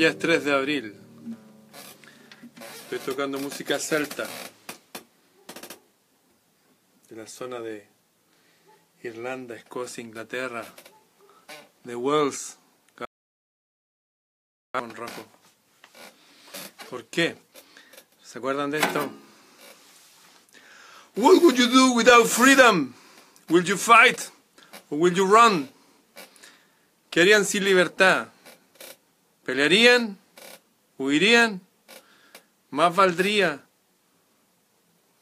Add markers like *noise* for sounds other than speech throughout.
Ya es 3 de abril. Estoy tocando música celta de la zona de Irlanda, Escocia, Inglaterra, de Wales, rojo. ¿Por qué? ¿Se acuerdan de esto? What would you do without freedom? Will you fight or will you run? ¿Qué harían sin libertad? ¿Pelearían? ¿Huirían? Más valdría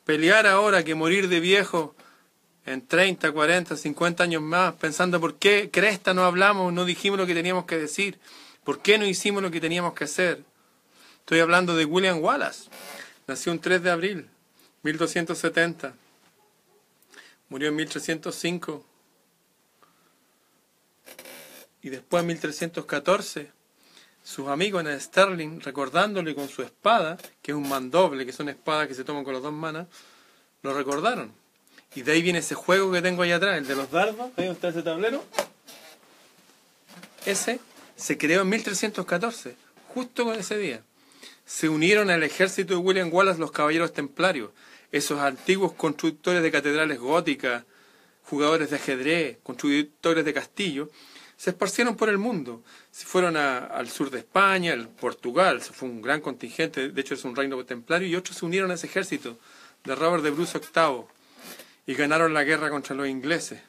pelear ahora que morir de viejo en 30, 40, 50 años más, pensando por qué cresta no hablamos, no dijimos lo que teníamos que decir, por qué no hicimos lo que teníamos que hacer. Estoy hablando de William Wallace. Nació un 3 de abril, 1270. Murió en 1305. Y después en 1314 sus amigos en el Sterling, recordándole con su espada, que es un mandoble, que son espadas que se toman con las dos manos, lo recordaron. Y de ahí viene ese juego que tengo ahí atrás, el de los dardos, ahí está ese tablero. Ese se creó en 1314, justo con ese día. Se unieron al ejército de William Wallace los caballeros templarios, esos antiguos constructores de catedrales góticas, jugadores de ajedrez, constructores de castillos, se esparcieron por el mundo. Se fueron al sur de España, al Portugal, fue un gran contingente, de hecho es un reino templario, y otros se unieron a ese ejército de Robert de Bruce VIII y ganaron la guerra contra los ingleses.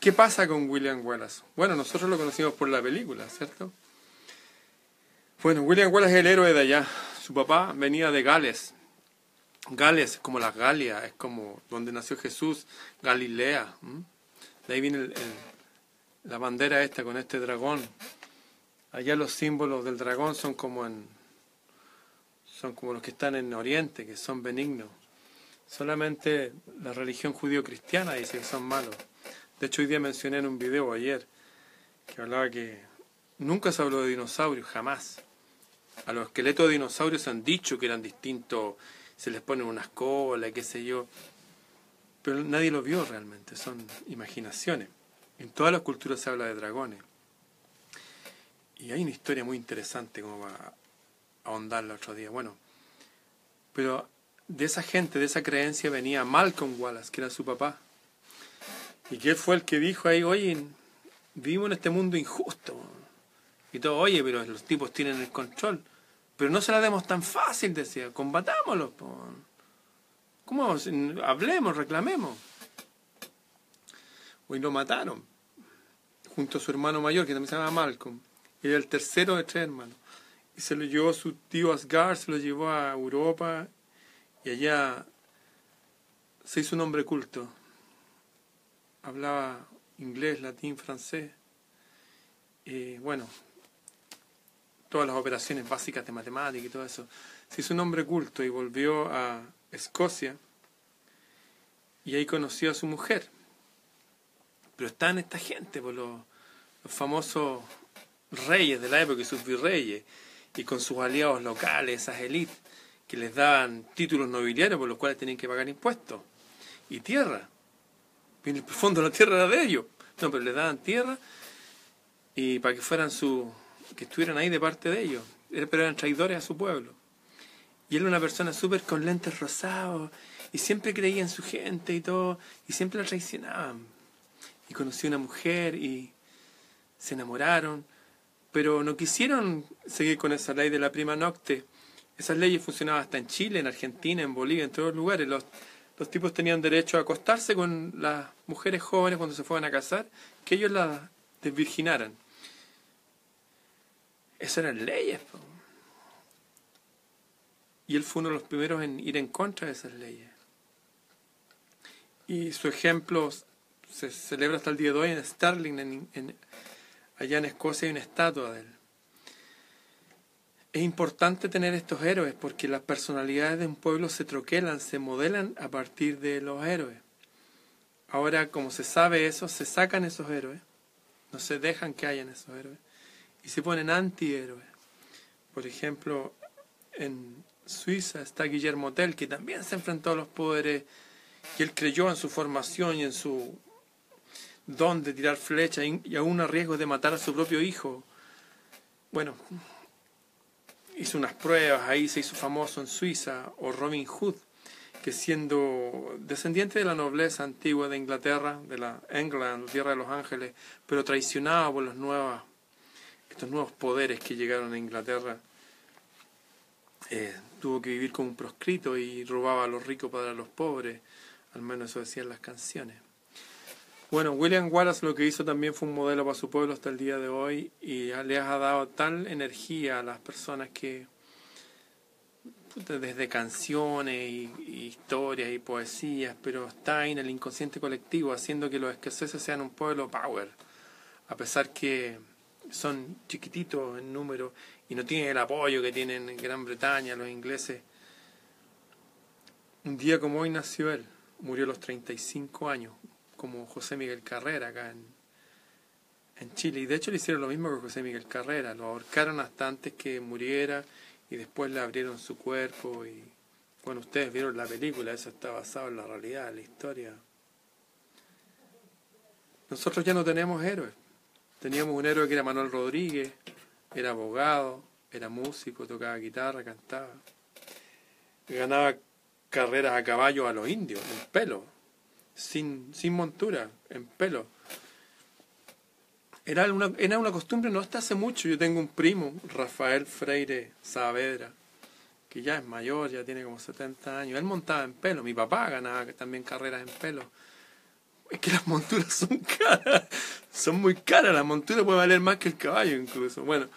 ¿Qué pasa con William Wallace? Bueno, nosotros lo conocimos por la película, ¿cierto? Bueno, William Wallace es el héroe de allá. Su papá venía de Gales. Gales es como la Galia, es como donde nació Jesús, Galilea. De ahí viene el la bandera esta con este dragón. Allá los símbolos del dragón son como en son como los que están en Oriente, que son benignos. Solamente la religión judío-cristiana dice que son malos. De hecho, hoy día mencioné en un video ayer que hablaba que nunca se habló de dinosaurios, jamás. A los esqueletos de dinosaurios han dicho que eran distintos, se les ponen unas colas, qué sé yo. Pero nadie lo vio realmente, son imaginaciones. En todas las culturas se habla de dragones. Y hay una historia muy interesante como va a ahondar el otro día. Bueno, pero de esa gente, de esa creencia venía Malcolm Wallace, que era su papá. Y que él fue el que dijo ahí, oye, vivimos en este mundo injusto. Y todo, oye, pero los tipos tienen el control. Pero no se la demos tan fácil, decía, combatámoslo. ¿Cómo? Hablemos, reclamemos. Hoy lo mataron, junto a su hermano mayor, que también se llama Malcolm. Era el tercero de tres hermanos. Y se lo llevó su tío Asgard, se lo llevó a Europa y allá se hizo un hombre culto. Hablaba inglés, latín, francés. Y bueno, todas las operaciones básicas de matemática y todo eso. Se hizo un hombre culto y volvió a Escocia y ahí conoció a su mujer pero están esta gente, por pues, los, famosos reyes de la época y sus virreyes, y con sus aliados locales, esas élites, que les daban títulos nobiliarios por los cuales tenían que pagar impuestos. Y tierra. En el fondo la tierra era de ellos. No, pero les daban tierra y para que fueran su. que estuvieran ahí de parte de ellos. Pero eran traidores a su pueblo. Y él era una persona súper con lentes rosados y siempre creía en su gente y todo, y siempre la traicionaban y conoció una mujer y se enamoraron, pero no quisieron seguir con esa ley de la prima nocte. Esas leyes funcionaban hasta en Chile, en Argentina, en Bolivia, en todos los lugares. Los, los tipos tenían derecho a acostarse con las mujeres jóvenes cuando se fueran a casar, que ellos las desvirginaran. Esas eran leyes. Y él fue uno de los primeros en ir en contra de esas leyes. Y su ejemplo se celebra hasta el día de hoy en Stirling, en, allá en Escocia hay una estatua de él. Es importante tener estos héroes porque las personalidades de un pueblo se troquelan, se modelan a partir de los héroes. Ahora, como se sabe eso, se sacan esos héroes, no se dejan que hayan esos héroes, y se ponen antihéroes. Por ejemplo, en Suiza está Guillermo Tell, que también se enfrentó a los poderes, y él creyó en su formación y en su don de tirar flechas y aún a riesgo de matar a su propio hijo. bueno, hizo unas pruebas, ahí se hizo famoso en Suiza, o Robin Hood, que siendo descendiente de la nobleza antigua de Inglaterra, de la England, tierra de los ángeles, pero traicionado por los nuevos, estos nuevos poderes que llegaron a Inglaterra, eh, tuvo que vivir como un proscrito y robaba a los ricos para los pobres, al menos eso decían las canciones. Bueno, William Wallace lo que hizo también fue un modelo para su pueblo hasta el día de hoy y le ha dado tal energía a las personas que desde canciones y, historias y poesías, pero está en el inconsciente colectivo haciendo que los escoceses sean un pueblo power, a pesar que son chiquititos en número y no tienen el apoyo que tienen en Gran Bretaña los ingleses. Un día como hoy nació él, murió a los 35 años, como José Miguel Carrera acá en, en Chile. Y de hecho le hicieron lo mismo que José Miguel Carrera, lo ahorcaron hasta antes que muriera y después le abrieron su cuerpo y bueno, ustedes vieron la película, eso está basado en la realidad, en la historia. Nosotros ya no tenemos héroes. Teníamos un héroe que era Manuel Rodríguez, era abogado, era músico, tocaba guitarra, cantaba. Ganaba carreras a caballo a los indios, en pelo, sin, sin montura, en pelo. Era una, era una costumbre no hasta hace mucho. Yo tengo un primo, Rafael Freire Saavedra, que ya es mayor, ya tiene como 70 años. Él montaba en pelo. Mi papá ganaba también carreras en pelo. Es que las monturas son caras. Son muy caras. La montura puede valer más que el caballo incluso. Bueno,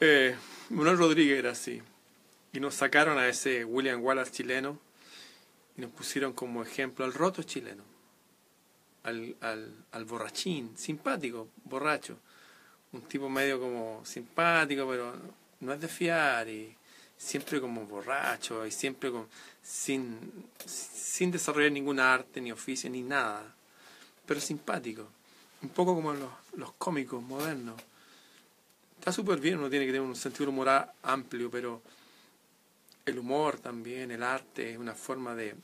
eh, Manuel Rodríguez era así. Y nos sacaron a ese William Wallace chileno y nos pusieron como ejemplo al roto chileno al, al, al borrachín, simpático, borracho. Un tipo medio como simpático, pero no es de fiar y siempre como borracho y siempre con, sin, sin desarrollar ningún arte, ni oficio, ni nada. Pero simpático. Un poco como los, los cómicos modernos. Está súper bien, uno tiene que tener un sentido humor amplio, pero el humor también, el arte, es una forma de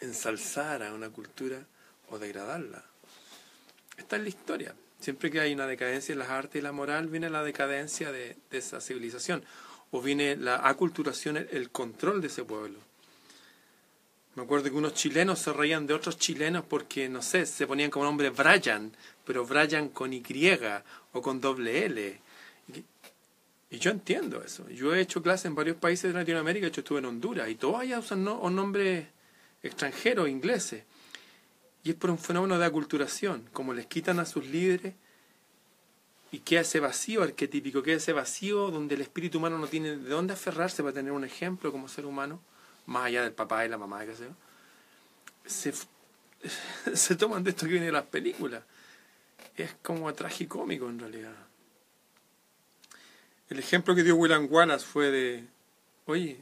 ensalzar a una cultura o degradarla. Esta es la historia. Siempre que hay una decadencia en las artes y la moral, viene la decadencia de, esa civilización, o viene la aculturación, el, control de ese pueblo. Me acuerdo que unos chilenos se reían de otros chilenos porque, no sé, se ponían como nombre Brian, pero Brian con Y o con doble L. Y, yo entiendo eso. Yo he hecho clases en varios países de Latinoamérica, yo estuve en Honduras, y todos allá usan no, nombres extranjeros, ingleses. Y es por un fenómeno de aculturación, como les quitan a sus líderes y queda ese vacío arquetípico, queda ese vacío donde el espíritu humano no tiene de dónde aferrarse para tener un ejemplo como ser humano, más allá del papá y la mamá, que sea. Se, *laughs* se toman de esto que viene de las películas. Es como tragicómico en realidad. El ejemplo que dio William Wallace fue de, oye,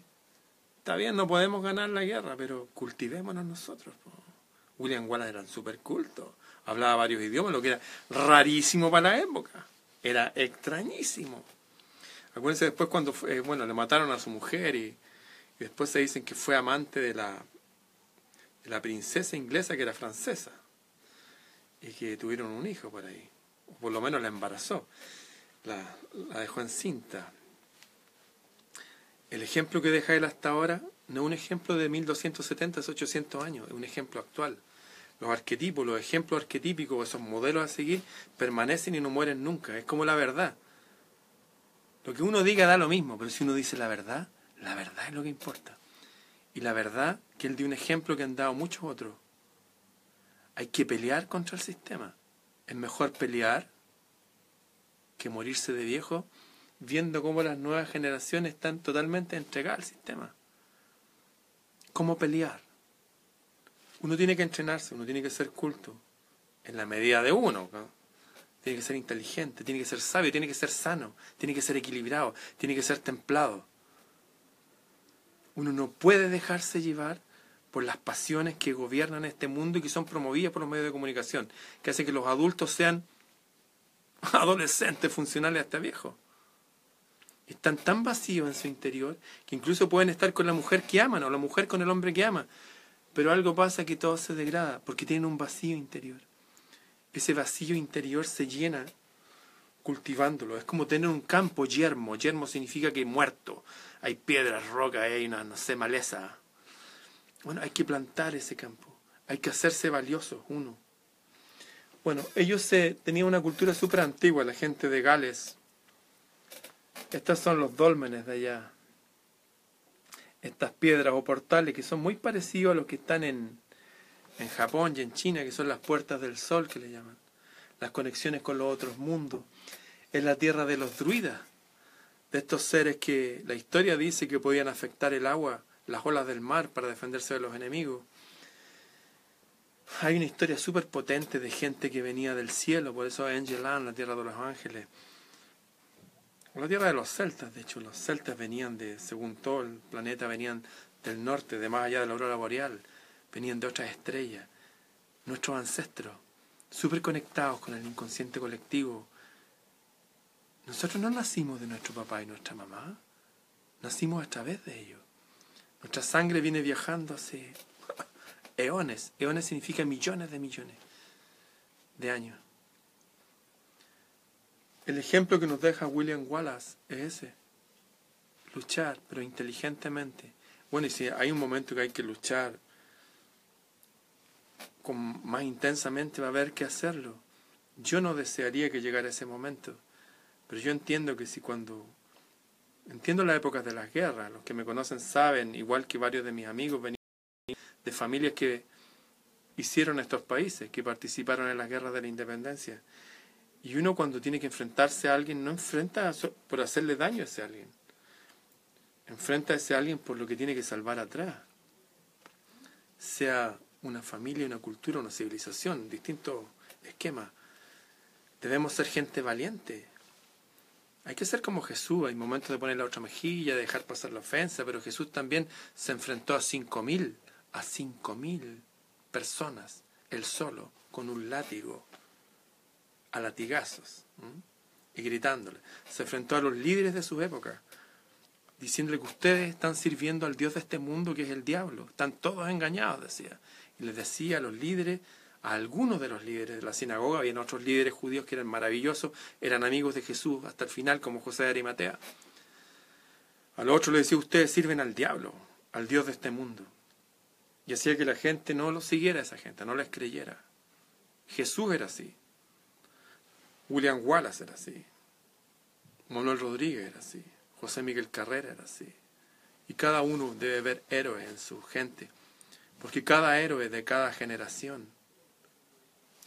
está bien, no podemos ganar la guerra, pero cultivémonos nosotros. William Wallace era súper culto, hablaba varios idiomas, lo que era rarísimo para la época, era extrañísimo. Acuérdense después cuando, eh, bueno, le mataron a su mujer y, después se dicen que fue amante de la, de la princesa inglesa que era francesa y que tuvieron un hijo por ahí, o por lo menos la embarazó, la, la dejó encinta. El ejemplo que deja él hasta ahora no es un ejemplo de 1270, 800 años, es un ejemplo actual. Los arquetipos, los ejemplos arquetípicos, esos modelos a seguir, permanecen y no mueren nunca. Es como la verdad. Lo que uno diga da lo mismo, pero si uno dice la verdad, la verdad es lo que importa. Y la verdad, que él dio un ejemplo que han dado muchos otros. Hay que pelear contra el sistema. Es mejor pelear que morirse de viejo viendo cómo las nuevas generaciones están totalmente entregadas al sistema cómo pelear. Uno tiene que entrenarse, uno tiene que ser culto, en la medida de uno. Tiene que ser inteligente, tiene que ser sabio, tiene que ser sano, tiene que ser equilibrado, tiene que ser templado. Uno no puede dejarse llevar por las pasiones que gobiernan este mundo y que son promovidas por los medios de comunicación, que hacen que los adultos sean *laughs* adolescentes funcionales hasta viejos están tan vacíos en su interior que incluso pueden estar con la mujer que aman o la mujer con el hombre que ama. Pero algo pasa que todo se degrada porque tienen un vacío interior. Ese vacío interior se llena cultivándolo. Es como tener un campo yermo. Yermo significa que muerto. Hay piedras, rocas, hay una, no sé, maleza. Bueno, hay que plantar ese campo. Hay que hacerse valioso uno. Bueno, ellos se, tenían una cultura súper antigua, la gente de Gales. Estos son los dólmenes de allá. Estas piedras o portales que son muy parecidos a los que están en, en Japón y en China, que son las puertas del sol que le llaman. Las conexiones con los otros mundos. Es la tierra de los druidas, de estos seres que la historia dice que podían afectar el agua, las olas del mar para defenderse de los enemigos. Hay una historia súper potente de gente que venía del cielo, por eso Angelan, la tierra de los ángeles. La tierra de los celtas, de hecho, los celtas venían de, según todo el planeta, venían del norte, de más allá de la aurora boreal, venían de otras estrellas. Nuestros ancestros, súper conectados con el inconsciente colectivo. Nosotros no nacimos de nuestro papá y nuestra mamá, nacimos a través de ellos. Nuestra sangre viene viajando hace eones. Eones significa millones de millones de años. El ejemplo que nos deja William Wallace es ese. Luchar, pero inteligentemente. Bueno, y si hay un momento que hay que luchar con, más intensamente, va a haber que hacerlo. Yo no desearía que llegara ese momento, pero yo entiendo que si cuando... Entiendo las épocas de las guerras, los que me conocen saben, igual que varios de mis amigos, de familias que hicieron estos países, que participaron en las guerras de la independencia. Y uno cuando tiene que enfrentarse a alguien, no enfrenta por hacerle daño a ese alguien. Enfrenta a ese alguien por lo que tiene que salvar atrás. Sea una familia, una cultura, una civilización, distintos esquemas. Debemos ser gente valiente. Hay que ser como Jesús. Hay momentos de poner la otra mejilla, de dejar pasar la ofensa, pero Jesús también se enfrentó a cinco mil a cinco mil personas, él solo, con un látigo, a latigazos, y gritándole. Se enfrentó a los líderes de su época, diciéndole que ustedes están sirviendo al Dios de este mundo que es el diablo. Están todos engañados, decía. Y les decía a los líderes, a algunos de los líderes de la sinagoga, habían otros líderes judíos que eran maravillosos, eran amigos de Jesús hasta el final, como José de Arimatea. A los otros les decía, ustedes sirven al diablo, al Dios de este mundo. Y hacía que la gente no lo siguiera esa gente, no les creyera. Jesús era así. William Wallace era así. Manuel Rodríguez era así. José Miguel Carrera era así. Y cada uno debe ver héroes en su gente. Porque cada héroe de cada generación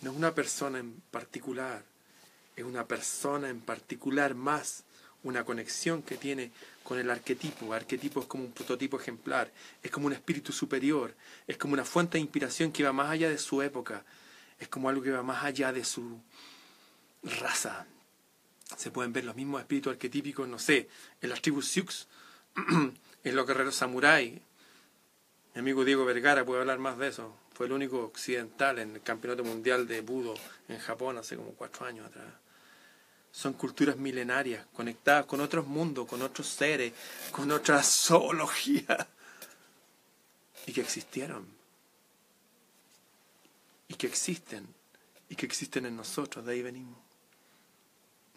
no es una persona en particular, es una persona en particular más una conexión que tiene con el arquetipo. arquetipo es como un prototipo ejemplar, es como un espíritu superior, es como una fuente de inspiración que va más allá de su época, es como algo que va más allá de su raza. Se pueden ver los mismos espíritus arquetípicos, no sé, en las tribus Sioux, *clears throat* en los guerreros samuráis. Mi amigo Diego Vergara puede hablar más de eso. Fue el único occidental en el campeonato mundial de budo en Japón hace como cuatro años atrás son culturas milenarias, conectadas con otros mundos, con otros seres, con otra zoología, y que existieron, y que existen, y que existen en nosotros, de ahí venimos.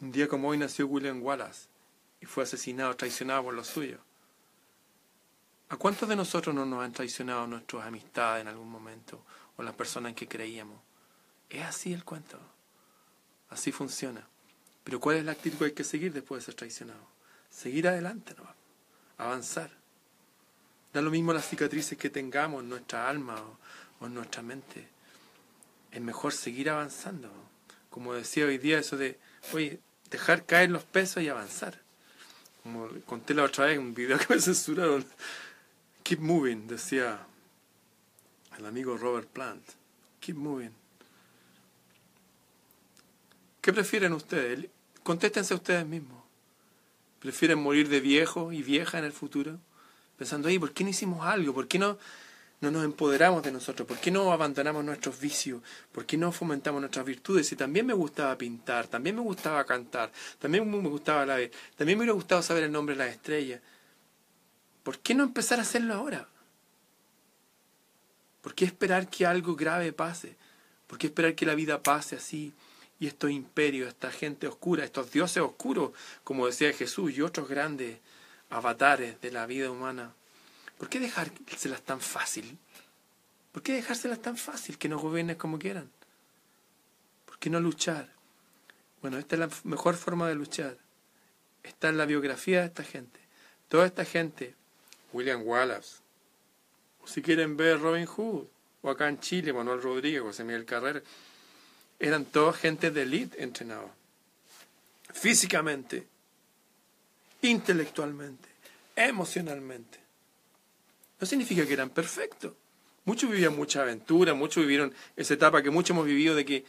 Un día como hoy nació William Wallace y fue asesinado, traicionado por los suyos. ¿A cuántos de nosotros no nos han traicionado nuestras amistades en algún momento o las personas en que creíamos? Es así el cuento. Así funciona. Pero ¿cuál es la actitud que hay que seguir después de ser traicionado? Seguir adelante, ¿no? avanzar. Da lo mismo las cicatrices que tengamos en nuestra alma o, en nuestra mente. Es mejor seguir avanzando. Como decía hoy día eso de, oye, dejar caer los pesos y avanzar. Como conté la otra vez en un video que me censuraron. Keep moving, decía el amigo Robert Plant. Keep moving. ¿Qué prefieren ustedes? Contéstense ustedes mismos. ¿Prefieren morir de viejo y vieja en el futuro? Pensando, ahí, ¿por qué no hicimos algo? ¿Por qué no, no nos empoderamos de nosotros? ¿Por qué no abandonamos nuestros vicios? ¿Por qué no fomentamos nuestras virtudes? Y también me gustaba pintar, también me gustaba cantar, también me gustaba la vez, también me hubiera gustado saber el nombre de las estrellas. ¿Por qué no empezar a hacerlo ahora? ¿Por qué esperar que algo grave pase? ¿Por qué esperar que la vida pase así? Y estos imperios, esta gente oscura, estos dioses oscuros, como decía Jesús, y otros grandes avatares de la vida humana. ¿Por qué dejárselas tan fácil? ¿Por qué dejárselas tan fácil que nos gobiernen como quieran? ¿Por qué no luchar? Bueno, esta es la mejor forma de luchar. Está en la biografía de esta gente. Toda esta gente, William Wallace, o si quieren ver Robin Hood, o acá en Chile, Manuel Rodríguez, José Miguel Carrera, eran todos gente de élite entrenados. Físicamente, intelectualmente, emocionalmente. No significa que eran perfectos. Muchos vivían mucha aventura, muchos vivieron esa etapa que muchos hemos vivido de que,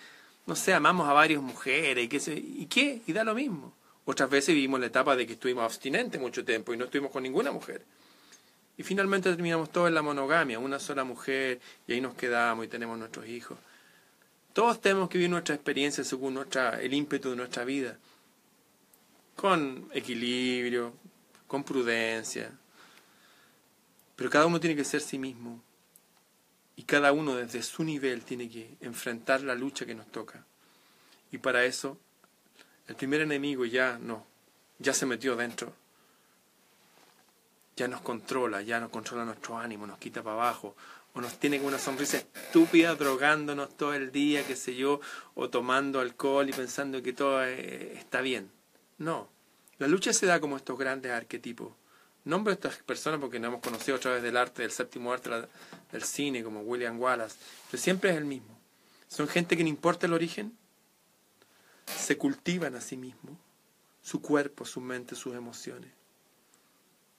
no sé, amamos a varias mujeres y qué, y qué, y da lo mismo. Otras veces vivimos la etapa de que estuvimos abstinentes mucho tiempo y no estuvimos con ninguna mujer. Y finalmente terminamos todo en la monogamia, una sola mujer, y ahí nos quedamos y tenemos nuestros hijos. Todos tenemos que vivir nuestra experiencia según nuestra, el ímpetu de nuestra vida, con equilibrio, con prudencia. Pero cada uno tiene que ser sí mismo. Y cada uno desde su nivel tiene que enfrentar la lucha que nos toca. Y para eso, el primer enemigo ya no, ya se metió dentro. Ya nos controla, ya nos controla nuestro ánimo, nos quita para abajo, o nos tiene con una sonrisa estúpida drogándonos todo el día, qué sé yo, o tomando alcohol y pensando que todo eh, está bien. No, la lucha se da como estos grandes arquetipos. Nombro a estas personas porque no hemos conocido otra vez del arte, del séptimo arte del cine, como William Wallace, pero siempre es el mismo. Son gente que no importa el origen, se cultivan a sí mismos, su cuerpo, su mente, sus emociones.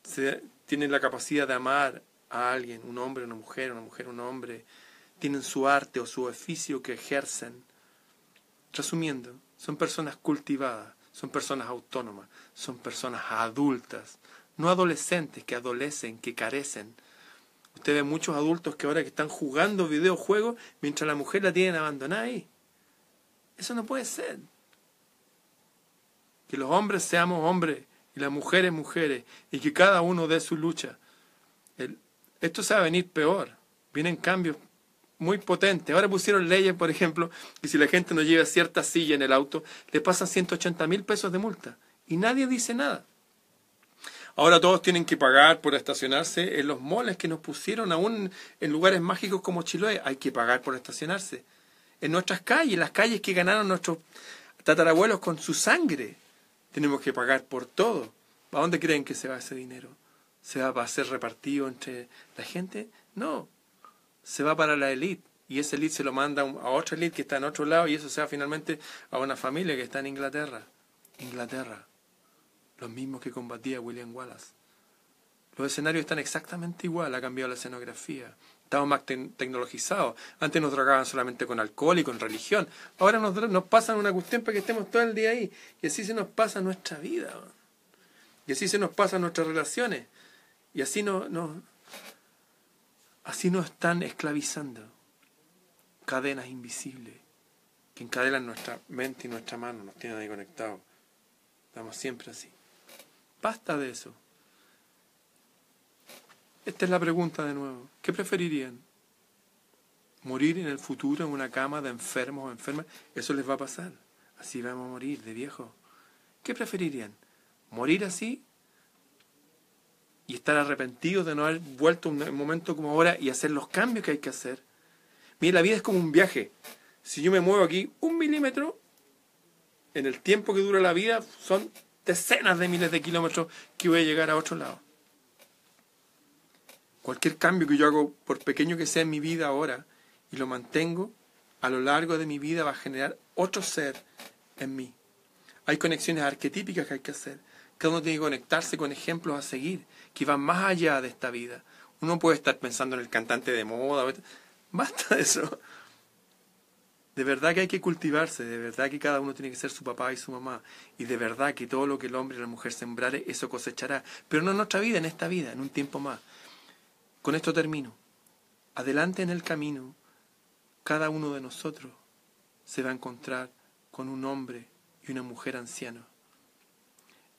Se, tienen la capacidad de amar a alguien, un hombre, una mujer, una mujer, un hombre, tienen su arte o su oficio que ejercen. Resumiendo, son personas cultivadas, son personas autónomas, son personas adultas, no adolescentes que adolecen, que carecen. Usted ve muchos adultos que ahora que están jugando videojuegos mientras la mujer la tienen abandonada ahí. Eso no puede ser. Que los hombres seamos hombres y las mujeres mujeres y que cada uno dé su lucha. Esto se va a venir peor. Vienen cambios muy potentes. Ahora pusieron leyes, por ejemplo, que si la gente no lleva cierta silla en el auto, le pasan 180 mil pesos de multa. Y nadie dice nada. Ahora todos tienen que pagar por estacionarse en los moles que nos pusieron aún en lugares mágicos como Chiloé. Hay que pagar por estacionarse. En nuestras calles, las calles que ganaron nuestros tatarabuelos con su sangre. Tenemos que pagar por todo. ¿A dónde creen que se va ese dinero? ¿Se va a ser repartido entre la gente? No, se va para la élite y esa élite se lo manda a otra élite que está en otro lado y eso se va finalmente a una familia que está en Inglaterra. Inglaterra, los mismos que combatía William Wallace. Los escenarios están exactamente igual, ha cambiado la escenografía. Estamos más tecnologizados. Antes nos drogaban solamente con alcohol y con religión. Ahora nos, nos pasan una cuestión para que estemos todo el día ahí. Y así se nos pasa nuestra vida. Y así se nos pasan nuestras relaciones. Y así no, no, así están esclavizando. Cadenas invisibles que encadenan nuestra mente y nuestra mano, nos tienen ahí conectados. Estamos siempre así. Basta de eso. Esta es la pregunta de nuevo. ¿Qué preferirían? ¿Morir en el futuro en una cama de enfermos o enfermas? Eso les va a pasar. Así vamos a morir de viejo. ¿Qué preferirían? ¿Morir así y estar arrepentidos de no haber vuelto un momento como ahora y hacer los cambios que hay que hacer. Mira, la vida es como un viaje. Si yo me muevo aquí un milímetro, en el tiempo que dura la vida son decenas de miles de kilómetros que voy a llegar a otro lado. Cualquier cambio que yo hago, por pequeño que sea en mi vida ahora, y lo mantengo, a lo largo de mi vida va a generar otro ser en mí. Hay conexiones arquetípicas que hay que hacer. Cada uno tiene que conectarse con ejemplos a seguir que van más allá de esta vida. Uno puede estar pensando en el cantante de moda, basta de eso. De verdad que hay que cultivarse, de verdad que cada uno tiene que ser su papá y su mamá, y de verdad que todo lo que el hombre y la mujer sembrare, eso cosechará, pero no en nuestra vida, en esta vida, en un tiempo más. Con esto termino. Adelante en el camino, cada uno de nosotros se va a encontrar con un hombre y una mujer ancianos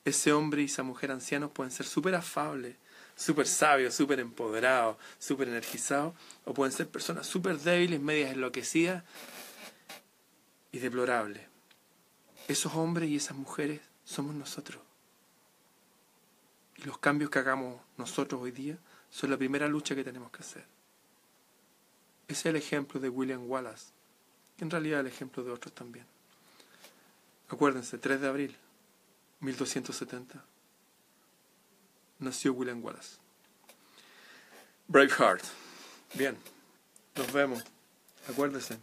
ese hombre y esa mujer ancianos pueden ser súper afables, súper sabios, súper empoderados, súper energizados, o pueden ser personas súper débiles, medias enloquecidas y deplorables. esos hombres y esas mujeres somos nosotros. Y los cambios que hagamos nosotros hoy día son la primera lucha que tenemos que hacer. Ese es el ejemplo de William Wallace, en realidad el ejemplo de otros también. Acuérdense, 3 de abril 1270 nació William Wallace. Braveheart. Bien, nos vemos. Acuérdense,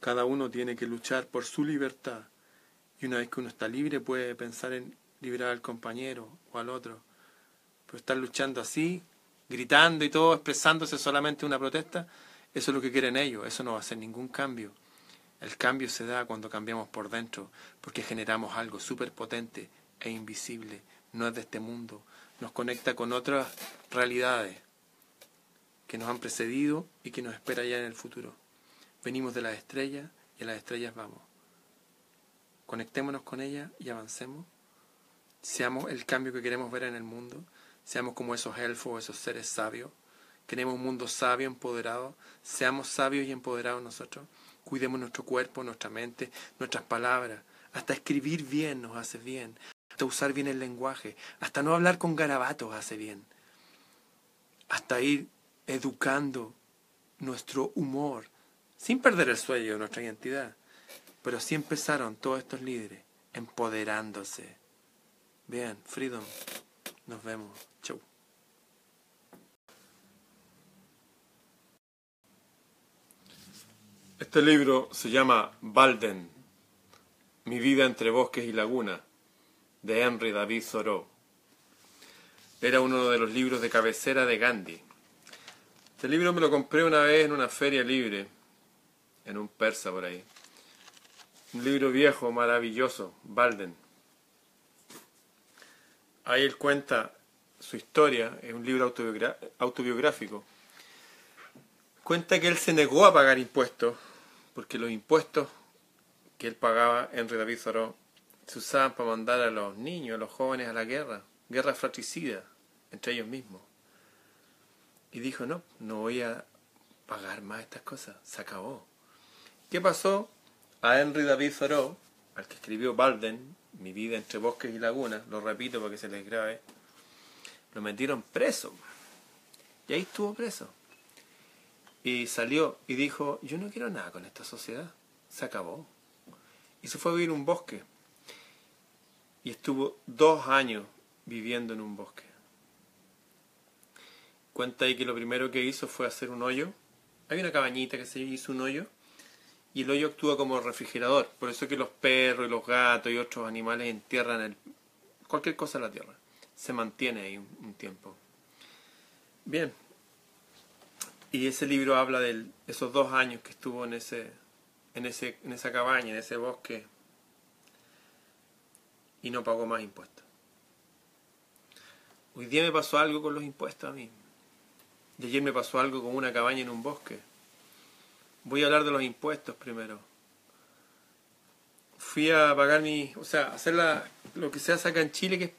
cada uno tiene que luchar por su libertad. Y una vez que uno está libre puede pensar en liberar al compañero o al otro. Pero estar luchando así, gritando y todo, expresándose solamente una protesta, eso es lo que quieren ellos, eso no va a hacer ningún cambio. El cambio se da cuando cambiamos por dentro, porque generamos algo súper potente e invisible, no es de este mundo, nos conecta con otras realidades que nos han precedido y que nos espera ya en el futuro. Venimos de las estrellas y a las estrellas vamos. Conectémonos con ellas y avancemos. Seamos el cambio que queremos ver en el mundo. Seamos como esos elfos, esos seres sabios. Queremos un mundo sabio, empoderado. Seamos sabios y empoderados nosotros. Cuidemos nuestro cuerpo, nuestra mente, nuestras palabras. Hasta escribir bien nos hace bien. Hasta usar bien el lenguaje. Hasta no hablar con garabatos hace bien. Hasta ir educando nuestro humor, sin perder el sueño de nuestra identidad. Pero así empezaron todos estos líderes, empoderándose. Bien, Freedom. Nos vemos. Chau. Este libro se llama Balden, Mi vida entre bosques y lagunas, de Henry David Thoreau. Era uno de los libros de cabecera de Gandhi. Este libro me lo compré una vez en una feria libre, en un persa por ahí. Un libro viejo, maravilloso, Balden. Ahí él cuenta su historia, es un libro autobiográfico. Cuenta que él se negó a pagar impuestos porque los impuestos que él pagaba, Henry David Thoreau, se usaban para mandar a los niños, a los jóvenes a la guerra, guerra fratricida entre ellos mismos. Y dijo, no, no voy a pagar más estas cosas, se acabó. ¿Qué pasó? A Henry David Thoreau, al que escribió Balden, Mi vida entre bosques y lagunas, lo repito para que se les grabe, lo metieron preso. Y ahí estuvo preso. Y salió y dijo, yo no quiero nada con esta sociedad. Se acabó. Y se fue a vivir un bosque. Y estuvo dos años viviendo en un bosque. Cuenta ahí que lo primero que hizo fue hacer un hoyo. Hay una cabañita que se hizo un hoyo. Y el hoyo actúa como refrigerador. Por eso es que los perros y los gatos y otros animales entierran el, cualquier cosa en la tierra. Se mantiene ahí un tiempo. Bien, y ese libro habla de esos dos años que estuvo en, ese, en, ese, en esa cabaña, en ese bosque, y no pagó más impuestos. Hoy día me pasó algo con los impuestos a mí. Y ayer me pasó algo con una cabaña en un bosque. Voy a hablar de los impuestos primero. Fui a pagar mi, o sea, hacer lo que se hace acá en Chile, que es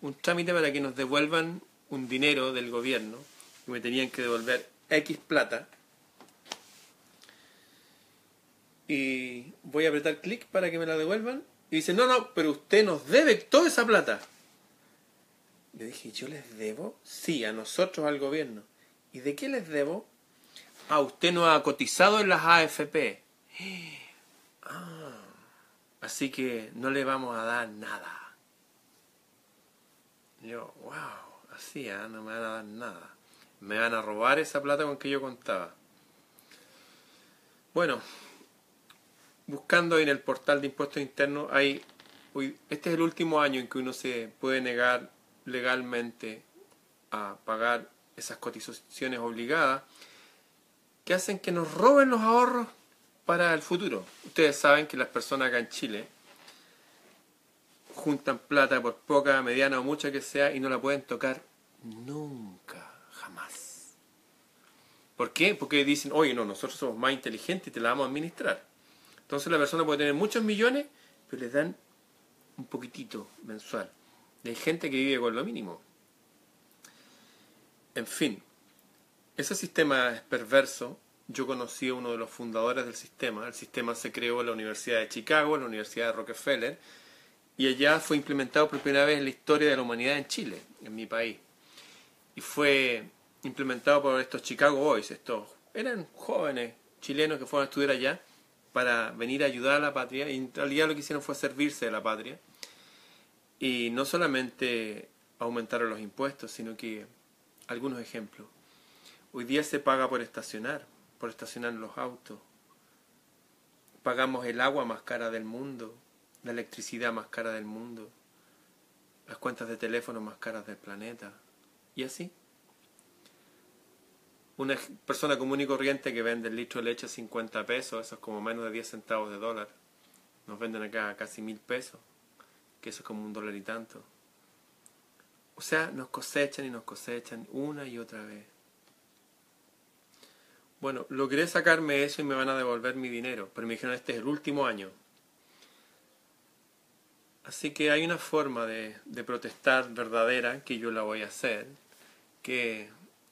un trámite para que nos devuelvan un dinero del gobierno, que me tenían que devolver X plata y voy a apretar clic para que me la devuelvan y dice, no, no, pero usted nos debe toda esa plata. Le dije, ¿yo les debo? Sí, a nosotros, al gobierno. ¿Y de qué les debo? Ah, usted no ha cotizado en las AFP. *gasps* Ah, así que no le vamos a dar nada. Yo, wow, así, ¿eh? no me van a dar nada me van a robar esa plata con que yo contaba. Bueno, buscando en el portal de impuestos internos, hay, este es el último año en que uno se puede negar legalmente a pagar esas cotizaciones obligadas que hacen que nos roben los ahorros para el futuro. Ustedes saben que las personas acá en Chile juntan plata por poca, mediana o mucha que sea y no la pueden tocar nunca. ¿Por qué? Porque dicen, oye, no, nosotros somos más inteligentes y te la vamos a administrar. Entonces la persona puede tener muchos millones, pero les dan un poquitito mensual. hay gente que vive con lo mínimo. En fin, ese sistema es perverso yo conocí a uno de los fundadores del sistema. El sistema se creó en la Universidad de Chicago, en la Universidad de Rockefeller, y allá fue implementado por primera vez en la historia de la humanidad en Chile, en mi país. Y fue implementado por estos Chicago Boys, estos eran jóvenes chilenos que fueron a estudiar allá para venir a ayudar a la patria, y en realidad lo que hicieron fue servirse de la patria. Y no solamente aumentaron los impuestos, sino que algunos ejemplos. Hoy día se paga por estacionar, por estacionar los autos. Pagamos el agua más cara del mundo, la electricidad más cara del mundo, las cuentas de teléfono más caras del planeta. Y así. Una persona común y corriente que vende el litro de leche a 50 pesos, eso es como menos de 10 centavos de dólar. Nos venden acá casi mil pesos, que eso es como un dólar y tanto. O sea, nos cosechan y nos cosechan una y otra vez. Bueno, logré sacarme eso y me van a devolver mi dinero, pero me dijeron este es el último año. Así que hay una forma de, de protestar verdadera que yo la voy a hacer, que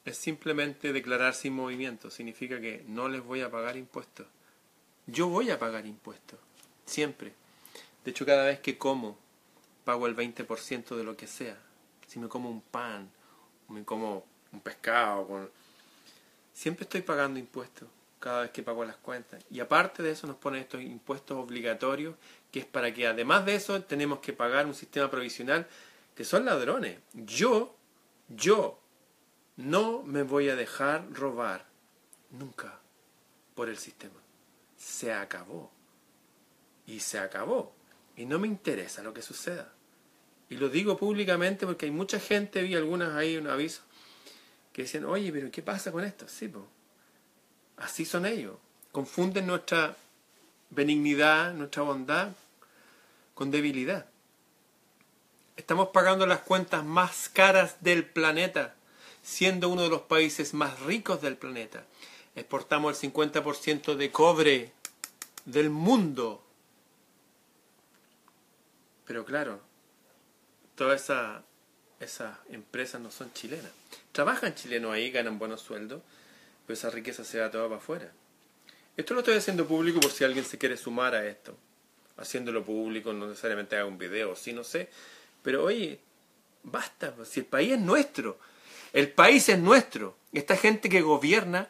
es simplemente declarar sin movimiento. Significa que no les voy a pagar impuestos. Yo voy a pagar impuestos, siempre. De hecho, cada vez que como, pago el 20% de lo que sea. Si me como un pan, o me como un pescado, siempre estoy pagando impuestos cada vez que pago las cuentas. Y aparte de eso nos ponen estos impuestos obligatorios, que es para que además de eso tenemos que pagar un sistema provisional que son ladrones. Yo, yo no me voy a dejar robar nunca por el sistema. Se acabó. Y se acabó. Y no me interesa lo que suceda. Y lo digo públicamente porque hay mucha gente, vi algunas ahí un aviso, que dicen, oye, pero ¿qué pasa con esto? Sí, pues, así son ellos. Confunden nuestra benignidad, nuestra bondad con debilidad. Estamos pagando las cuentas más caras del planeta, siendo uno de los países más ricos del planeta. Exportamos el 50% de cobre del mundo. Pero claro, todas esas esa empresas no son chilenas. Trabajan chilenos ahí, ganan buenos sueldos, pero esa riqueza se va toda para afuera. Esto lo estoy haciendo público por si alguien se quiere sumar a esto. Haciéndolo público, no necesariamente haga un video, sí, no sé. Pero oye, basta, si el país es nuestro. El país es nuestro. Esta gente que gobierna,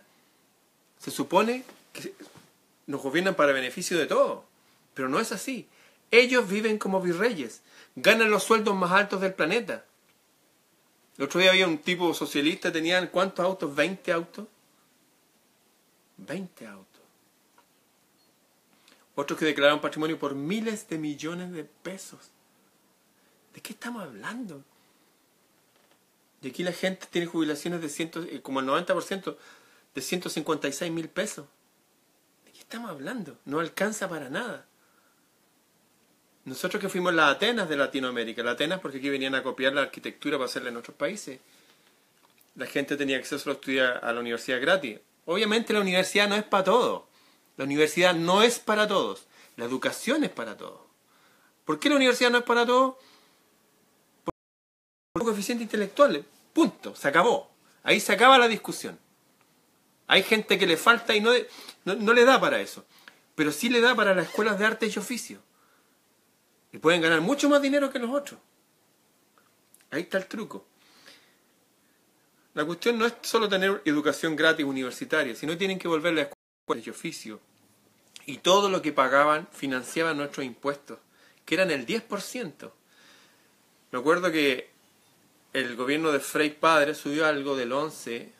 se supone que nos gobiernan para beneficio de todos. Pero no es así. Ellos viven como virreyes, ganan los sueldos más altos del planeta. El otro día había un tipo socialista, tenían ¿cuántos autos? ¿20 autos? 20 autos. Otros que declararon patrimonio por miles de millones de pesos. ¿De qué estamos hablando? Y aquí la gente tiene jubilaciones de ciento, eh, como el 90% de 156 mil pesos. ¿De qué estamos hablando? No alcanza para nada. Nosotros que fuimos las Atenas de Latinoamérica, las Atenas porque aquí venían a copiar la arquitectura para hacerla en otros países. La gente tenía acceso a estudiar a la universidad gratis. Obviamente la universidad no es para todos. La universidad no es para todos. La educación es para todos. ¿Por qué la universidad no es para todos? Por coeficiente intelectual. Punto. Se acabó. Ahí se acaba la discusión. Hay gente que le falta y no, no, le da para eso. Pero sí le da para las escuelas de arte y oficio. Y pueden ganar mucho más dinero que los otros. Ahí está el truco. La cuestión no es solo tener educación gratis universitaria, sino tienen que volver a la escuela de oficio. Y todo lo que pagaban financiaban nuestros impuestos, que eran el 10%. Me acuerdo que el gobierno de Frei Padre subió algo del 11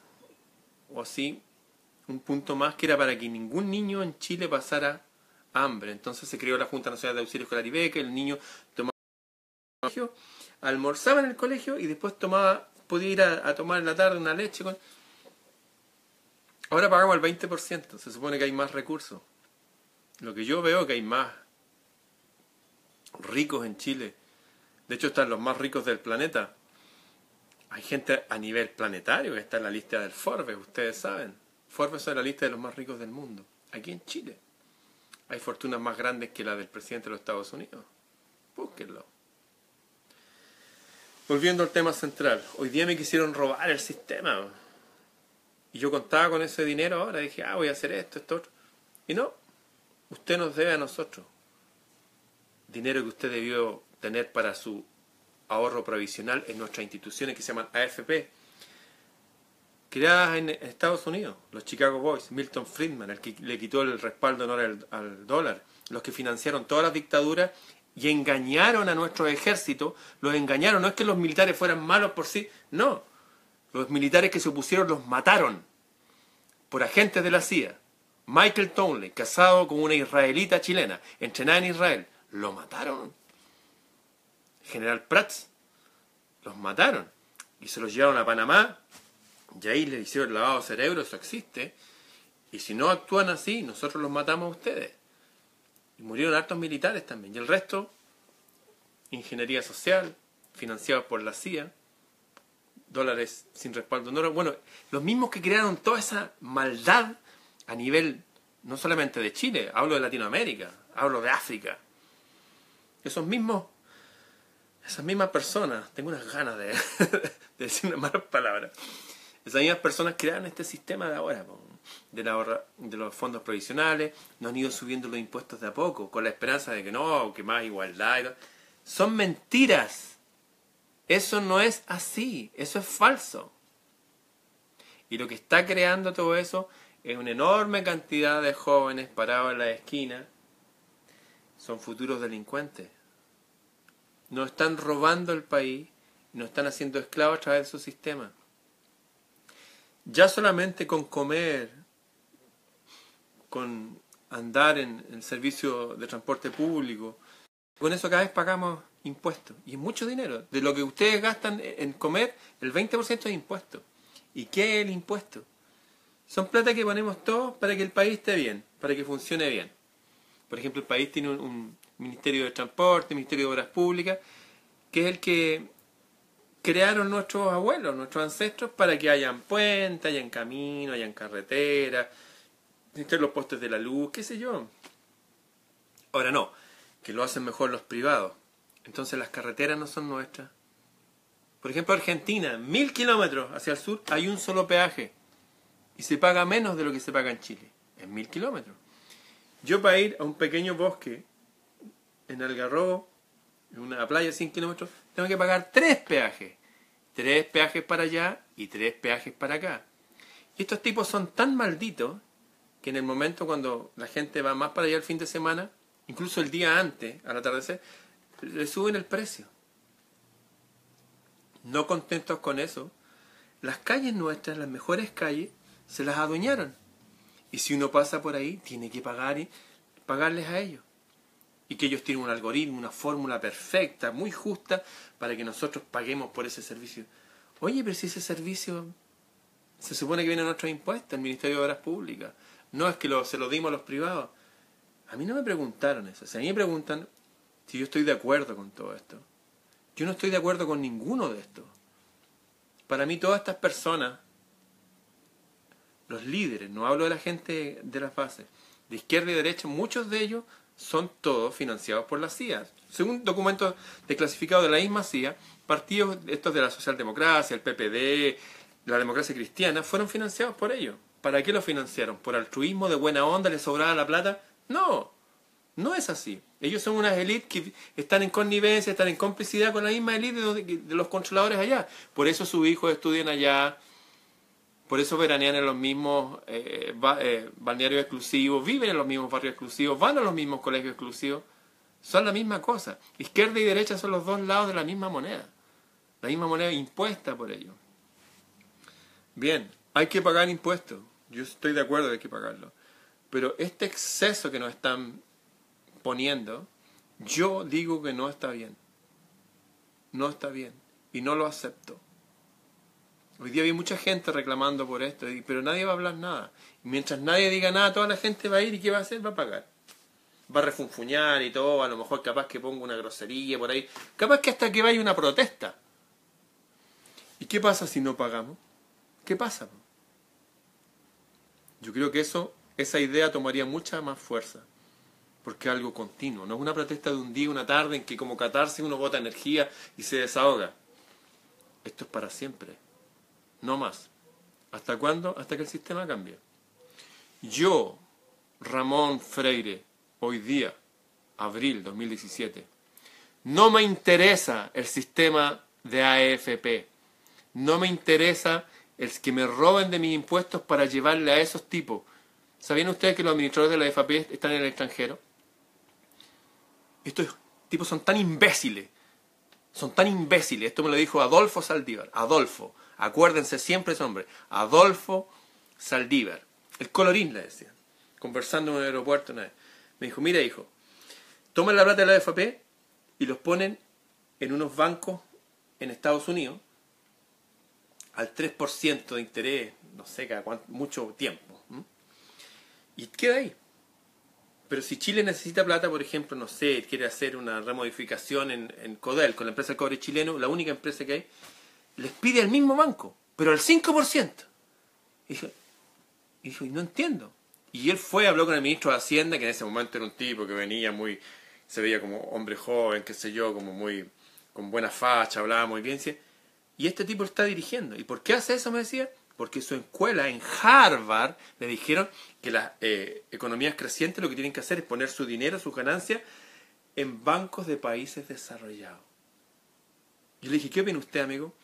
o así, un punto más que era para que ningún niño en Chile pasara hambre. Entonces se creó la Junta Nacional de Auxilio Escolar y el niño tomaba colegio, almorzaba en el colegio y después tomaba, podía ir a, tomar en la tarde una leche. Ahora pagamos el 20%, se supone que hay más recursos. Lo que yo veo que hay más ricos en Chile. De hecho están los más ricos del planeta. Hay gente a nivel planetario que está en la lista del Forbes, ustedes saben. Forbes es la lista de los más ricos del mundo, aquí en Chile. Hay fortunas más grandes que la del presidente de los Estados Unidos. Búsquenlo. Volviendo al tema central. Hoy día me quisieron robar el sistema. Y yo contaba con ese dinero ahora, dije, ah, voy a hacer esto, esto, otro. Y no, usted nos debe a nosotros. Dinero que usted debió tener para su ahorro provisional en nuestras instituciones que se llaman AFP, creadas en Estados Unidos, los Chicago Boys, Milton Friedman, el que le quitó el respaldo honor al, al dólar, los que financiaron todas las dictaduras y engañaron a nuestro ejército, los engañaron, no es que los militares fueran malos por sí, no, los militares que se opusieron los mataron por agentes de la CIA. Michael Townley, casado con una israelita chilena, entrenada en Israel, lo mataron. General Prats, los mataron y se los llevaron a Panamá y ahí les hicieron lavado de cerebro, eso existe. Y si no actúan así, nosotros los matamos a ustedes. Y murieron hartos militares también. Y el resto, ingeniería social, financiados por la CIA, dólares sin respaldo. No, bueno, los mismos que crearon toda esa maldad a nivel no solamente de Chile, hablo de Latinoamérica, hablo de África. Esos mismos, esas mismas personas, tengo unas ganas de, *laughs* de decir una mala palabra, esas mismas personas crearon este sistema de ahora, de, la, de los fondos provisionales, nos han ido subiendo los impuestos de a poco, con la esperanza de que no, que más igualdad. Son mentiras. Eso no es así, eso es falso. Y lo que está creando todo eso es una enorme cantidad de jóvenes parados en la esquina. Son futuros delincuentes. Nos están robando el país nos están haciendo esclavos a través de su sistema. Ya solamente con comer, con andar en el servicio de transporte público, con eso cada vez pagamos impuestos. Y es mucho dinero. De lo que ustedes gastan en comer, el 20% es impuesto. ¿Y qué es el impuesto? Son plata que ponemos todos para que el país esté bien, para que funcione bien. Por ejemplo, el país tiene un, Ministerio de Transporte, Ministerio de Obras Públicas, que es el que crearon nuestros abuelos, nuestros ancestros, para que hayan puentes, hayan caminos, hayan carreteras, los postes de la luz, qué sé yo. Ahora no, que lo hacen mejor los privados. Entonces las carreteras no son nuestras. Por ejemplo, Argentina, mil kilómetros hacia el sur, hay un solo peaje. Y se paga menos de lo que se paga en Chile. En mil kilómetros. Yo para ir a un pequeño bosque en Algarrobo, en una playa de 100 kilómetros, tengo que pagar tres peajes. Tres peajes para allá y tres peajes para acá. Y estos tipos son tan malditos que en el momento cuando la gente va más para allá el fin de semana, incluso el día antes, al atardecer, le suben el precio. No contentos con eso, las calles nuestras, las mejores calles, se las adueñaron. Y si uno pasa por ahí, tiene que pagar y pagarles a ellos. Y que ellos tienen un algoritmo, una fórmula perfecta, muy justa, para que nosotros paguemos por ese servicio. Oye, pero si ese servicio se supone que viene a nuestros impuestos, el Ministerio de Obras Públicas. No es que lo, se lo dimos a los privados. A mí no me preguntaron eso. Si a mí me preguntan si yo estoy de acuerdo con todo esto. Yo no estoy de acuerdo con ninguno de estos. Para mí todas estas personas, los líderes, no hablo de la gente de las bases, de izquierda y derecha, muchos de ellos son todos financiados por la CIA. Según documentos desclasificados de la misma CIA, partidos estos de la socialdemocracia, el PPD, la democracia cristiana, fueron financiados por ellos. ¿Para qué lo financiaron? ¿Por altruismo, de buena onda, les sobraba la plata? No, no es así. Ellos son unas élites que están en connivencia, están en complicidad con la misma élite de, los controladores allá. Por eso sus hijos estudian allá, por eso veranean en los mismos eh, eh, balnearios exclusivos, viven en los mismos barrios exclusivos, van a los mismos colegios exclusivos. Son la misma cosa. Izquierda y derecha son los dos lados de la misma moneda. La misma moneda impuesta por ellos. Bien, hay que pagar impuestos. Yo estoy de acuerdo que hay que pagarlo. Pero este exceso que nos están poniendo, yo digo que no está bien. No está bien. Y no lo acepto. Hoy día hay mucha gente reclamando por esto, pero nadie va a hablar nada. Mientras nadie diga nada, toda la gente va a ir y ¿qué va a hacer? Va a pagar. Va a refunfuñar y todo, a lo mejor capaz que ponga una grosería por ahí. Capaz que hasta que vaya una protesta. ¿Y qué pasa si no pagamos? ¿Qué pasa? Yo creo que eso, esa idea tomaría mucha más fuerza porque es algo continuo, no es una protesta de un día, una tarde en que como catarse uno bota energía y se desahoga. Esto es para siempre, no más. ¿Hasta cuándo? Hasta que el sistema cambie. Yo, Ramón Freire, hoy día, abril 2017, no me interesa el sistema de AFP. No me interesa el que me roben de mis impuestos para llevarle a esos tipos. ¿Sabían ustedes que los administradores de la AFP están en el extranjero? Estos tipos son tan imbéciles. Son tan imbéciles. Esto me lo dijo Adolfo Saldívar. Adolfo. Acuérdense siempre ese nombre. Adolfo Saldívar. El colorín le decía. Conversando en un aeropuerto una vez. Me dijo, mira hijo, tomen la plata de la AFP y los ponen en unos bancos en Estados Unidos al 3% de interés, no sé, cada cuánto, mucho tiempo. Y queda ahí. Pero si Chile necesita plata, por ejemplo, no sé, quiere hacer una remodificación en, en Codel con la empresa del cobre chileno, la única empresa que hay, les pide al mismo banco, pero al 5%. Y dijo, y no entiendo. Y él fue, habló con el ministro de Hacienda, que en ese momento era un tipo que venía muy, se veía como hombre joven, qué sé yo, como muy, con buena facha, hablaba muy bien. Y este tipo está dirigiendo. ¿Y por qué hace eso? Me decía. Porque su escuela en Harvard le dijeron que las eh, economías crecientes lo que tienen que hacer es poner su dinero, sus ganancias, en bancos de países desarrollados. Yo le dije, ¿qué opina usted, amigo?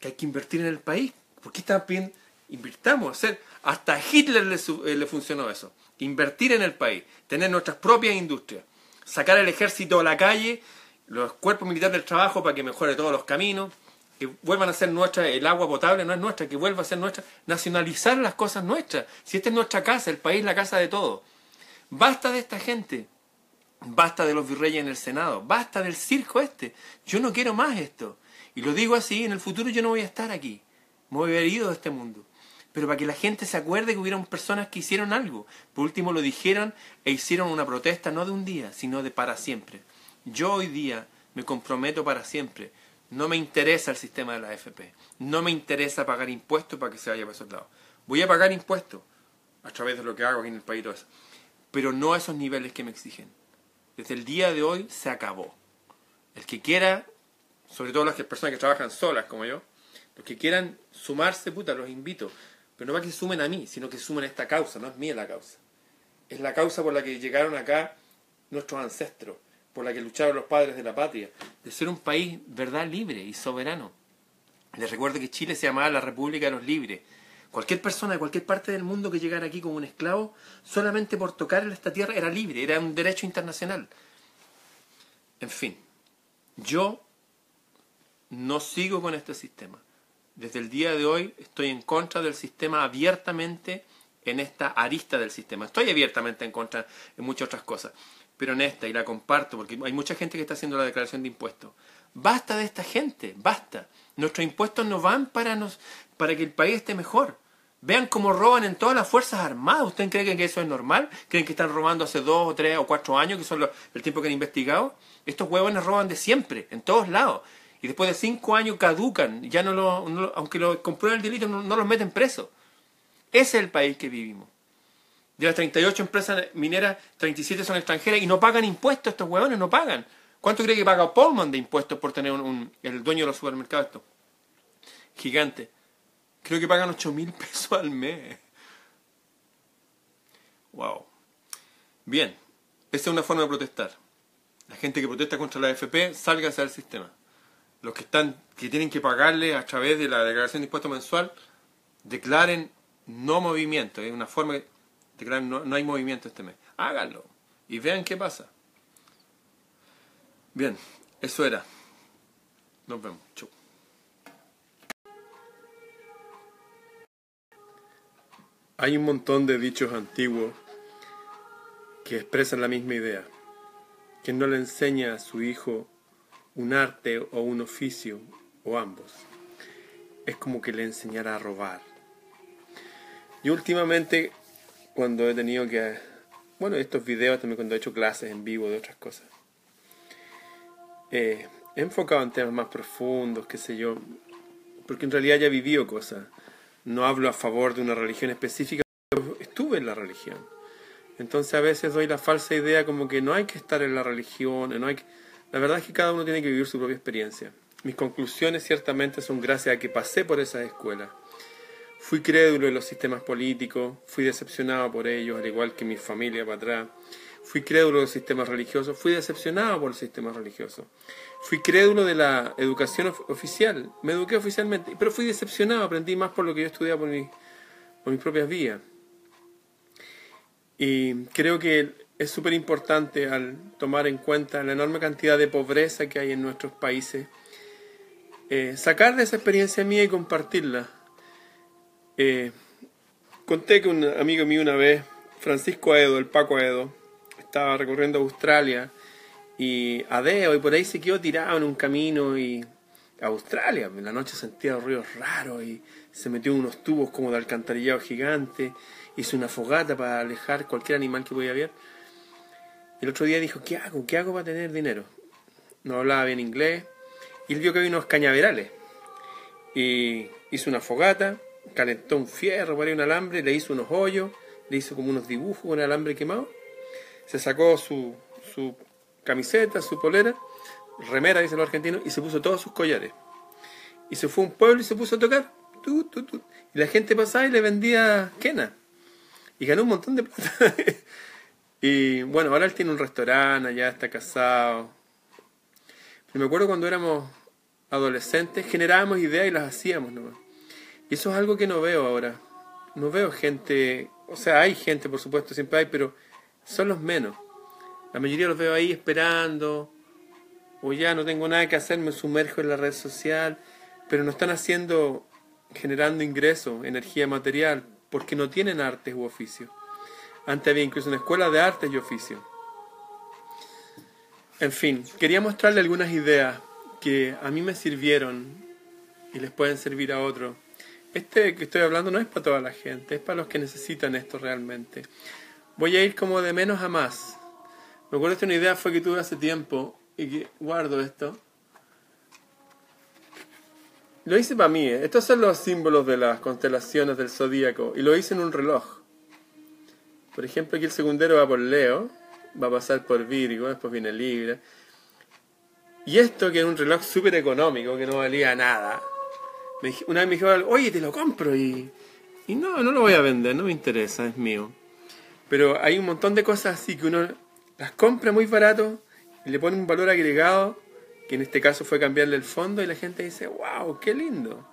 Que hay que invertir en el país. ¿Por qué también invirtamos? Hacer, hasta a Hitler le, eh, le funcionó eso. Invertir en el país, tener nuestras propias industrias sacar el ejército a la calle, los cuerpos militares del trabajo para que mejore todos los caminos, que vuelvan a ser nuestra, el agua potable no es nuestra, que vuelva a ser nuestra, nacionalizar las cosas nuestras. Si esta es nuestra casa, el país la casa de todos. Basta de esta gente, basta de los virreyes en el Senado, basta del circo este. Yo no quiero más esto. Y lo digo así, en el futuro yo no voy a estar aquí. Me voy a haber ido de este mundo pero para que la gente se acuerde que hubieron personas que hicieron algo. Por último lo dijeron e hicieron una protesta no de un día, sino de para siempre. Yo hoy día me comprometo para siempre. No me interesa el sistema de la AFP. No me interesa pagar impuestos para que se vaya para esos lados. Voy a pagar impuestos a través de lo que hago aquí en el país. Pero no a esos niveles que me exigen. Desde el día de hoy se acabó. El que quiera, sobre todo las personas que trabajan solas como yo, los que quieran sumarse, puta, los invito. Pero no para que sumen a mí, sino que sumen a esta causa, no es mía la causa. Es la causa por la que llegaron acá nuestros ancestros, por la que lucharon los padres de la patria, de ser un país, verdad, libre y soberano. Les recuerdo que Chile se llamaba la República de los Libres. Cualquier persona de cualquier parte del mundo que llegara aquí como un esclavo, solamente por tocar en esta tierra era libre, era un derecho internacional. En fin, yo no sigo con este sistema desde el día de hoy estoy en contra del sistema abiertamente en esta arista del sistema. Estoy abiertamente en contra en muchas otras cosas, pero en esta, y la comparto, porque hay mucha gente que está haciendo la declaración de impuestos. Basta de esta gente, basta. Nuestros impuestos no van para, nos, para que el país esté mejor. Vean cómo roban en todas las Fuerzas Armadas. ¿Ustedes creen que eso es normal? ¿Creen que están robando hace dos o tres o cuatro años, que son el tiempo que han investigado? Estos huevones roban de siempre, en todos lados y después de cinco años caducan, ya no lo, aunque lo comprueben el delito, no, los meten presos. Ese es el país que vivimos. De las 38 empresas mineras, 37 son extranjeras y no pagan impuestos, estos huevones no pagan. ¿Cuánto cree que paga Pullman de impuestos por tener el dueño de los supermercados? Esto? Gigante. Creo que pagan 8 mil *laughs* pesos al mes. Wow. Bien, esa es una forma de protestar. La gente que protesta contra la AFP, salga hacia el sistema los que están que tienen que pagarle a través de la declaración de impuesto mensual declaren no movimiento, es una forma de declarar no, hay movimiento este mes. Háganlo y vean qué pasa. Bien, eso era. Nos vemos. Chau. Hay un montón de dichos antiguos que expresan la misma idea. Que no le enseña a su hijo un arte o un oficio o ambos. Es como que le enseñara a robar. Y últimamente, cuando he tenido que... Bueno, estos videos también cuando he hecho clases en vivo de otras cosas. he enfocado en temas más profundos, qué sé yo. Porque en realidad ya he vivido cosas. No hablo a favor de una religión específica, pero estuve en la religión. Entonces a veces doy la falsa idea como que no hay que estar en la religión, no hay que la verdad es que cada uno tiene que vivir su propia experiencia. Mis conclusiones ciertamente son gracias a que pasé por esas escuelas. Fui crédulo de los sistemas políticos, fui decepcionado por ellos, al igual que mi familia para atrás. Fui crédulo de los sistemas religiosos, fui decepcionado por los sistemas religiosos. Fui crédulo de la educación oficial, me eduqué oficialmente, pero fui decepcionado, aprendí más por lo que yo estudiaba por, por mis propias vías. Y creo que es súper importante al tomar en cuenta la enorme cantidad de pobreza que hay en nuestros países, eh, sacar de esa experiencia mía y compartirla. Eh, conté que un amigo mío una vez, Francisco Aedo, el Paco Aedo, estaba recorriendo Australia y Adeo y por ahí se quedó tirado en un camino y Australia, en la noche sentía ruidos raros y se metió en unos tubos como de alcantarillado gigante, hizo una fogata para alejar cualquier animal que podía haber. El otro día dijo, ¿qué hago? ¿Qué hago para tener dinero? No hablaba bien inglés. Y él vio que había unos cañaverales. Y hizo una fogata, calentó un fierro, por un alambre, le hizo unos hoyos, le hizo como unos dibujos con alambre quemado. Se sacó su, su camiseta, su polera, remera, dicen los argentinos, y se puso todos sus collares. Y se fue a un pueblo y se puso a tocar. Y la gente pasaba y le vendía quena. Y ganó un montón de plata. *laughs* Y bueno, ahora él tiene un restaurante, allá está casado. me acuerdo cuando éramos adolescentes, generábamos ideas y las hacíamos nomás. Y eso es algo que no veo ahora. No veo gente, o sea, hay gente, por supuesto, siempre hay, pero son los menos. La mayoría los veo ahí esperando, o ya no tengo nada que hacer, me sumerjo en la red social, pero no están haciendo, generando ingresos, energía material, porque no tienen artes u oficios. Antes había incluso una escuela de artes y oficio. En fin, quería mostrarle algunas ideas que a mí me sirvieron y les pueden servir a otros. Este que estoy hablando no es para toda la gente, es para los que necesitan esto realmente. Voy a ir como de menos a más. Me acuerdo que una idea fue que tuve hace tiempo y que guardo esto. Lo hice para mí. ¿eh? Estos son los símbolos de las constelaciones del zodíaco y lo hice en un reloj. Por ejemplo, aquí el segundero va por Leo, va a pasar por Virgo, después viene Libra. Y esto que es un reloj súper económico, que no valía nada. una vez me dijo, oye, te lo compro y, y no, no lo voy a vender, no me interesa, es mío. Pero hay un montón de cosas así que uno las compra muy barato y le pone un valor agregado, que en este caso fue cambiarle el fondo y la gente dice, wow, qué lindo.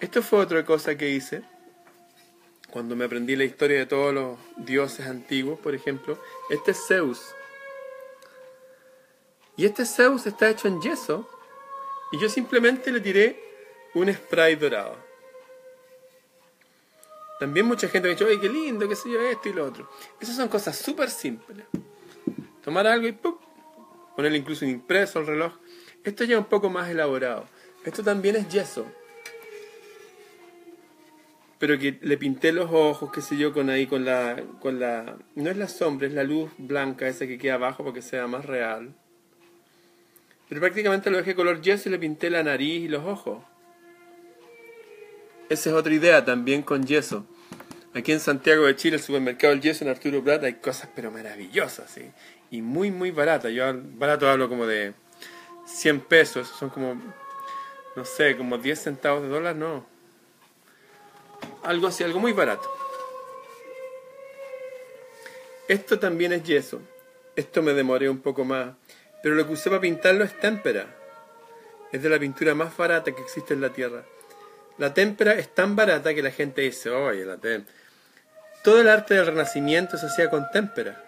Esto fue otra cosa que hice cuando me aprendí la historia de todos los dioses antiguos, por ejemplo, este es Zeus. Y este Zeus está hecho en yeso y yo simplemente le tiré un spray dorado. También mucha gente me ha dicho, ¡ay, qué lindo, qué sé yo, esto y lo otro! Esas son cosas súper simples. Tomar algo y ¡pum! ponerle incluso un impreso al reloj. Esto ya es un poco más elaborado. Esto también es yeso pero que le pinté los ojos, qué sé yo, con ahí, con la, con la, no es la sombra, es la luz blanca esa que queda abajo para que sea más real. Pero prácticamente lo dejé color yeso y le pinté la nariz y los ojos. Esa es otra idea también con yeso. Aquí en Santiago de Chile, el supermercado del yeso en Arturo Prat, hay cosas pero maravillosas, ¿sí? Y muy, muy baratas. Yo barato hablo como de 100 pesos, son como, no sé, como 10 centavos de dólar, no algo así, algo muy barato. Esto también es yeso. Esto me demoré un poco más. Pero lo que usé para pintarlo es témpera. Es de la pintura más barata que existe en la Tierra. La témpera es tan barata que la gente dice, oye, la témpera. Todo el arte del Renacimiento se hacía con témpera.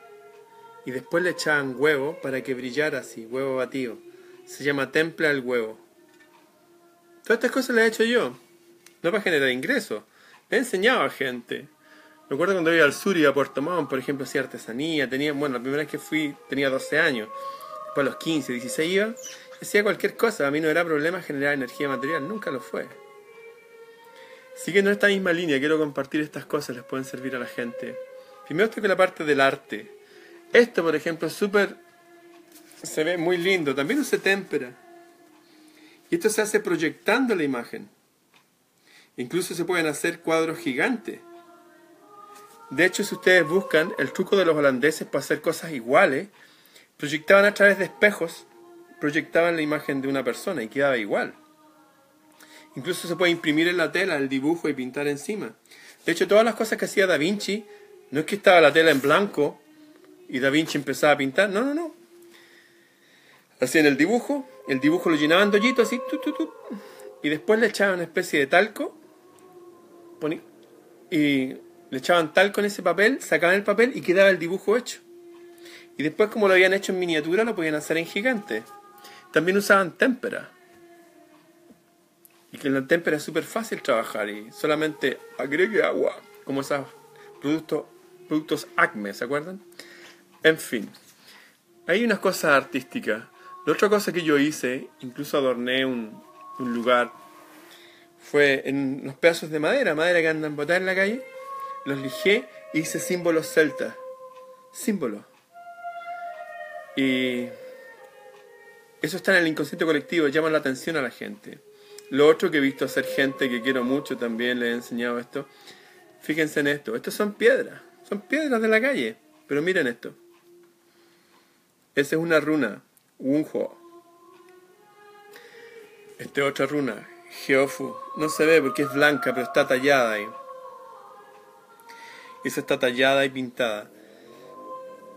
Y después le echaban huevo para que brillara así, huevo batido. Se llama templa al huevo. Todas estas cosas las he hecho yo. No para generar ingresos he enseñado a gente. Recuerdo cuando iba al sur y a Puerto Montt, por ejemplo, hacía artesanía, tenía, bueno, la primera vez que fui tenía 12 años, después a los 15, 16 iba, hacía cualquier cosa, a mí no era problema generar energía material, nunca lo fue. Siguiendo esta misma línea, quiero compartir estas cosas, les pueden servir a la gente. Primero estoy con la parte del arte. Esto, por ejemplo, es súper, se ve muy lindo, también se témpera. Y esto se hace proyectando la imagen. Incluso se pueden hacer cuadros gigantes. De hecho, si ustedes buscan el truco de los holandeses para hacer cosas iguales, proyectaban a través de espejos, proyectaban la imagen de una persona y quedaba igual. Incluso se puede imprimir en la tela el dibujo y pintar encima. De hecho, todas las cosas que hacía Da Vinci, no es que estaba la tela en blanco y Da Vinci empezaba a pintar, no, no, no. Hacían el dibujo, el dibujo lo llenaban de hoyitos así, y después le echaban una especie de talco, y le echaban talco en ese papel, sacaban el papel y quedaba el dibujo hecho. Y después, como lo habían hecho en miniatura, lo podían hacer en gigante. También usaban témpera. Y que la témpera es súper fácil trabajar y solamente agregue agua, como esos productos, productos Acme, ¿se acuerdan? En fin, hay unas cosas artísticas. La otra cosa que yo hice, incluso adorné un, un lugar, fue en los pedazos de madera, madera que andan botar en la calle, los lijé y hice símbolos celtas. Símbolos. Y eso está en el inconsciente colectivo, llama la atención a la gente. Lo otro que he visto hacer gente que quiero mucho también, le he enseñado esto. Fíjense en esto, estos son piedras, son piedras de la calle, pero miren esto. Esa es una runa, Wunho. Esta es otra runa, Geofu. No se ve porque es blanca, pero está tallada ahí. Esa está tallada y pintada.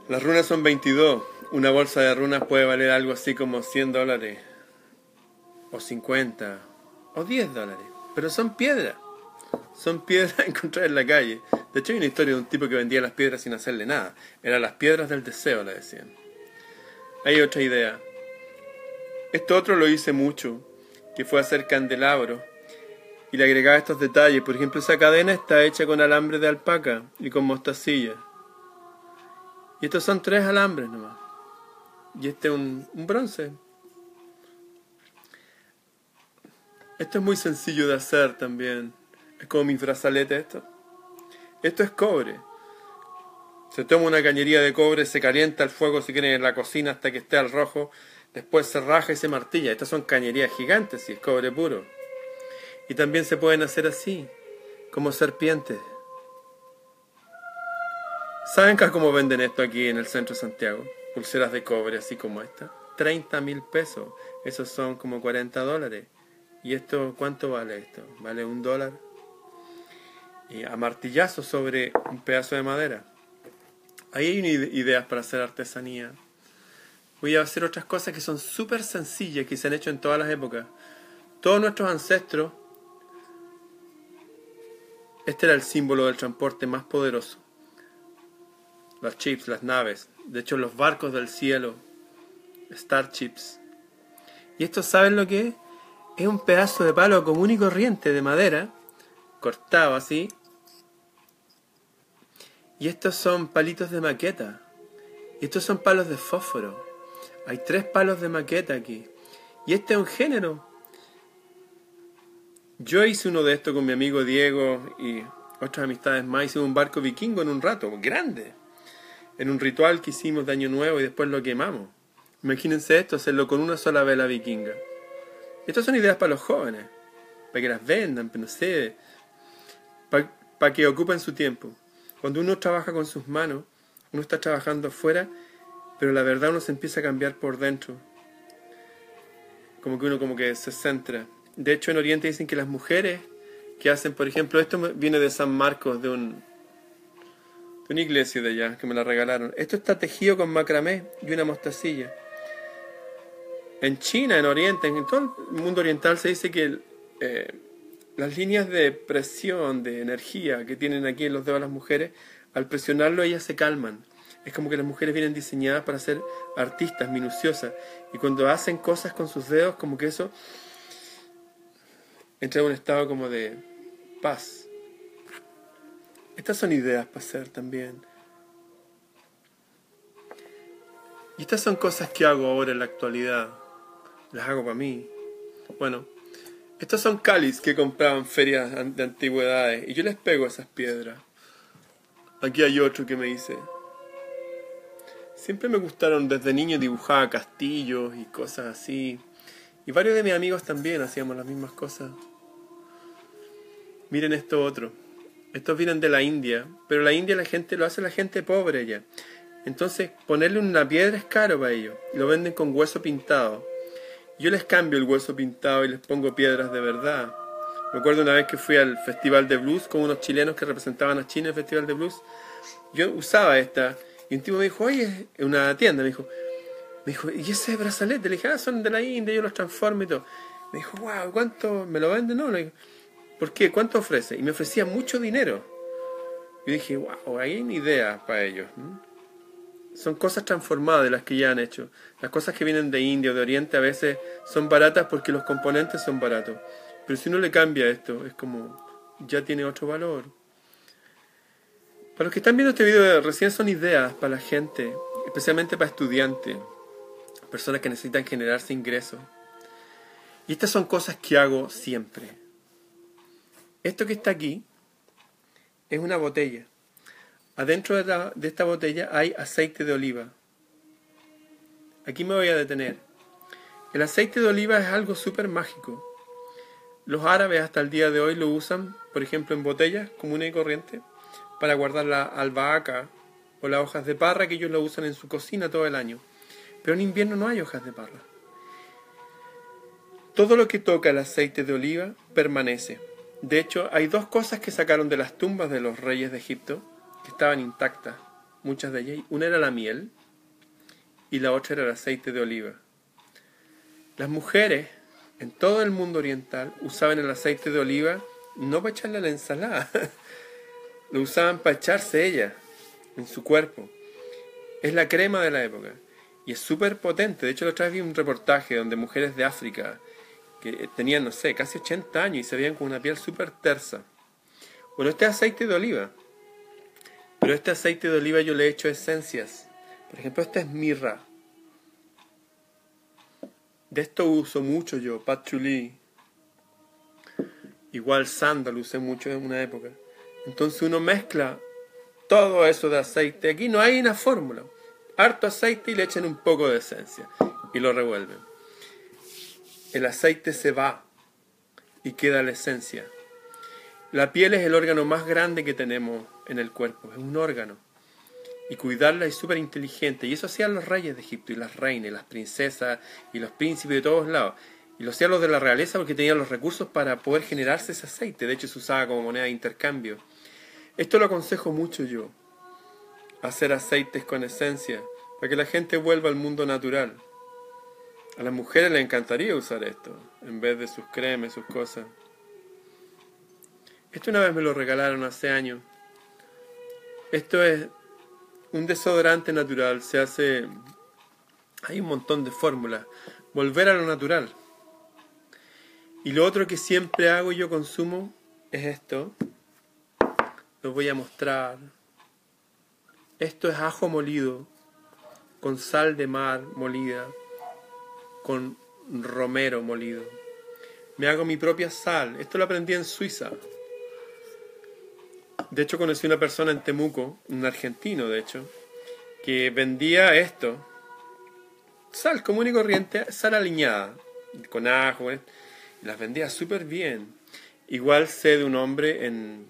Las runas son 22 una bolsa de runas puede valer algo así como 100 dólares, o 50, o 10 dólares. Pero son piedras. Son piedras *laughs* encontradas en la calle. De hecho, hay una historia de un tipo que vendía las piedras sin hacerle nada. Eran las piedras del deseo, le decían. Hay otra idea. Esto otro lo hice mucho, que fue hacer candelabros. Y le agregaba estos detalles. Por ejemplo, esa cadena está hecha con alambre de alpaca y con mostacilla. Y estos son tres alambres nomás. Y este es un, bronce. Esto es muy sencillo de hacer también. Es como mi brazalete esto. Esto es cobre. Se toma una cañería de cobre, se calienta el fuego si quieren en la cocina hasta que esté al rojo. Después se raja y se martilla. Estas son cañerías gigantes y es cobre puro. Y también se pueden hacer así, como serpientes. ¿Saben cómo venden esto aquí en el centro de Santiago? pulseras de cobre así como esta. 30 mil pesos. Esos son como 40 dólares. ¿Y esto cuánto vale esto? Vale un dólar. Y a martillazo sobre un pedazo de madera. Ahí hay ideas para hacer artesanía. Voy a hacer otras cosas que son súper sencillas, que se han hecho en todas las épocas. Todos nuestros ancestros, este era el símbolo del transporte más poderoso. Las chips, las naves, de hecho, los barcos del cielo, Starships. ¿Y estos saben lo que es? Es un pedazo de palo común y corriente de madera, cortado así. Y estos son palitos de maqueta. Y estos son palos de fósforo. Hay tres palos de maqueta aquí. Y este es un género. Yo hice uno de estos con mi amigo Diego y otras amistades más. Hice un barco vikingo en un rato, grande en un ritual que hicimos de Año Nuevo y después lo quemamos. Imagínense esto, hacerlo con una sola vela vikinga. Estas son ideas para los jóvenes, para que las vendan, no sé, para, para que ocupen su tiempo. Cuando uno trabaja con sus manos, uno está trabajando afuera, pero la verdad uno se empieza a cambiar por dentro. Como que uno como que se centra. De hecho, en Oriente dicen que las mujeres que hacen, por ejemplo, esto viene de San Marcos, de un, una iglesia de allá que me la regalaron. Esto está tejido con macramé y una mostacilla. En China, en Oriente, en todo el mundo oriental se dice que eh, las líneas de presión, de energía que tienen aquí en los dedos las mujeres, al presionarlo ellas se calman. Es como que las mujeres vienen diseñadas para ser artistas, minuciosas. Y cuando hacen cosas con sus dedos, como que eso entra en un estado como de paz. Estas son ideas para hacer también. Y estas son cosas que hago ahora en la actualidad. Las hago para mí. Bueno, estos son cáliz que compraban ferias de antigüedades y yo les pego esas piedras. Aquí hay otro que me dice. Siempre me gustaron desde niño dibujar castillos y cosas así. Y varios de mis amigos también hacíamos las mismas cosas. Miren esto otro. Estos vienen de la India, pero la India la gente lo hace la gente pobre ya. Entonces, ponerle una piedra es caro para ellos. Lo venden con hueso pintado. Yo les cambio el hueso pintado y les pongo piedras de verdad. Me acuerdo una vez que fui al Festival de Blues con unos chilenos que representaban a China en el Festival de Blues. Yo usaba esta y un tipo me dijo, oye, en una tienda, me dijo, me dijo, ¿y ese brazalete? Le dije, ah, son de la India, yo los transformo y todo. Me dijo, wow, ¿cuánto me lo vende? No, le dije, ¿por qué? ¿Cuánto ofrece? Y me ofrecía mucho dinero. Y dije, wow, hay una idea para ellos. Son cosas transformadas de las que ya han hecho. Las cosas que vienen de India o de Oriente a veces son baratas porque los componentes son baratos. Pero si uno le cambia esto, es como, ya tiene otro valor. Para los que están viendo este video, recién son ideas para la gente, especialmente para estudiantes, personas que necesitan generarse ingresos. Y estas son cosas que hago siempre. Esto que está aquí es una botella. Adentro de, esta botella hay aceite de oliva. Aquí me voy a detener. El aceite de oliva es algo súper mágico. Los árabes hasta el día de hoy lo usan, por ejemplo, en botellas comunes y corrientes, para guardar la albahaca o las hojas de parra que ellos lo usan en su cocina todo el año. Pero en invierno no hay hojas de parra. Todo lo que toca el aceite de oliva permanece. De hecho, hay dos cosas que sacaron de las tumbas de los reyes de Egipto que estaban intactas, muchas de ellas. Una era la miel y la otra era el aceite de oliva. Las mujeres en todo el mundo oriental usaban el aceite de oliva no para echarle a la ensalada, *laughs* lo usaban para echarse ella en su cuerpo. Es la crema de la época y es súper potente. De hecho, la otra vez vi un reportaje donde mujeres de África que tenían, no sé, casi 80 años y se veían con una piel súper tersa. Bueno, este aceite de oliva. Pero este aceite de oliva yo le he hecho esencias. Por ejemplo, esta es mirra. De esto uso mucho yo, patchouli. Igual sándalo usé mucho en una época. Entonces uno mezcla todo eso de aceite. Aquí no hay una fórmula. Harto aceite y le echan un poco de esencia. Y lo revuelven el aceite se va y queda la esencia. La piel es el órgano más grande que tenemos en el cuerpo, es un órgano. Y cuidarla es súper inteligente. Y eso hacían los reyes de Egipto, y las reinas, y las princesas, y los príncipes de todos lados. Y lo hacían los de la realeza porque tenían los recursos para poder generarse ese aceite. De hecho, se usaba como moneda de intercambio. Esto lo aconsejo mucho yo. Hacer aceites con esencia, para que la gente vuelva al mundo natural. A las mujeres les encantaría usar esto, en vez de sus cremes, sus cosas. Esto una vez me lo regalaron hace años. Esto es un desodorante natural, se hace... Hay un montón de fórmulas. Volver a lo natural. Y lo otro que siempre hago y yo consumo es esto. Lo voy a mostrar. Esto es ajo molido con sal de mar molida con romero molido. Me hago mi propia sal. Esto lo aprendí en Suiza. De hecho, conocí una persona en Temuco, un argentino de hecho, que vendía esto. Sal común y corriente, sal aliñada, con ajo, las vendía súper bien. Igual sé de un hombre en,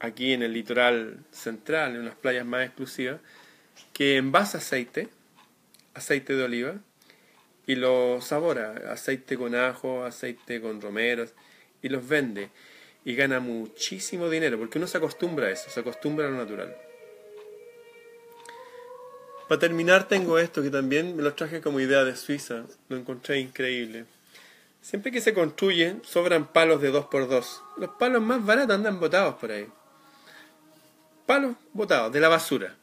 aquí en el litoral central, en las playas más exclusivas, que envasa aceite, aceite de oliva, y los sabora, aceite con ajo, aceite con romeros, y los vende. Y gana muchísimo dinero, porque uno se acostumbra a eso, se acostumbra a lo natural. Para terminar tengo esto, que también me lo traje como idea de Suiza, lo encontré increíble. Siempre que se construye, sobran palos de 2x2. Los palos más baratos andan botados por ahí. Palos botados, de la basura.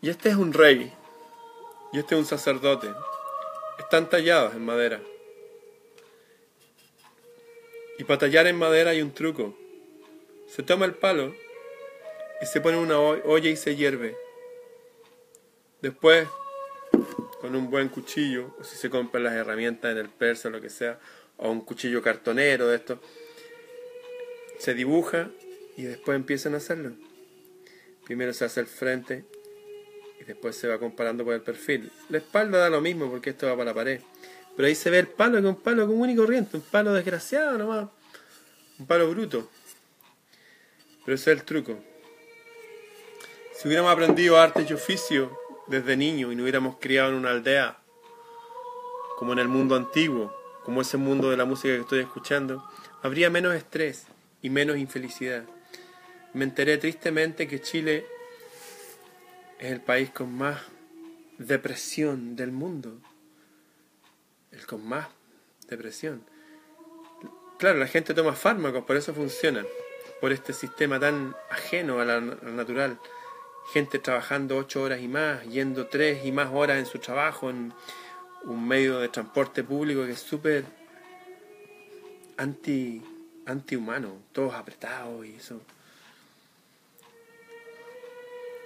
Y este es un rey. Y este es un sacerdote. Están tallados en madera. Y para tallar en madera hay un truco. Se toma el palo y se pone una olla y se hierve. Después, con un buen cuchillo, o si se compran las herramientas en el persa o lo que sea, o un cuchillo cartonero de esto, se dibuja y después empiezan a hacerlo. Primero se hace el frente, después se va comparando por el perfil. La espalda da lo mismo porque esto va para la pared. Pero ahí se ve el palo que un palo común y corriente, un palo desgraciado nomás, un palo bruto. Pero ese es el truco. Si hubiéramos aprendido arte y oficio desde niño y no hubiéramos criado en una aldea, como en el mundo antiguo, como ese mundo de la música que estoy escuchando, habría menos estrés y menos infelicidad. Me enteré tristemente que Chile es el país con más depresión del mundo. El con más depresión. Claro, la gente toma fármacos, por eso funciona. Por este sistema tan ajeno a la, natural. Gente trabajando ocho horas y más, yendo tres y más horas en su trabajo, en un medio de transporte público que es súper anti antihumano, todos apretados y eso.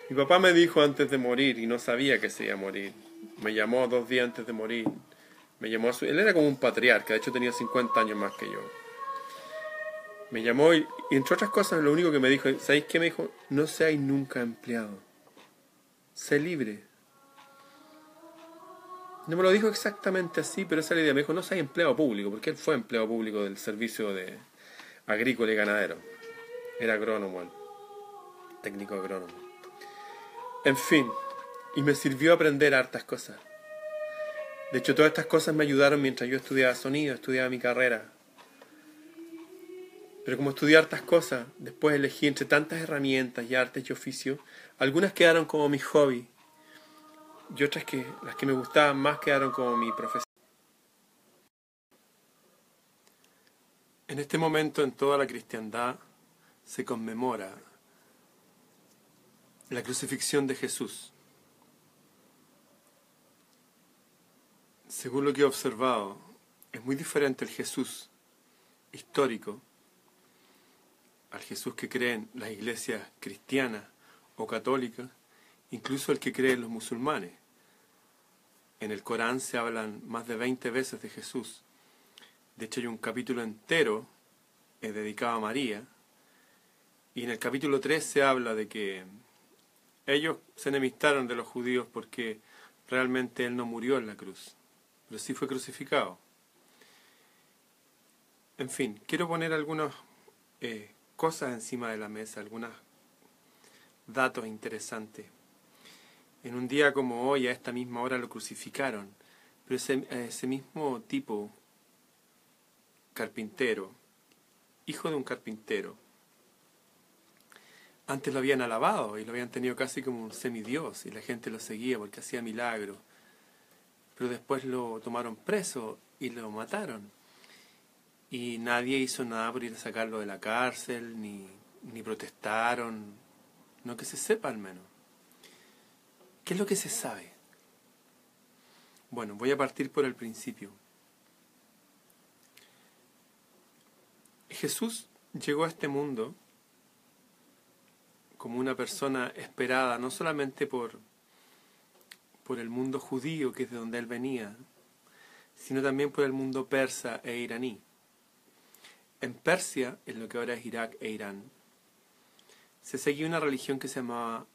Mi papá me dijo antes de morir y no sabía que se iba a morir. Me llamó dos días antes de morir. Me llamó a su... Él era como un patriarca, de hecho tenía 50 años más que yo. Me llamó y, entre otras cosas lo único que me dijo, ¿sabéis qué me dijo? No seáis nunca empleado. Sé libre. No me lo dijo exactamente así, pero esa es la idea. Me dijo, no seáis empleado público, porque él fue empleado público del servicio de agrícola y ganadero. Era agrónomo, técnico agrónomo. En fin, y me sirvió aprender hartas cosas. De hecho, todas estas cosas me ayudaron mientras yo estudiaba sonido, estudiaba mi carrera. Pero como estudié hartas cosas, después elegí entre tantas herramientas y artes y oficios, algunas quedaron como mi hobby y otras que las que me gustaban más quedaron como mi profesión. En este momento en toda la cristiandad se conmemora la crucifixión de Jesús. Según lo que he observado, es muy diferente el Jesús histórico al Jesús que creen las iglesias cristianas o católicas, incluso el que creen los musulmanes. En el Corán se hablan más de 20 veces de Jesús. De hecho, hay un capítulo entero dedicado a María. Y en el capítulo 3 se habla de que ellos se enemistaron de los judíos porque realmente Él no murió en la cruz, pero sí fue crucificado. En fin, quiero poner algunas eh, cosas encima de la mesa, algunos datos interesantes. En un día como hoy, a esta misma hora, lo crucificaron, pero ese, ese mismo tipo, carpintero, hijo de un carpintero, antes lo habían alabado y lo habían tenido casi como un semidios y la gente lo seguía porque hacía milagros. Pero después lo tomaron preso y lo mataron. Y nadie hizo nada por ir a sacarlo de la cárcel, ni, ni protestaron, no que se sepa al menos. ¿Qué es lo que se sabe? Bueno, voy a partir por el principio. Jesús llegó a este mundo como una persona esperada, no solamente por, por el mundo judío, que es de donde él venía, sino también por el mundo persa e iraní. En Persia, en lo que ahora es Irak e Irán, se seguía una religión que se llamaba,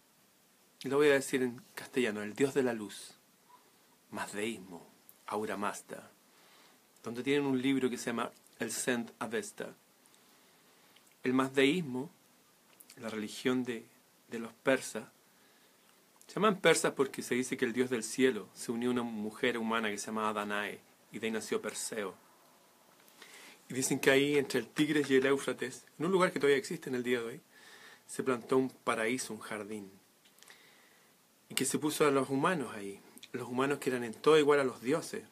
lo voy a decir en castellano, el dios de la luz, Mazdeísmo, Aura Mazda, donde tienen un libro que se llama el Sent Avesta. El mazdeísmo la religión de, los persas. Se llaman persas porque se dice que el dios del cielo se unió a una mujer humana que se llamaba Danae y de ahí nació Perseo. Y dicen que ahí entre el Tigres y el Éufrates, en un lugar que todavía existe en el día de hoy, se plantó un paraíso, un jardín. Y que se puso a los humanos ahí. Los humanos que eran en todo igual a los dioses.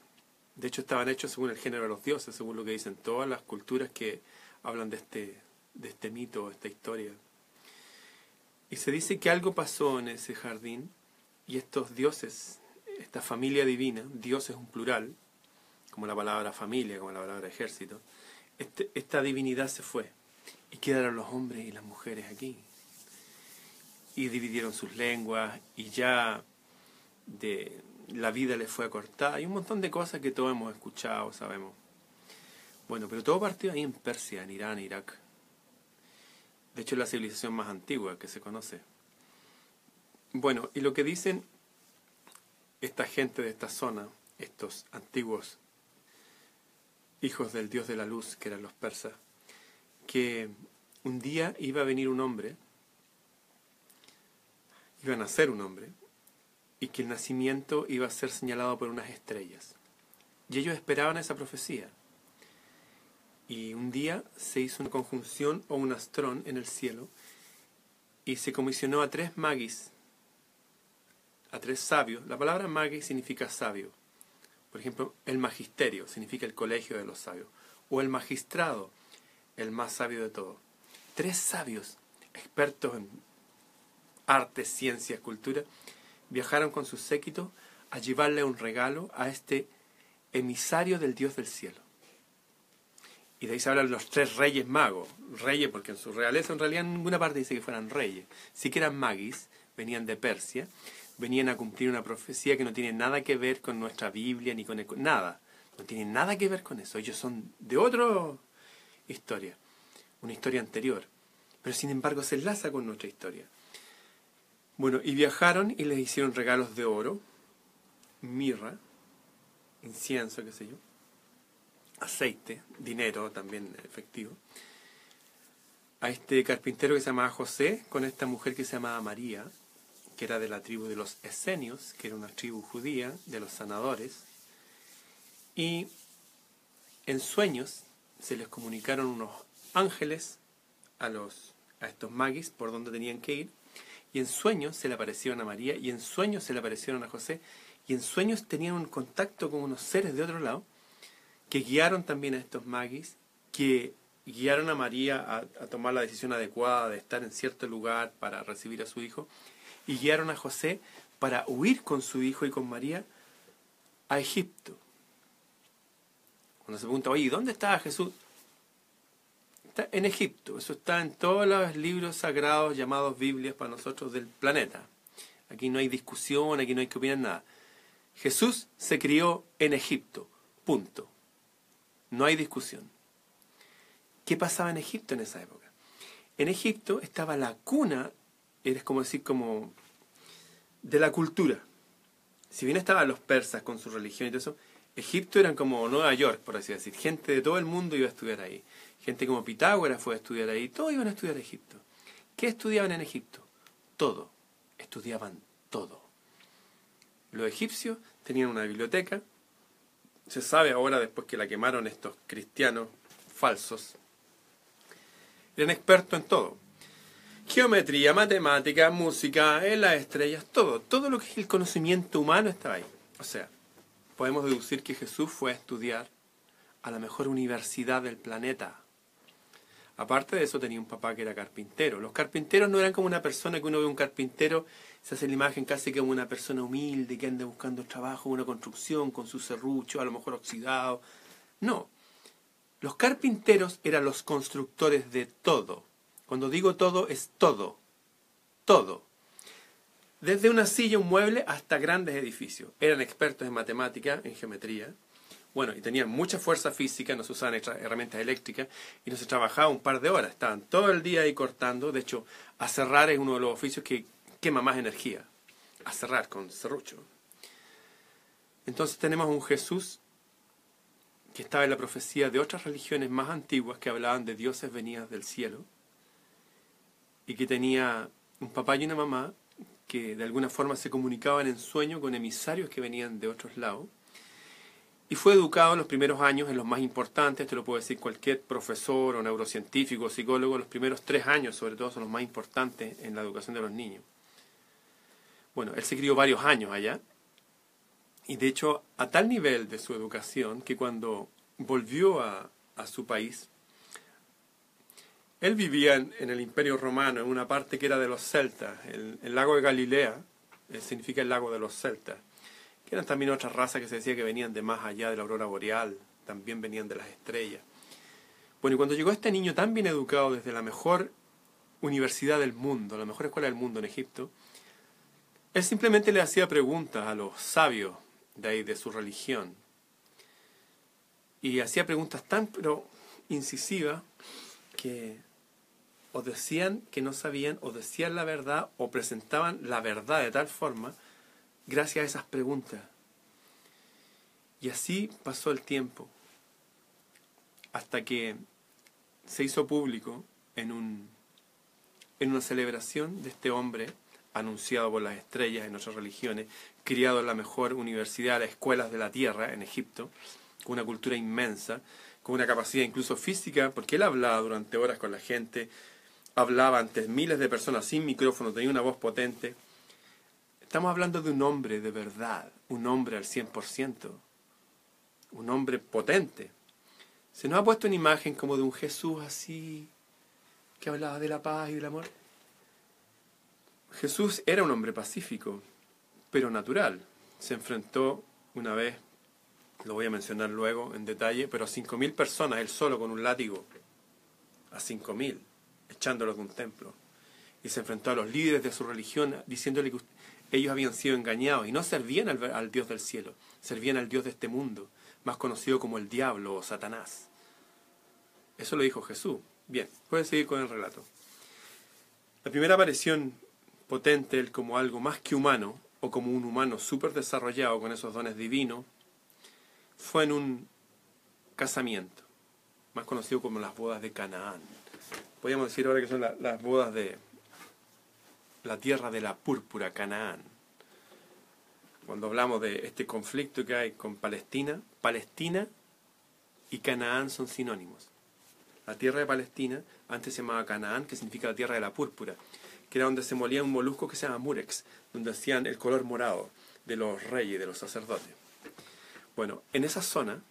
De hecho estaban hechos según el género de los dioses, según lo que dicen todas las culturas que hablan de este, de este mito, esta historia. Y se dice que algo pasó en ese jardín y estos dioses, esta familia divina, Dios es un plural, como la palabra familia, como la palabra ejército, este, esta divinidad se fue y quedaron los hombres y las mujeres aquí. Y dividieron sus lenguas y ya de la vida les fue acortada y un montón de cosas que todos hemos escuchado, sabemos. Bueno, pero todo partió ahí en Persia, en Irán, Irak. De hecho, es la civilización más antigua que se conoce. Bueno, y lo que dicen esta gente de esta zona, estos antiguos hijos del dios de la luz, que eran los persas, que un día iba a venir un hombre, iba a nacer un hombre, y que el nacimiento iba a ser señalado por unas estrellas. Y ellos esperaban esa profecía. Y un día se hizo una conjunción o un astrón en el cielo y se comisionó a tres magis, a tres sabios. La palabra magis significa sabio. Por ejemplo, el magisterio significa el colegio de los sabios. O el magistrado, el más sabio de todos. Tres sabios, expertos en arte, ciencia, cultura, viajaron con su séquito a llevarle un regalo a este emisario del Dios del cielo. Y de ahí se hablan los tres reyes magos. Reyes, porque en su realeza en realidad en ninguna parte dice que fueran reyes. Sí que eran magis, venían de Persia, venían a cumplir una profecía que no tiene nada que ver con nuestra Biblia ni con nada. No tiene nada que ver con eso. Ellos son de otra historia, una historia anterior. Pero sin embargo se enlaza con nuestra historia. Bueno, y viajaron y les hicieron regalos de oro, mirra, incienso, qué sé yo, aceite, dinero también efectivo, a este carpintero que se llamaba José, con esta mujer que se llamaba María, que era de la tribu de los Esenios, que era una tribu judía, de los sanadores, y en sueños se les comunicaron unos ángeles a, los, a estos magis por donde tenían que ir, y en sueños se le aparecieron a María, y en sueños se le aparecieron a José, y en sueños tenían un contacto con unos seres de otro lado, que guiaron también a estos magis, que guiaron a María a, a, tomar la decisión adecuada de estar en cierto lugar para recibir a su hijo, y guiaron a José para huir con su hijo y con María a Egipto. Cuando se pregunta, oye, ¿dónde estaba Jesús? Está en Egipto, eso está en todos los libros sagrados llamados Biblias para nosotros del planeta. Aquí no hay discusión, aquí no hay que opinar nada. Jesús se crió en Egipto, punto. No hay discusión. ¿Qué pasaba en Egipto en esa época? En Egipto estaba la cuna, eres como decir, como de la cultura. Si bien estaban los persas con su religión y todo eso, Egipto eran como Nueva York, por así decir. Gente de todo el mundo iba a estudiar ahí. Gente como Pitágoras fue a estudiar ahí. Todos iban a estudiar Egipto. ¿Qué estudiaban en Egipto? Todo. Estudiaban todo. Los egipcios tenían una biblioteca. Se sabe ahora, después que la quemaron estos cristianos falsos, eran expertos en todo. Geometría, matemática, música, en las estrellas, todo. Todo lo que es el conocimiento humano estaba ahí. O sea, podemos deducir que Jesús fue a estudiar a la mejor universidad del planeta. Aparte de eso tenía un papá que era carpintero. Los carpinteros no eran como una persona que uno ve un carpintero, se hace la imagen casi como una persona humilde que anda buscando trabajo, una construcción con su serrucho, a lo mejor oxidado. No. Los carpinteros eran los constructores de todo. Cuando digo todo es todo. Todo. Desde una silla, un mueble, hasta grandes edificios. Eran expertos en matemática, en geometría, bueno, y tenían mucha fuerza física, no se usaban herramientas eléctricas y no se trabajaba un par de horas. Estaban todo el día ahí cortando. De hecho, a cerrar es uno de los oficios que quema más energía. A cerrar con serrucho. Entonces tenemos un Jesús que estaba en la profecía de otras religiones más antiguas que hablaban de dioses venidas del cielo y que tenía un papá y una mamá que de alguna forma se comunicaban en sueño con emisarios que venían de otros lados y fue educado en los primeros años en los más importantes, te lo puede decir cualquier profesor o neurocientífico o psicólogo, los primeros tres años sobre todo son los más importantes en la educación de los niños. Bueno, él se crió varios años allá y de hecho a tal nivel de su educación que cuando volvió a, a su país, él vivía en, el imperio romano, en una parte que era de los celtas, el, lago de Galilea, eh, significa el lago de los celtas eran también otras razas que se decía que venían de más allá de la aurora boreal, también venían de las estrellas. Bueno, y cuando llegó este niño tan bien educado desde la mejor universidad del mundo, la mejor escuela del mundo en Egipto, él simplemente le hacía preguntas a los sabios de ahí, de su religión. Y hacía preguntas tan pero incisivas que o decían que no sabían, o decían la verdad, o presentaban la verdad de tal forma gracias a esas preguntas. Y así pasó el tiempo, hasta que se hizo público en, un, en una celebración de este hombre, anunciado por las estrellas en otras religiones, criado en la mejor universidad, las escuelas de la tierra en Egipto, con una cultura inmensa, con una capacidad incluso física, porque él hablaba durante horas con la gente, hablaba ante miles de personas sin micrófono, tenía una voz potente. Estamos hablando de un hombre de verdad, un hombre al 100%, un hombre potente. Se nos ha puesto una imagen como de un Jesús así, que hablaba de la paz y del amor. Jesús era un hombre pacífico, pero natural. Se enfrentó una vez, lo voy a mencionar luego en detalle, pero a 5.000 personas, él solo con un látigo, a 5.000, echándolos de un templo. Y se enfrentó a los líderes de su religión diciéndole que ellos habían sido engañados y no servían al, Dios del cielo, servían al Dios de este mundo, más conocido como el diablo o Satanás. Eso lo dijo Jesús. Bien, puede seguir con el relato. La primera aparición potente, él como algo más que humano, o como un humano súper desarrollado con esos dones divinos, fue en un casamiento, más conocido como las bodas de Canaán. Podríamos decir ahora que son las bodas de la tierra de la púrpura, Canaán. Cuando hablamos de este conflicto que hay con Palestina, Palestina y Canaán son sinónimos. La tierra de Palestina antes se llamaba Canaán, que significa la tierra de la púrpura que era donde se molía un molusco que se llama murex, donde hacían el color morado de los reyes, de los sacerdotes. Bueno, en esa zona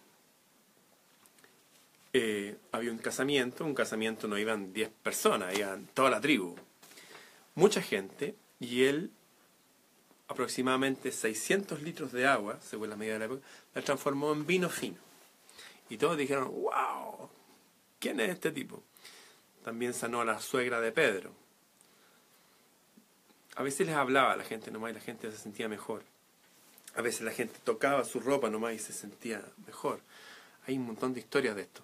eh, había un casamiento, un casamiento no iban 10 personas, iban toda la tribu, mucha gente, y él aproximadamente 600 litros de agua, según la medida de la época, la transformó en vino fino. Y todos dijeron, wow, ¿quién es este tipo? También sanó a la suegra de Pedro. A veces les hablaba a la gente nomás y la gente se sentía mejor. A veces la gente tocaba su ropa nomás y se sentía mejor. Hay un montón de historias de esto.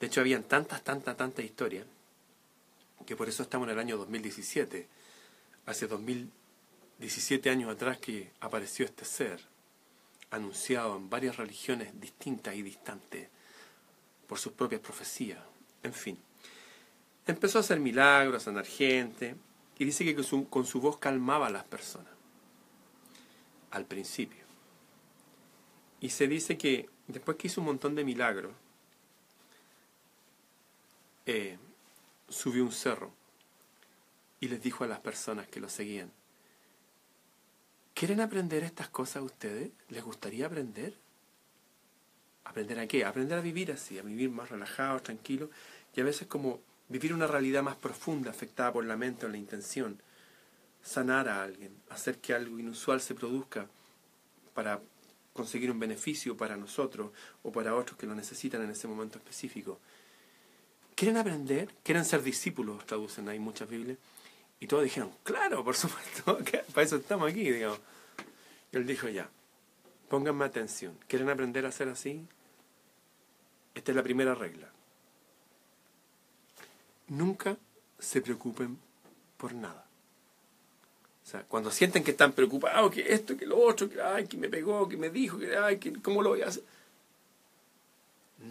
De hecho, habían tantas, tantas, tantas historias que por eso estamos en el año 2017. Hace 2017 años atrás que apareció este ser, anunciado en varias religiones distintas y distantes por sus propias profecías. En fin, empezó a hacer milagros, a sanar gente, y dice que con su, voz calmaba a las personas. Al principio. Y se dice que después que hizo un montón de milagros, eh, subió un cerro y les dijo a las personas que lo seguían, ¿quieren aprender estas cosas ustedes? ¿Les gustaría aprender? ¿Aprender a qué? Aprender a vivir así, a vivir más relajados, tranquilos, y a veces como vivir una realidad más profunda afectada por la mente o la intención, sanar a alguien, hacer que algo inusual se produzca para conseguir un beneficio para nosotros o para otros que lo necesitan en ese momento específico. ¿Quieren aprender? ¿Quieren ser discípulos? Traducen ahí muchas Biblias. Y todos dijeron, claro, por supuesto, *laughs* para eso estamos aquí, digamos. Y él dijo, ya, pónganme atención. ¿Quieren aprender a ser así? Esta es la primera regla nunca se preocupen por nada. O sea, cuando sienten que están preocupados, que esto, que lo otro, que, ay, que me pegó, que me dijo, que, ay, que, ¿cómo lo voy a hacer?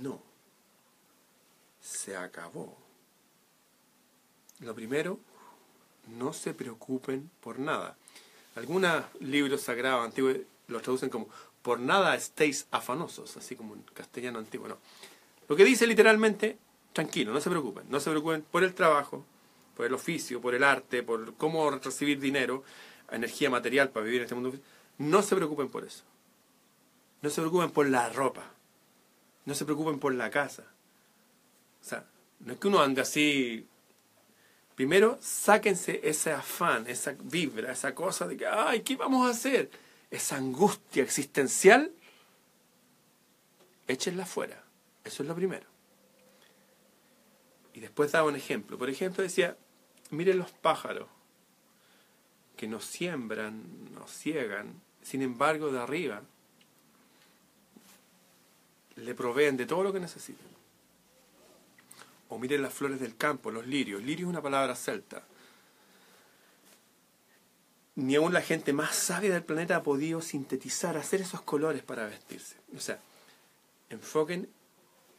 No. Se acabó. Lo primero, no se preocupen por nada. Algunos libros sagrados antiguos los traducen como por nada estéis afanosos, así como en castellano antiguo. No. Lo que dice literalmente, tranquilo, no se preocupen. No se preocupen por el trabajo, por el oficio, por el arte, por cómo recibir dinero, energía material para vivir en este mundo. No se preocupen por eso. No se preocupen por la ropa. No se preocupen por la casa. O sea, no es que uno ande así. Primero, sáquense ese afán, esa vibra, esa cosa de que, ay, ¿qué vamos a hacer? Esa angustia existencial, échenla fuera. Eso es lo primero. Y después daba un ejemplo. Por ejemplo, decía, miren los pájaros, que nos siembran, nos ciegan, sin embargo, de arriba le proveen de todo lo que necesitan. O miren las flores del campo, los lirios. Lirio es una palabra celta. Ni aún la gente más sabia del planeta ha podido sintetizar, hacer esos colores para vestirse. O sea, enfoquen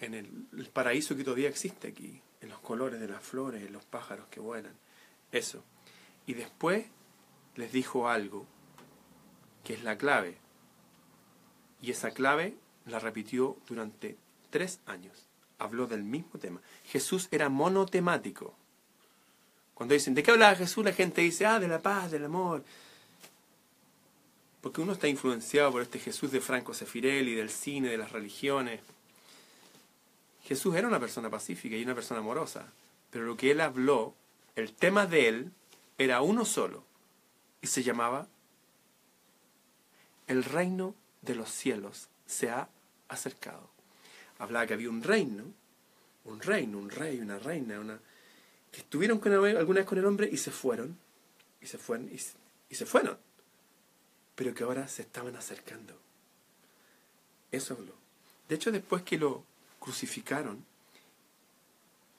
en el paraíso que todavía existe aquí, en los colores de las flores, en los pájaros que vuelan. Eso. Y después les dijo algo que es la clave. Y esa clave la repitió durante tres años. Habló del mismo tema. Jesús era monotemático. Cuando dicen, ¿de qué hablaba Jesús? La gente dice, ah, de la paz, del amor. Porque uno está influenciado por este Jesús de Franco Sefirelli, del cine, de las religiones. Jesús era una persona pacífica y una persona amorosa, pero lo que él habló, el tema de él, era uno solo, y se llamaba El reino de los cielos se ha acercado. Hablaba que había un reino, un reino, un rey, una reina, una que estuvieron con alguna vez con el hombre y se fueron, y se fueron, y se fueron, pero que ahora se estaban acercando. Eso habló. De hecho, después que lo crucificaron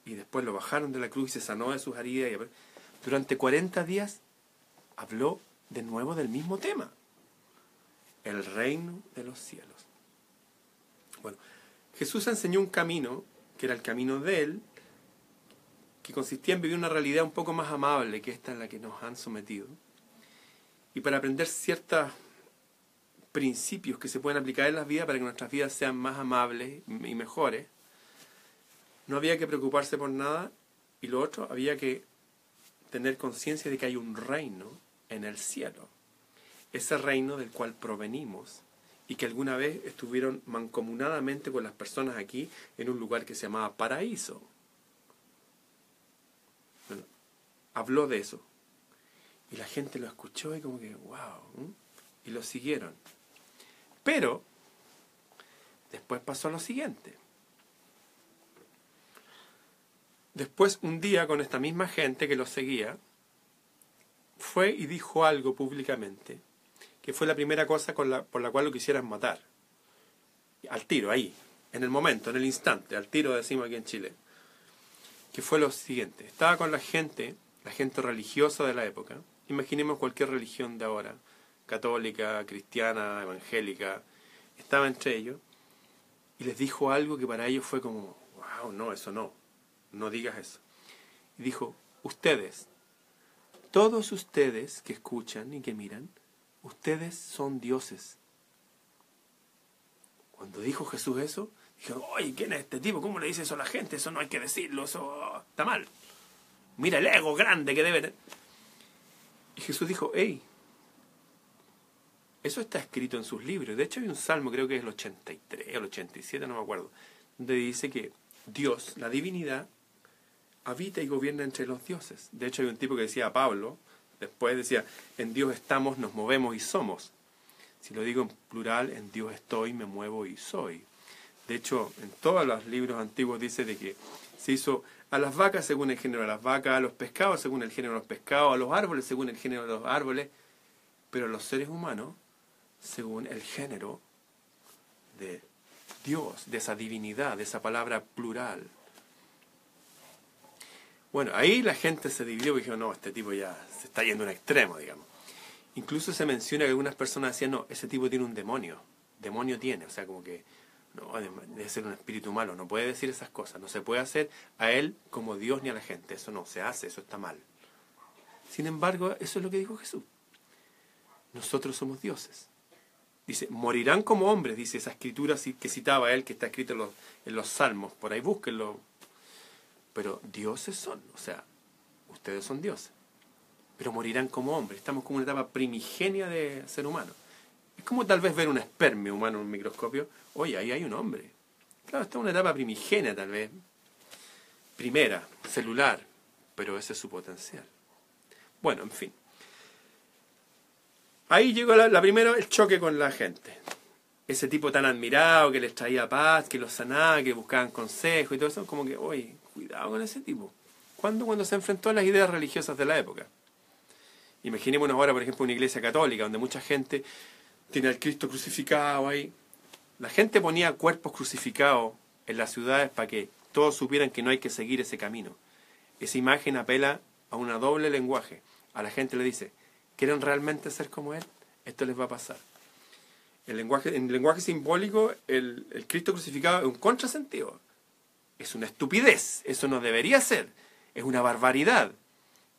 y después lo bajaron de la cruz y se sanó de sus heridas, y durante 40 días habló de nuevo del mismo tema, el reino de los cielos. Bueno, Jesús enseñó un camino, que era el camino de Él, que consistía en vivir una realidad un poco más amable que esta en la que nos han sometido. Y para aprender ciertos principios que se pueden aplicar en las vidas para que nuestras vidas sean más amables y mejores, no había que preocuparse por nada y lo otro, había que tener conciencia de que hay un reino en el cielo. Ese reino del cual provenimos y que alguna vez estuvieron mancomunadamente con las personas aquí en un lugar que se llamaba paraíso. habló de eso. Y la gente lo escuchó y como que, wow, y lo siguieron. Pero, después pasó lo siguiente. Después, un día, con esta misma gente que lo seguía, fue y dijo algo públicamente que fue la primera cosa por la cual lo quisieran matar. Al tiro, ahí, en el momento, en el instante, al tiro decimos aquí en Chile. Que fue lo siguiente, estaba con la gente, la gente religiosa de la época, imaginemos cualquier religión de ahora, católica, cristiana, evangélica, estaba entre ellos, y les dijo algo que para ellos fue como, wow, no, eso no, no digas eso. Y dijo, ustedes, todos ustedes que escuchan y que miran, ustedes son dioses. Cuando dijo Jesús eso, dijeron, oye, ¿quién es este tipo? ¿Cómo le dice eso a la gente? Eso no hay que decirlo, eso está mal. Mira el ego grande que debe tener. Y Jesús dijo, hey, eso está escrito en sus libros. De hecho hay un salmo, creo que es el 83, el 87, no me acuerdo, donde dice que Dios, la divinidad, habita y gobierna entre los dioses. De hecho hay un tipo que decía a Pablo, Después decía, en Dios estamos, nos movemos y somos. Si lo digo en plural, en Dios estoy, me muevo y soy. De hecho, en todos los libros antiguos dice de que se hizo a las vacas según el género de las vacas, a los pescados según el género de los pescados, a los árboles según el género de los árboles, pero a los seres humanos según el género de Dios, de esa divinidad, de esa palabra plural. Bueno, ahí la gente se dividió y dijo, no, este tipo ya se está yendo a un extremo, digamos. Incluso se menciona que algunas personas decían, no, ese tipo tiene un demonio. Demonio tiene, o sea, como que no, debe ser un espíritu malo, no puede decir esas cosas, no se puede hacer a él como Dios ni a la gente, eso no se hace, eso está mal. Sin embargo, eso es lo que dijo Jesús. Nosotros somos dioses. Dice, morirán como hombres, dice esa escritura que citaba él, que está escrito en los, en los salmos, por ahí búsquenlo, pero dioses son, o sea, ustedes son dioses. Pero morirán como hombres. Estamos como una etapa primigenia de ser humano. Es como tal vez ver un espermio humano en un microscopio. Oye, ahí hay un hombre. Claro, está en una etapa primigenia tal vez. Primera, celular. Pero ese es su potencial. Bueno, en fin. Ahí llegó la, la primera, el choque con la gente. Ese tipo tan admirado que les traía paz, que los sanaba, que buscaban consejo y todo eso, como que, oye, Cuidado con ese tipo. ¿Cuándo? Cuando se enfrentó a las ideas religiosas de la época. Imaginémonos ahora, por ejemplo, una iglesia católica donde mucha gente tiene al Cristo crucificado ahí. La gente ponía cuerpos crucificados en las ciudades para que todos supieran que no hay que seguir ese camino. Esa imagen apela a un doble lenguaje. A la gente le dice, ¿quieren realmente ser como Él? Esto les va a pasar. El lenguaje, en lenguaje simbólico, el, el Cristo crucificado es un contrasentido. Es una estupidez, eso no debería ser, es una barbaridad.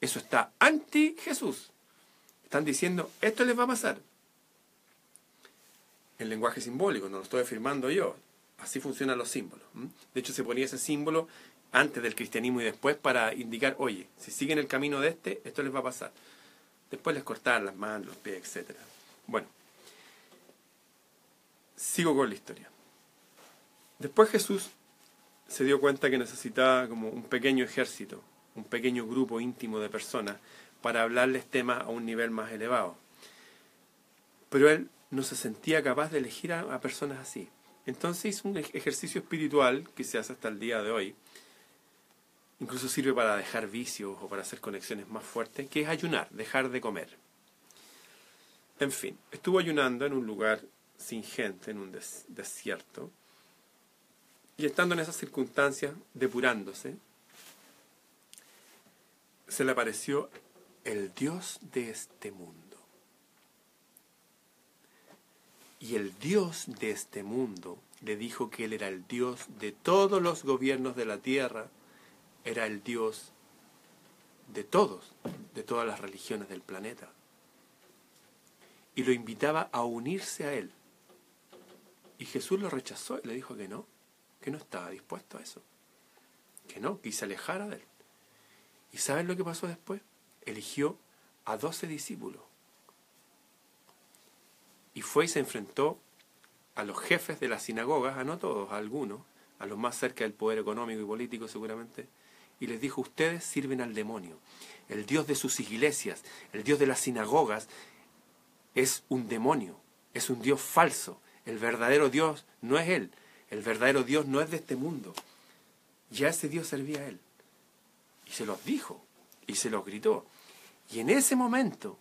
Eso está anti Jesús. Están diciendo, esto les va a pasar. en lenguaje simbólico, no lo estoy afirmando yo. Así funcionan los símbolos. De hecho, se ponía ese símbolo antes del cristianismo y después para indicar, oye, si siguen el camino de este, esto les va a pasar. Después les cortaban las manos, los pies, etc. Bueno, sigo con la historia. Después Jesús se dio cuenta que necesitaba como un pequeño ejército, un pequeño grupo íntimo de personas para hablarles temas a un nivel más elevado. Pero él no se sentía capaz de elegir a, personas así. Entonces hizo un ejercicio espiritual que se hace hasta el día de hoy. Incluso sirve para dejar vicios o para hacer conexiones más fuertes, que es ayunar, dejar de comer. En fin, estuvo ayunando en un lugar sin gente, en un desierto, y estando en esas circunstancias, depurándose, se le apareció el Dios de este mundo. Y el Dios de este mundo le dijo que Él era el Dios de todos los gobiernos de la tierra, era el Dios de todos, de todas las religiones del planeta. Y lo invitaba a unirse a Él. Y Jesús lo rechazó y le dijo que no, que no estaba dispuesto a eso. Que no, que se alejara de Él. ¿Y saben lo que pasó después? Eligió a doce discípulos y fue y se enfrentó a los jefes de las sinagogas, a no todos, a algunos, a los más cerca del poder económico y político seguramente, y les dijo, ustedes sirven al demonio. El Dios de sus iglesias, el Dios de las sinagogas, es un demonio, es un Dios falso. El verdadero Dios no es Él, el verdadero Dios no es de este mundo. Ya ese Dios servía a Él. Y se los dijo, y se los gritó. Y en ese momento,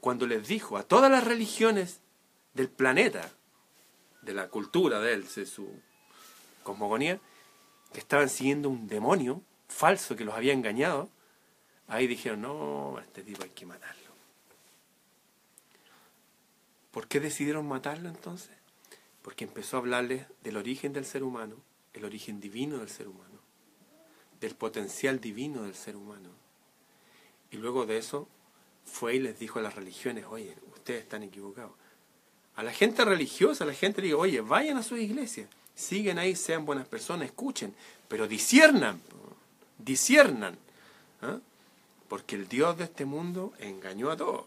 cuando les dijo a todas las religiones del planeta, de la cultura de él, de su cosmogonía, que estaban siguiendo un demonio falso que los había engañado, ahí dijeron, no, este tipo hay que matarlo. ¿Por qué decidieron matarlo entonces? Porque empezó a hablarles del origen del ser humano, el origen divino del ser humano, del potencial divino del ser humano. Y luego de eso fue y les dijo a las religiones, oye, ustedes están equivocados a la gente religiosa, a la gente le digo, oye, vayan a su iglesia, siguen ahí, sean buenas personas, escuchen, pero disiernan, disiernan, ¿ah? porque el Dios de este mundo engañó a todos.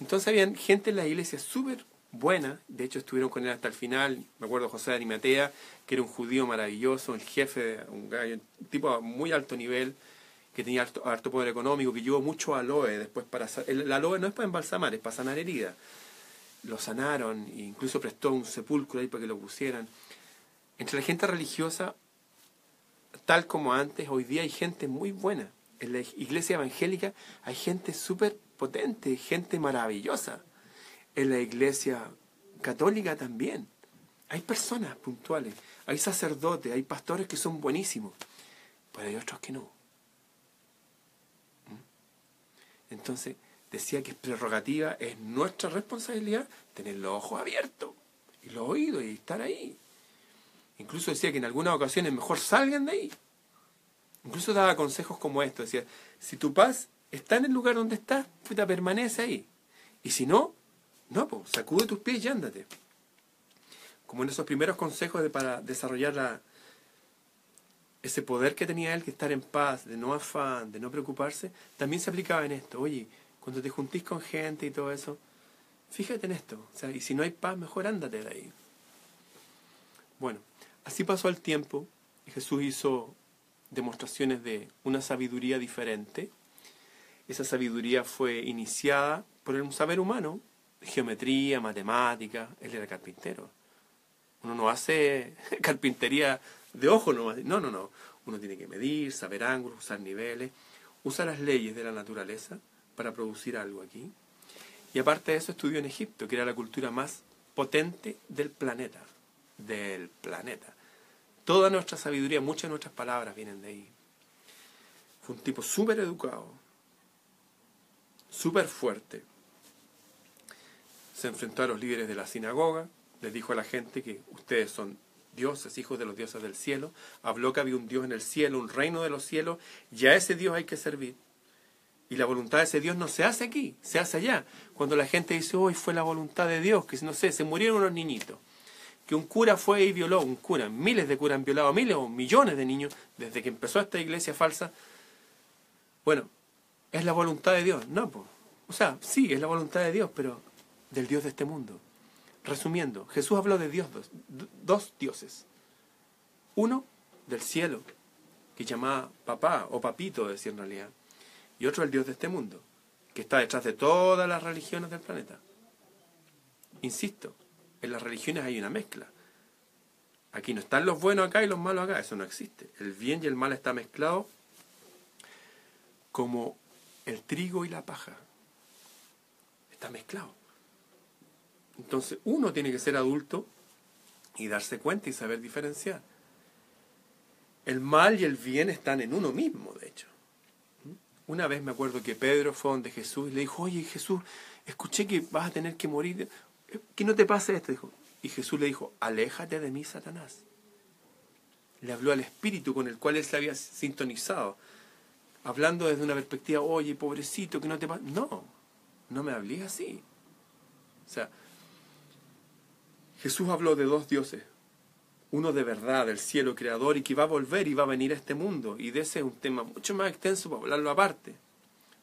Entonces había gente en la iglesia súper buena, de hecho estuvieron con él hasta el final, me acuerdo José de Arimatea, que era un judío maravilloso, el jefe, un, un tipo a muy alto nivel, que tenía harto, poder económico, que llevó mucho aloe después para... El, aloe no es para embalsamar, es para sanar heridas lo sanaron e incluso prestó un sepulcro ahí para que lo pusieran. Entre la gente religiosa, tal como antes, hoy día hay gente muy buena. En la iglesia evangélica hay gente súper potente, gente maravillosa. En la iglesia católica también. Hay personas puntuales, hay sacerdotes, hay pastores que son buenísimos, pero hay otros que no. ¿Mm? Entonces, decía que es prerrogativa, es nuestra responsabilidad tener los ojos abiertos y los oídos y estar ahí. Incluso decía que en algunas ocasiones mejor salgan de ahí. Incluso daba consejos como esto, decía, si tu paz está en el lugar donde estás, puta, permanece ahí. Y si no, no, pues, sacude tus pies y ándate. Como en esos primeros consejos de, para desarrollar la, ese poder que tenía él, que estar en paz, de no afán, de no preocuparse, también se aplicaba en esto. Oye, cuando te juntís con gente y todo eso, fíjate en esto. O sea, y si no hay paz, mejor ándate de ahí. Bueno, así pasó el tiempo y Jesús hizo demostraciones de una sabiduría diferente. Esa sabiduría fue iniciada por un saber humano, geometría, matemática, él era carpintero. Uno no hace *laughs* carpintería de ojo nomás. No, no, no. Uno tiene que medir, saber ángulos, usar niveles, usar las leyes de la naturaleza para producir algo aquí. Y aparte de eso estudió en Egipto, que era la cultura más potente del planeta. Del planeta. Toda nuestra sabiduría, muchas de nuestras palabras vienen de ahí. Fue un tipo súper educado, súper fuerte. Se enfrentó a los líderes de la sinagoga, les dijo a la gente que ustedes son dioses, hijos de los dioses del cielo. Habló que había un Dios en el cielo, un reino de los cielos, y a ese Dios hay que servir Y la voluntad de ese Dios no se hace aquí, se hace allá. Cuando la gente dice, hoy fue la voluntad de Dios, que no sé, se murieron unos niñitos. Que un cura fue y violó, un cura, miles de curas han violado miles o millones de niños desde que empezó esta iglesia falsa. Bueno, es la voluntad de Dios. No, pues. O sea, sí, es la voluntad de Dios, pero del Dios de este mundo. Resumiendo, Jesús habló de Dios, dos, dioses. Uno del cielo, que llamaba papá o papito, decía en realidad. Y otro el Dios de este mundo, que está detrás de todas las religiones del planeta. Insisto, en las religiones hay una mezcla. Aquí no están los buenos acá y los malos acá, eso no existe. El bien y el mal está mezclado como el trigo y la paja. Está mezclado. Entonces uno tiene que ser adulto y darse cuenta y saber diferenciar. El mal y el bien están en uno mismo, de hecho. Una vez me acuerdo que Pedro fue donde Jesús y le dijo, oye Jesús, escuché que vas a tener que morir, que no te pase esto. Dijo. Y Jesús le dijo, aléjate de mí, Satanás. Le habló al espíritu con el cual él se había sintonizado, hablando desde una perspectiva, oye, pobrecito, que no te pase. No, no me hablé así. O sea, Jesús habló de dos dioses, uno de verdad, del cielo creador, y que va a volver y va a venir a este mundo. Y de ese es un tema mucho más extenso para hablarlo aparte.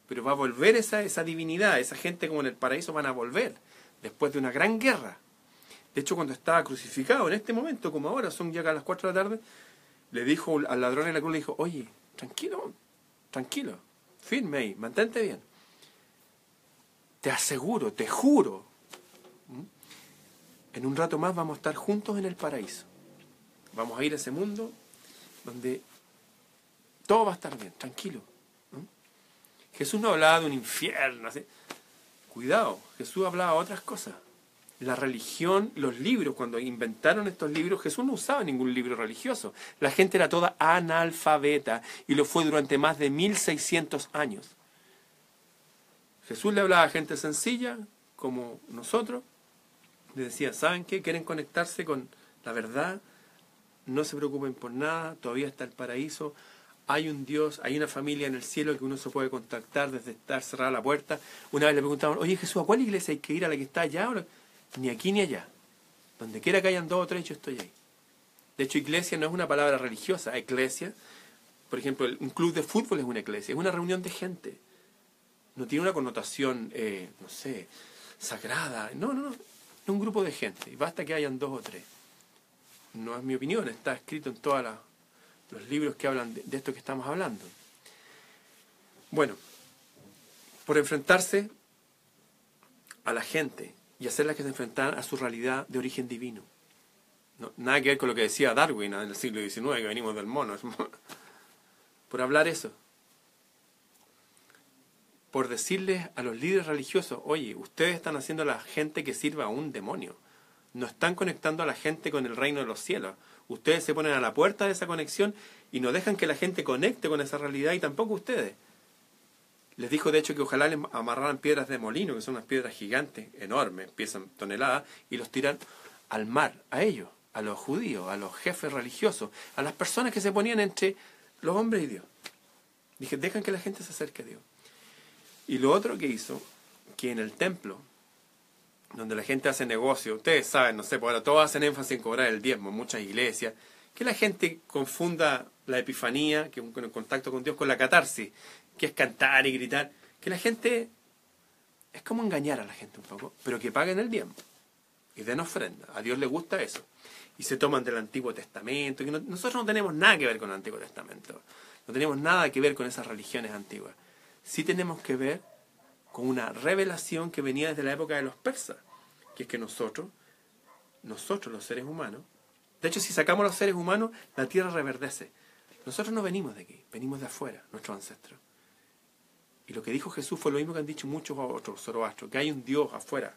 Pero va a volver esa, esa divinidad, esa gente como en el paraíso van a volver, después de una gran guerra. De hecho, cuando estaba crucificado, en este momento, como ahora, son ya las 4 de la tarde, le dijo al ladrón en la cruz, le dijo, oye, tranquilo, tranquilo, firme ahí, mantente bien. Te aseguro, te juro, en un rato más vamos a estar juntos en el paraíso. Vamos a ir a ese mundo donde todo va a estar bien, tranquilo. Jesús no hablaba de un infierno. Cuidado, Jesús hablaba de otras cosas. La religión, los libros, cuando inventaron estos libros, Jesús no usaba ningún libro religioso. La gente era toda analfabeta y lo fue durante más de 1600 años. Jesús le hablaba a gente sencilla, como nosotros, le decía, ¿saben qué? ¿Quieren conectarse con la verdad? No se preocupen por nada, todavía está el paraíso, hay un Dios, hay una familia en el cielo que uno se puede contactar desde estar cerrada la puerta. Una vez le preguntaban, oye Jesús, ¿a cuál iglesia hay que ir? ¿A la que está allá? Ni aquí ni allá. Donde quiera que hayan dos o tres, yo estoy ahí. De hecho, iglesia no es una palabra religiosa. Iglesia, por ejemplo, un club de fútbol es una iglesia, es una reunión de gente. No tiene una connotación, eh, no sé, sagrada. No, no, no un grupo de gente, y basta que hayan dos o tres. No es mi opinión, está escrito en todos los libros que hablan de, esto que estamos hablando. Bueno, por enfrentarse a la gente y hacerla que se enfrentaran a su realidad de origen divino. nada que ver con lo que decía Darwin en el siglo XIX, que venimos del mono. *laughs* Por hablar eso, por decirles a los líderes religiosos, oye, ustedes están haciendo a la gente que sirva a un demonio. No están conectando a la gente con el reino de los cielos. Ustedes se ponen a la puerta de esa conexión y no dejan que la gente conecte con esa realidad y tampoco ustedes. Les dijo de hecho que ojalá les amarraran piedras de molino, que son unas piedras gigantes, enormes, pesan toneladas, y los tiran al mar, a ellos, a los judíos, a los jefes religiosos, a las personas que se ponían entre los hombres y Dios. Dije, dejan que la gente se acerque a Dios. Y lo otro que hizo, que en el templo, donde la gente hace negocio, ustedes saben, no sé, porque todos hacen énfasis en cobrar el diezmo, muchas iglesias, que la gente confunda la epifanía, que con el contacto con Dios, con la catarsis, que es cantar y gritar, que la gente es como engañar a la gente un poco, pero que paguen el diezmo y den ofrenda. A Dios le gusta eso. Y se toman del Antiguo Testamento. Que nosotros no tenemos nada que ver con el Antiguo Testamento. No tenemos nada que ver con esas religiones antiguas sí tenemos que ver con una revelación que venía desde la época de los persas, que es que nosotros, nosotros los seres humanos, de hecho si sacamos los seres humanos, la tierra reverdece. Nosotros no venimos de aquí, venimos de afuera, nuestros ancestros. Y lo que dijo Jesús fue lo mismo que han dicho muchos otros zoroastros, que hay un Dios afuera,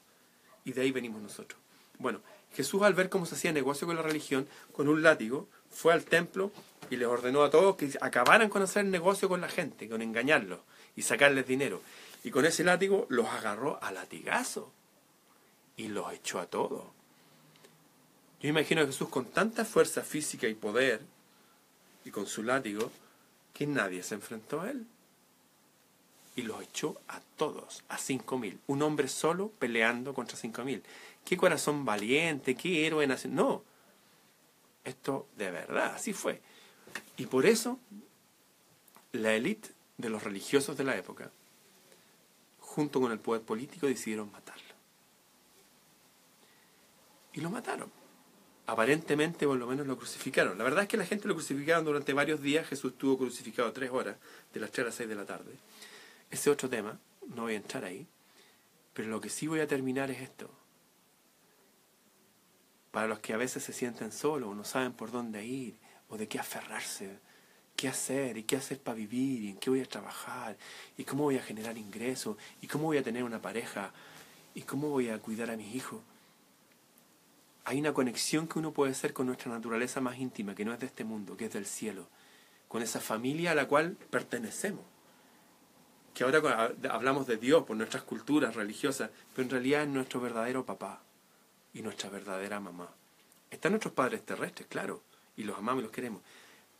y de ahí venimos nosotros. Bueno, Jesús al ver cómo se hacía negocio con la religión, con un látigo, fue al templo y les ordenó a todos que acabaran con hacer negocio con la gente, con engañarlos y sacarles dinero. Y con ese látigo los agarró a latigazo y los echó a todos. Yo imagino a Jesús con tanta fuerza física y poder y con su látigo que nadie se enfrentó a él. y los echó a todos, a cinco mil. Un hombre solo peleando contra cinco mil. Qué corazón valiente, qué héroe nacional. No, esto de verdad, así fue. Y por eso la élite de los religiosos de la época, junto con el poder político, decidieron matarlo. Y lo mataron. Aparentemente, por lo menos, lo crucificaron. La verdad es que la gente lo crucificaron durante varios días. Jesús estuvo crucificado tres horas, de las tres a las seis de la tarde. Ese otro tema, no voy a entrar ahí. Pero lo que sí voy a terminar es esto. Para los que a veces se sienten solos o no saben por dónde ir o de qué aferrarse, qué hacer y qué hacer para vivir y en qué voy a trabajar y cómo voy a generar ingresos y cómo voy a tener una pareja y cómo voy a cuidar a mis hijos. Hay una conexión que uno puede hacer con nuestra naturaleza más íntima, que no es de este mundo, que es del cielo, con esa familia a la cual pertenecemos. Que ahora hablamos de Dios por nuestras culturas religiosas, pero en realidad es nuestro verdadero papá y nuestra verdadera mamá. Están nuestros padres terrestres, claro, y los amamos y los queremos,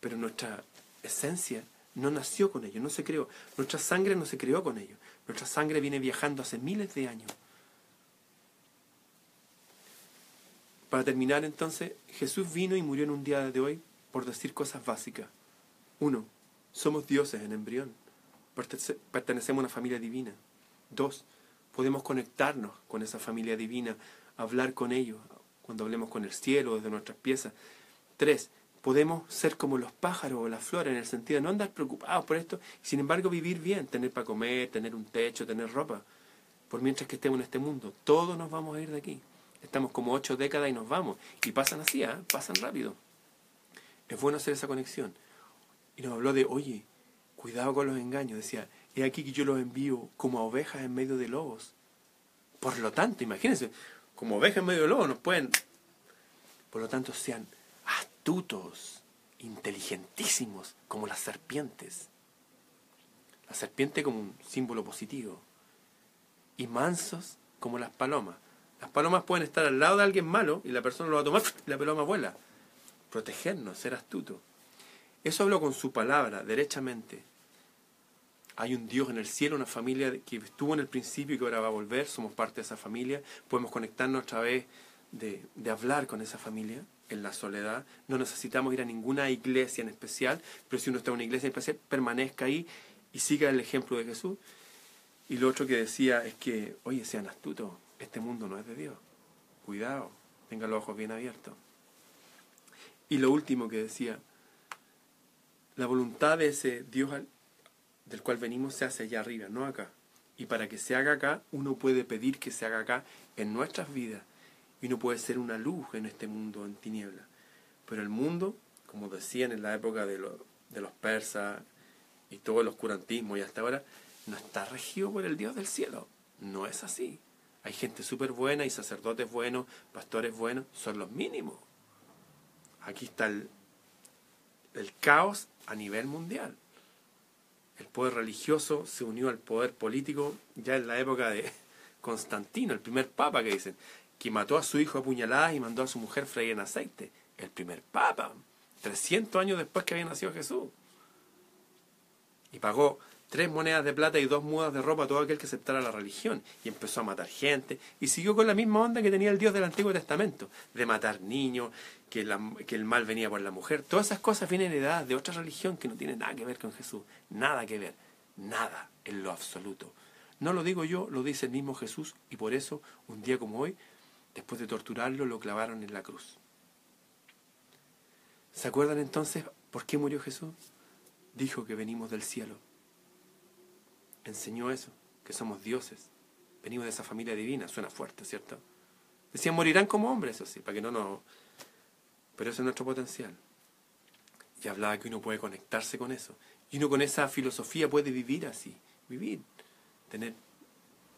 pero nuestra esencia no nació con ellos, no se creó. Nuestra sangre no se creó con ellos. Nuestra sangre viene viajando hace miles de años. Para terminar entonces, Jesús vino y murió en un día de hoy por decir cosas básicas. Uno, somos dioses en embrión. Pertenecemos a una familia divina. Dos, podemos conectarnos con esa familia divina, hablar con ellos cuando hablemos con el cielo desde nuestras piezas. Tres, podemos ser como los pájaros o las flores en el sentido de no andar preocupados por esto, sin embargo vivir bien, tener para comer, tener un techo, tener ropa, por mientras que estemos en este mundo. Todos nos vamos a ir de aquí. Estamos como ocho décadas y nos vamos. Y pasan así, ¿eh? pasan rápido. Es bueno hacer esa conexión. Y nos habló de, oye, cuidado con los engaños. Decía, he aquí que yo los envío como a ovejas en medio de lobos. Por lo tanto, imagínense, como ovejas en medio de lobos nos pueden... Por lo tanto, sean astutos, inteligentísimos, como las serpientes. La serpiente como un símbolo positivo. Y mansos como las palomas. Las palomas pueden estar al lado de alguien malo y la persona lo va a tomar *laughs* y la paloma vuela. Protegernos, ser astuto. Eso habló con su palabra, derechamente. Hay un Dios en el cielo, una familia que estuvo en el principio y que ahora va a volver, somos parte de esa familia, podemos conectarnos a través de, de hablar con esa familia en la soledad. No necesitamos ir a ninguna iglesia en especial, pero si uno está en una iglesia en especial, permanezca ahí y siga el ejemplo de Jesús. Y lo otro que decía es que, oye, sean astutos, este mundo no es de Dios. Cuidado, tenga los ojos bien abiertos. Y lo último que decía, la voluntad de ese Dios del cual venimos se hace allá arriba, no acá. Y para que se haga acá, uno puede pedir que se haga acá en nuestras vidas y uno puede ser una luz en este mundo en tiniebla. Pero el mundo, como decían en la época de, de los persas y todo el oscurantismo y hasta ahora, no está regido por el Dios del cielo. No es así. Hay gente súper buena y sacerdotes buenos, pastores buenos, son los mínimos. Aquí está el, el caos a nivel mundial. El poder religioso se unió al poder político ya en la época de Constantino, el primer papa que dicen, que mató a su hijo a puñaladas y mandó a su mujer freír en aceite. El primer papa, 300 años después que había nacido Jesús. Y pagó tres monedas de plata y dos mudas de ropa a todo aquel que aceptara la religión. Y empezó a matar gente. Y siguió con la misma onda que tenía el Dios del Antiguo Testamento, de matar niños, que, que el mal venía por la mujer. Todas esas cosas vienen heredadas de otra religión que no tiene nada que ver con Jesús. Nada que ver. Nada en lo absoluto. No lo digo yo, lo dice el mismo Jesús. Y por eso, un día como hoy, Después de torturarlo, lo clavaron en la cruz. ¿Se acuerdan entonces por qué murió Jesús? Dijo que venimos del cielo. Enseñó eso, que somos dioses. Venimos de esa familia divina. Suena fuerte, ¿cierto? Decían, morirán como hombres, eso sí, para que no nos... Pero ese es nuestro potencial. Y hablaba que uno puede conectarse con eso. Y uno con esa filosofía puede vivir así. Vivir. Tener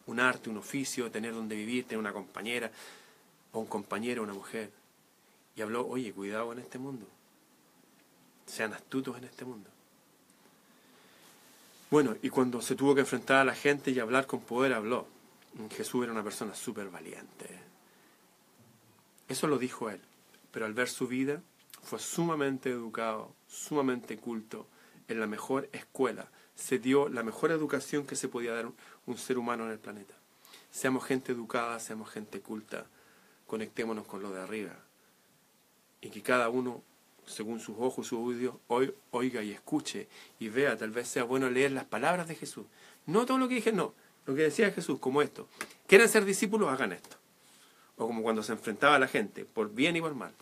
un arte, un oficio, tener donde vivir, tener una compañera, o un compañero, una mujer, y habló, oye, cuidado en este mundo, sean astutos en este mundo. Bueno, y cuando se tuvo que enfrentar a la gente y hablar con poder, habló. Jesús era una persona súper valiente. Eso lo dijo él, pero al ver su vida fue sumamente educado, sumamente culto, en la mejor escuela se dio la mejor educación que se podía dar un, un ser humano en el planeta. Seamos gente educada, seamos gente culta, conectémonos con lo de arriba. Y que cada uno, según sus ojos, su oído, oiga y escuche y vea, tal vez sea bueno leer las palabras de Jesús. No todo lo que dije, no. Lo que decía Jesús, como esto. ¿Quieren ser discípulos? Hagan esto. O como cuando se enfrentaba a la gente, por bien y por mal.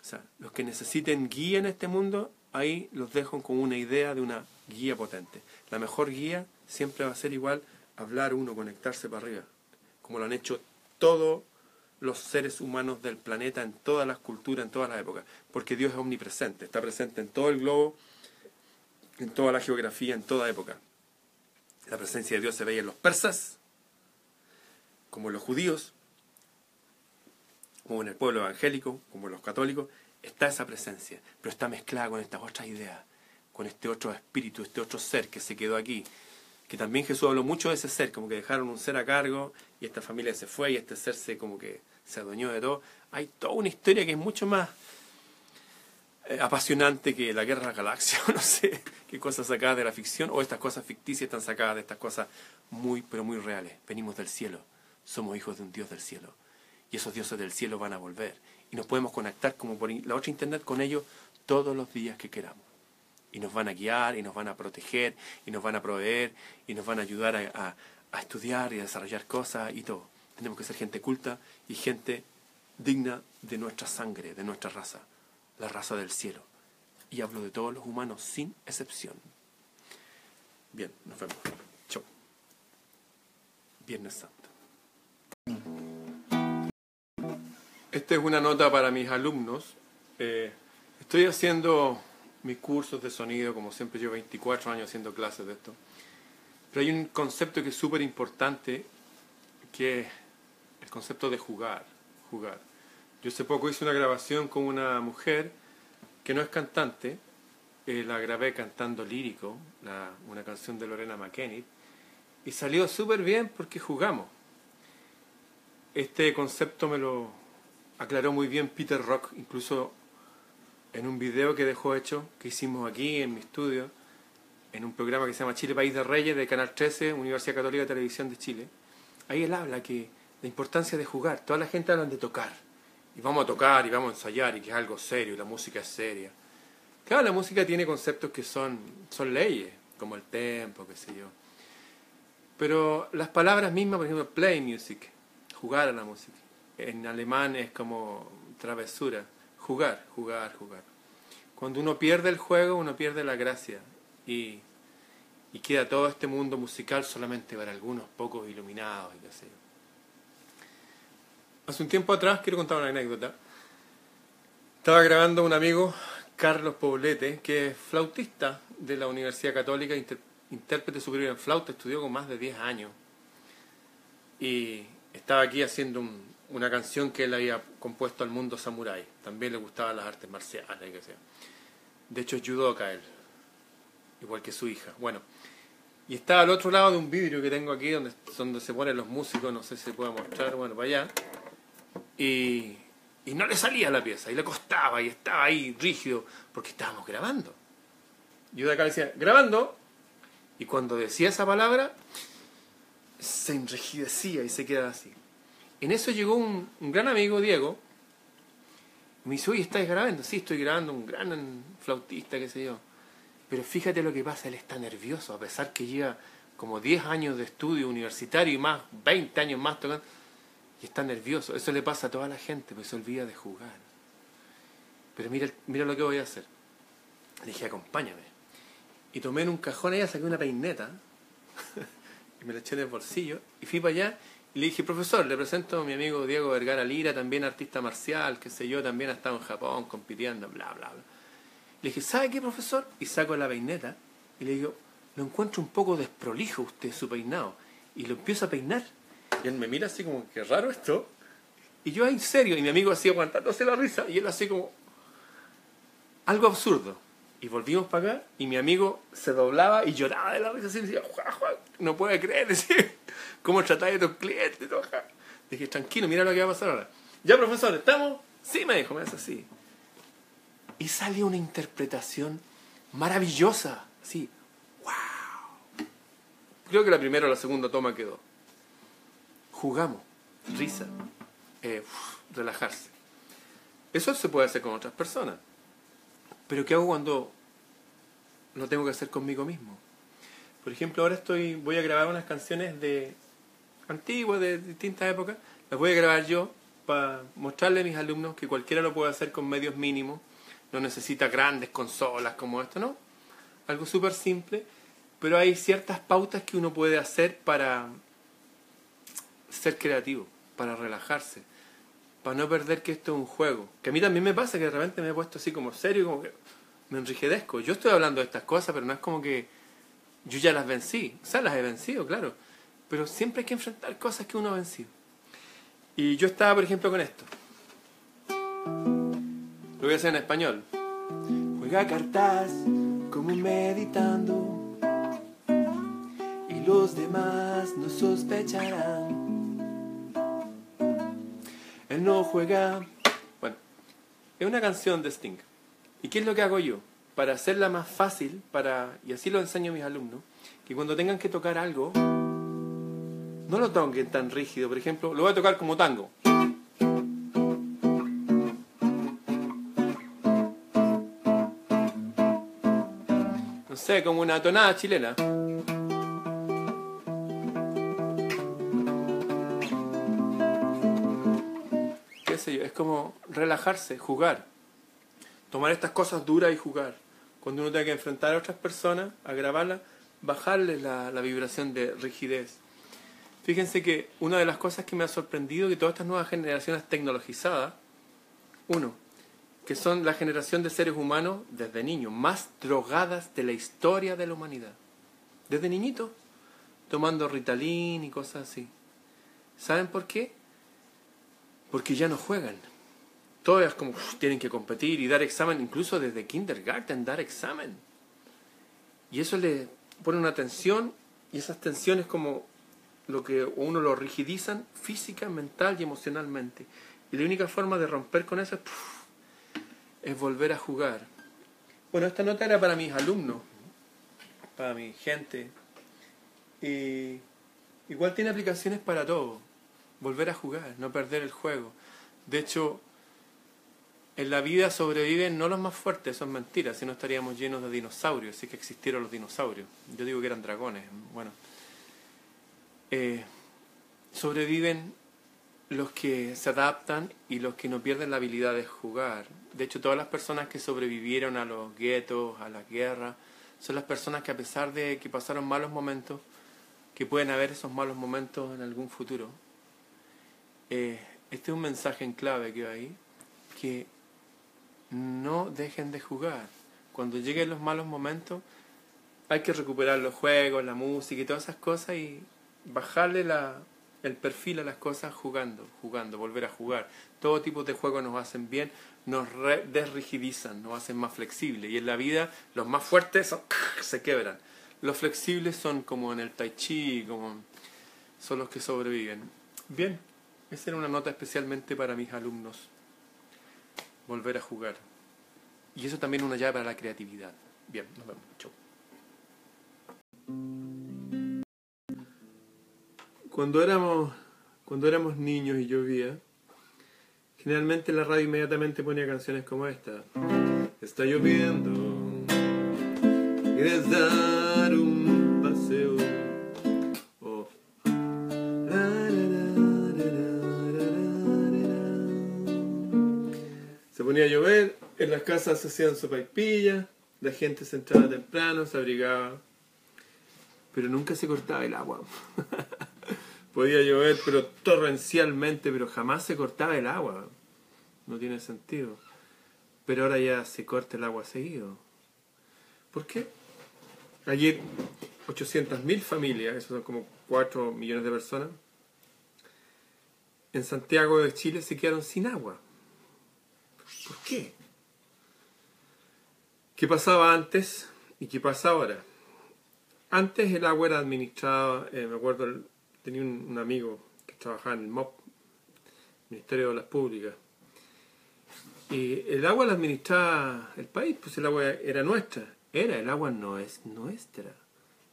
O sea, los que necesiten guía en este mundo, ahí los dejo con una idea de una guía potente. La mejor guía siempre va a ser igual hablar uno, conectarse para arriba, como lo han hecho todos los seres humanos del planeta en todas las culturas, en todas las épocas, porque Dios es omnipresente, está presente en todo el globo, en toda la geografía, en toda época. La presencia de Dios se veía en los persas, como en los judíos, como en el pueblo evangélico, como en los católicos, está esa presencia, pero está mezclada con estas otras ideas, con este otro espíritu, este otro ser que se quedó aquí, que también Jesús habló mucho de ese ser, como que dejaron un ser a cargo y esta familia se fue y este ser se como que se adueñó de todo. Hay toda una historia que es mucho más eh, apasionante que la guerra de la galaxia, *laughs* no sé qué cosas sacadas de la ficción o estas cosas ficticias están sacadas de estas cosas muy, pero muy reales. Venimos del cielo, somos hijos de un Dios del cielo y esos dioses del cielo van a volver y nos podemos conectar como por la otra internet con ellos todos los días que queramos y nos van a guiar y nos van a proteger y nos van a proveer y nos van a ayudar a, estudiar y a desarrollar cosas y todo. Tenemos que ser gente culta y gente digna de nuestra sangre, de nuestra raza, la raza del cielo. Y hablo de todos los humanos sin excepción. Bien, nos vemos. Chau. Viernes Santo. Esta es una nota para mis alumnos. Eh, estoy haciendo mis cursos de sonido, como siempre llevo 24 años haciendo clases de esto. Pero hay un concepto que es súper importante, que es el concepto de jugar, jugar. Yo hace poco hice una grabación con una mujer que no es cantante, eh, la grabé cantando lírico, una canción de Lorena McKennitt, y salió súper bien porque jugamos. Este concepto me lo aclaró muy bien Peter Rock, incluso en un video que dejó hecho, que hicimos aquí en mi estudio, en un programa que se llama Chile País de Reyes de Canal 13, Universidad Católica de Televisión de Chile. Ahí él habla que la importancia de jugar, toda la gente habla de tocar, y vamos a tocar y vamos a ensayar y que es algo serio, la música es seria. Claro, la música tiene conceptos que son, son leyes, como el tempo, qué sé yo. Pero las palabras mismas, por ejemplo, play music, jugar a la música. En alemán es como travesura jugar, jugar, jugar. Cuando uno pierde el juego, uno pierde la gracia y, queda todo este mundo musical solamente para algunos pocos iluminados y qué sé yo. Hace un tiempo atrás, quiero contar una anécdota. Estaba grabando un amigo, Carlos Poblete, que es flautista de la Universidad Católica, intérprete superior en flauta, estudió con más de 10 años. Y estaba aquí haciendo un, una canción que él había compuesto al mundo samurái. También le gustaban las artes marciales, que sea. De hecho es judoka él, igual que su hija. Bueno, y está al otro lado de un vidrio que tengo aquí donde, donde se ponen los músicos, no sé si se puede mostrar, bueno, para allá. Y, y no le salía la pieza, y le costaba, y estaba ahí rígido, porque estábamos grabando. Acá decía, grabando, y cuando decía esa palabra, se enrigidecía y se quedaba así. En eso llegó un, gran amigo, Diego, y me dice, oye, ¿estás grabando? Sí, estoy grabando, un gran flautista, qué sé yo. Pero fíjate lo que pasa, él está nervioso, a pesar que lleva como 10 años de estudio universitario y más, 20 años más tocando, y está nervioso. Eso le pasa a toda la gente, pues se olvida de jugar. Pero mira, mira lo que voy a hacer. Le dije, acompáñame. Y tomé en un cajón allá, saqué una peineta, *laughs* y me la eché en el bolsillo, y fui para allá, le dije, profesor, le presento a mi amigo Diego Vergara Lira, también artista marcial, qué sé yo, también ha estado en Japón compitiendo, bla, bla, bla. Le dije, ¿sabe qué, profesor? Y saco la peineta y le digo, lo encuentro un poco desprolijo usted, su peinado. Y lo empiezo a peinar. Y él me mira así como, qué raro esto. Y yo ahí en serio, y mi amigo así aguantándose la risa, y él así como, algo absurdo. Y volvimos para acá, y mi amigo se doblaba y lloraba de la risa así, decía, no puede creer, *laughs* decía cómo tratáis de tus clientes. Dije, tranquilo, mira lo que va a pasar ahora. Ya, profesor, ¿estamos? Sí, me dijo, me hace así. Y salió una interpretación maravillosa, así, wow. creo que la primera o la segunda toma quedó. Jugamos, risa, eh, relajarse. Eso se puede hacer con otras personas. Pero ¿qué hago cuando lo tengo que hacer conmigo mismo? Por ejemplo, ahora estoy, voy a grabar unas canciones de antiguas, de distintas épocas. Las voy a grabar yo para mostrarle a mis alumnos que cualquiera lo puede hacer con medios mínimos. No necesita grandes consolas como esto, ¿no? Algo súper simple. Pero hay ciertas pautas que uno puede hacer para ser creativo, para relajarse, para no perder que esto es un juego. Que a mí también me pasa que de repente me he puesto así como serio, como que me enriquezco. Yo estoy hablando de estas cosas, pero no es como que yo ya las vencí. O sea, las he vencido, claro. Pero siempre hay que enfrentar cosas que uno ha vencido. Y yo estaba, por ejemplo, con esto. Lo voy a hacer en español. Juega cartas como meditando y los demás no sospecharán. Él no juega. Bueno, es una canción de Sting. ¿Y qué es lo que hago yo? Para hacerla más fácil, para y así lo enseño a mis alumnos, que cuando tengan que tocar algo, no lo toquen tan rígido. Por ejemplo, lo voy a tocar como tango. No sé, como una tonada chilena. qué sé yo, es como relajarse, jugar. Tomar estas cosas duras y jugar. Cuando uno tiene que enfrentar a otras personas, a grabarlas, bajarle la, la vibración de rigidez. Fíjense que una de las cosas que me ha sorprendido que todas estas nuevas generaciones tecnologizadas, uno, que son la generación de seres humanos desde niños, más drogadas de la historia de la humanidad. Desde niñitos, tomando Ritalin y cosas así. ¿Saben por qué? Porque ya no juegan. Todas como tienen que competir y dar examen, incluso desde kindergarten, dar examen. Y eso le pone una tensión y esas tensiones como lo que uno lo rigidizan física, mental y emocionalmente. Y la única forma de romper con eso es, volver a jugar. Bueno, esta nota era para mis alumnos, para mi gente. Y igual tiene aplicaciones para todo. Volver a jugar, no perder el juego. De hecho, en la vida sobreviven no los más fuertes, eso es mentira, si no estaríamos llenos de dinosaurios, si que existieron los dinosaurios. Yo digo que eran dragones. Bueno, eh, sobreviven los que se adaptan y los que no pierden la habilidad de jugar. De hecho, todas las personas que sobrevivieron a los guetos, a la guerra, son las personas que a pesar de que pasaron malos momentos, que pueden haber esos malos momentos en algún futuro. Eh, este es un mensaje en clave que ahí, que no dejen de jugar. Cuando lleguen los malos momentos, hay que recuperar los juegos, la música y todas esas cosas y bajarle la, el perfil a las cosas jugando, jugando, volver a jugar. Todo tipo de juegos nos hacen bien, nos desrigidizan, nos hacen más flexibles. Y en la vida los más fuertes *laughs* se quebran. Los flexibles son como en el tai chi, como son los que sobreviven. Bien, esa era una nota especialmente para mis alumnos. Volver a jugar. Y eso también una llave para la creatividad. Bien, nos vemos. Cuando éramos, cuando éramos niños y llovía, generalmente la radio inmediatamente ponía canciones como esta. Está lloviendo, quieres dar un paseo. O, se ponía a llover, en las casas se hacían sopaipillas, la gente se entraba temprano, se abrigaba, pero nunca se cortaba el agua. *laughs* Podía llover, pero torrencialmente, pero jamás se cortaba el agua. No tiene sentido. Pero ahora ya se corta el agua seguido. ¿Por qué? Ayer 800.000 familias, eso son como 4 millones de personas, en Santiago de Chile se quedaron sin agua. ¿Por qué? ¿Qué pasaba antes y qué pasa ahora? Antes el agua era administrada, eh, me acuerdo, tenía un, amigo que trabajaba en el MOP, Ministerio de Obras Públicas, y el agua la administraba el país, pues el agua era nuestra. Era, el agua no es nuestra.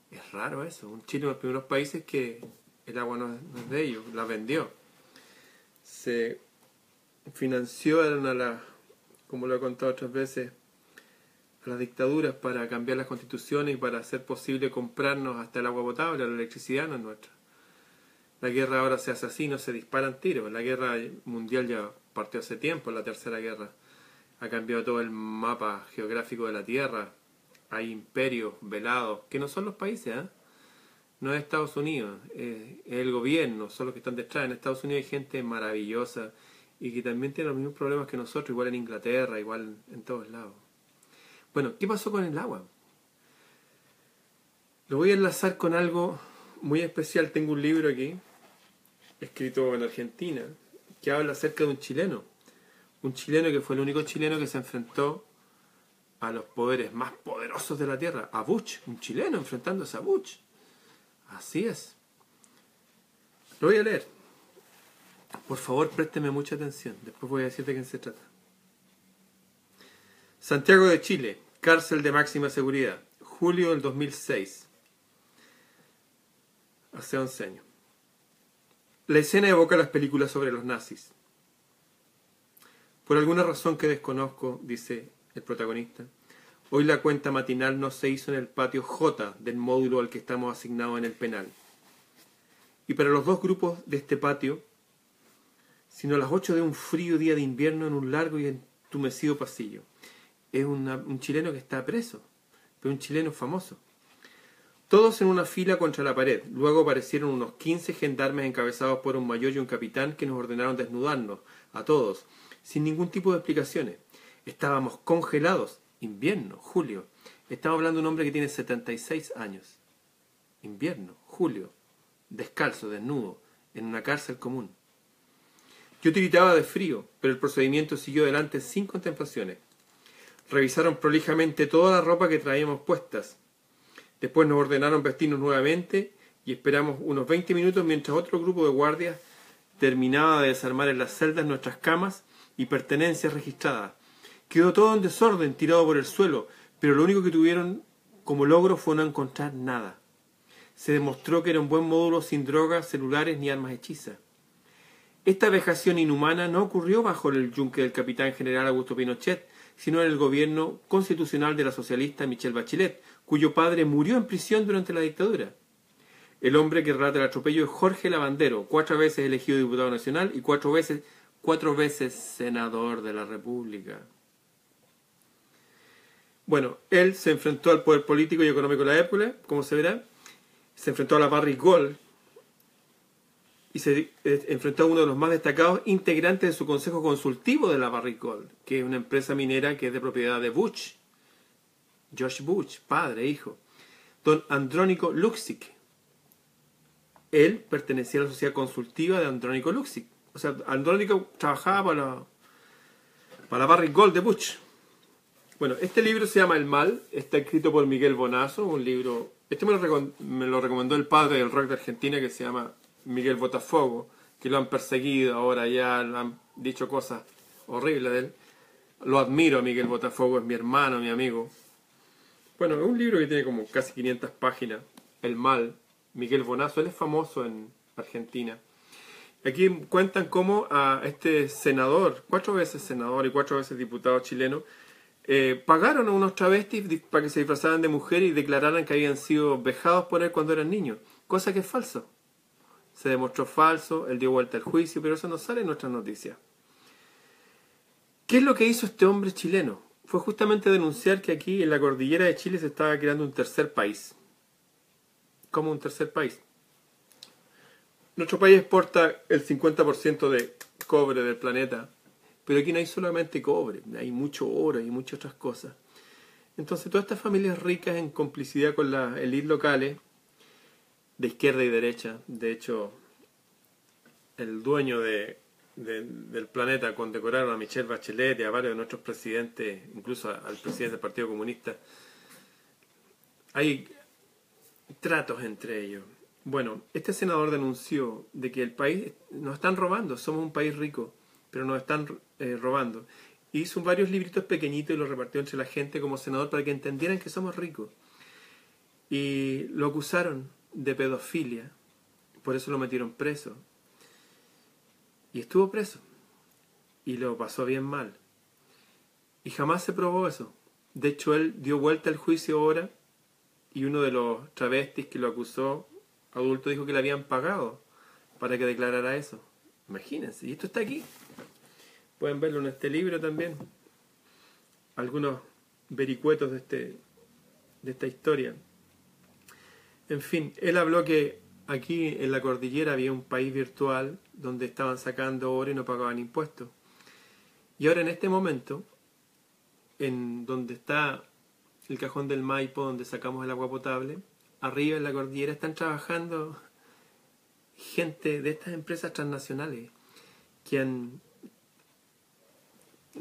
Es raro eso. Un Chile de los primeros países que el agua no es de ellos, la vendió. Se financió, a la, como lo he contado otras veces, a las dictaduras para cambiar las constituciones y para hacer posible comprarnos hasta el agua potable, la electricidad no es nuestra. La guerra ahora se hace así, no se disparan tiros. La guerra mundial ya partió hace tiempo, la tercera guerra. Ha cambiado todo el mapa geográfico de la Tierra. Hay imperios velados, que no son los países, ¿eh? no es Estados Unidos, es el gobierno, son los que están detrás. En Estados Unidos hay gente maravillosa y que también tiene los mismos problemas que nosotros, igual en Inglaterra, igual en todos lados. Bueno, ¿qué pasó con el agua? Lo voy a enlazar con algo muy especial. Tengo un libro aquí, escrito en Argentina, que habla acerca de un chileno. Un chileno que fue el único chileno que se enfrentó a los poderes más poderosos de la tierra, a Bush, un chileno enfrentándose a Bush. Así es. Lo voy a leer. Por favor, présteme mucha atención. Después voy a decirte de qué se trata. Santiago de Chile, cárcel de máxima seguridad. Julio del 2006. Hace 11 años. La escena evoca las películas sobre los nazis. Por alguna razón que desconozco, dice el protagonista, hoy la cuenta matinal no se hizo en el patio J del módulo al que estamos asignados en el penal. Y para los dos grupos de este patio, sino a las ocho de un frío día de invierno en un largo y entumecido pasillo. Es un chileno que está preso, pero un chileno famoso. Todos en una fila contra la pared. Luego aparecieron unos quince gendarmes encabezados por un mayor y un capitán que nos ordenaron desnudarnos, a todos, sin ningún tipo de explicaciones. Estábamos congelados. Invierno, julio. Estamos hablando de un hombre que tiene 76 años. Invierno, julio. Descalzo, desnudo, en una cárcel común. Yo tiritaba de frío, pero el procedimiento siguió adelante sin contemplaciones. Revisaron prolijamente toda la ropa que traíamos puestas Después nos ordenaron vestirnos nuevamente y esperamos unos 20 minutos mientras otro grupo de guardias terminaba de desarmar en las celdas nuestras camas y pertenencias registradas. Quedó todo en desorden, tirado por el suelo, pero lo único que tuvieron como logro fue no encontrar nada. Se demostró que era un buen módulo sin drogas, celulares ni armas hechizas. Esta vejación inhumana no ocurrió bajo el yunque del capitán general Augusto Pinochet, sino en el gobierno constitucional de la socialista Michelle Bachelet, cuyo padre murió en prisión durante la dictadura. El hombre que relata el atropello es Jorge Lavandero, cuatro veces elegido diputado nacional y cuatro veces, cuatro veces senador de la República. Bueno, él se enfrentó al poder político y económico de la época, como se verá, se enfrentó a la Barry Gold y se eh, enfrentó a uno de los más destacados integrantes de su consejo consultivo de la Barry Gold, que es una empresa minera que es de propiedad de Bush, Josh Bush, padre, hijo, don Andrónico Luxic. Él pertenecía a la sociedad consultiva de Andrónico Luxic. O sea, Andrónico trabajaba para para Barry Gold de Bush. Bueno, este libro se llama El Mal, está escrito por Miguel Bonazo, un libro... Este me lo, me lo recomendó el padre del rock de Argentina que se llama Miguel Botafogo, que lo han perseguido ahora ya, le han dicho cosas horribles de él. Lo admiro, Miguel Botafogo, es mi hermano, mi amigo. Bueno, es un libro que tiene como casi 500 páginas. El mal, Miguel Bonazo, él es famoso en Argentina. Aquí cuentan cómo a este senador, cuatro veces senador y cuatro veces diputado chileno, eh, pagaron a unos travestis para que se disfrazaran de mujer y declararan que habían sido vejados por él cuando eran niños, cosa que es falso. Se demostró falso, él dio vuelta al juicio, pero eso no sale en nuestras noticias. ¿Qué es lo que hizo este hombre chileno? Fue justamente denunciar que aquí en la cordillera de Chile se estaba creando un tercer país. ¿Cómo un tercer país? Nuestro país exporta el 50% de cobre del planeta, pero aquí no hay solamente cobre, hay mucho oro y muchas otras cosas. Entonces todas estas familias ricas en complicidad con las élites locales, de izquierda y derecha, de hecho el dueño de del planeta condecoraron a Michelle Bachelet y a varios de nuestros presidentes, incluso al presidente del Partido Comunista. Hay tratos entre ellos. Bueno, este senador denunció de que el país nos están robando, somos un país rico, pero nos están eh, robando. Hizo varios libritos pequeñitos y los repartió entre la gente como senador para que entendieran que somos ricos. Y lo acusaron de pedofilia, por eso lo metieron preso. Y estuvo preso. Y lo pasó bien mal. Y jamás se probó eso. De hecho, él dio vuelta al juicio ahora y uno de los travestis que lo acusó, adulto, dijo que le habían pagado para que declarara eso. Imagínense, y esto está aquí. Pueden verlo en este libro también. Algunos vericuetos de, este, de esta historia. En fin, él habló que aquí en la cordillera había un país virtual donde estaban sacando oro y no pagaban impuestos. Y ahora en este momento, en donde está el cajón del Maipo, donde sacamos el agua potable, arriba en la cordillera están trabajando gente de estas empresas transnacionales que han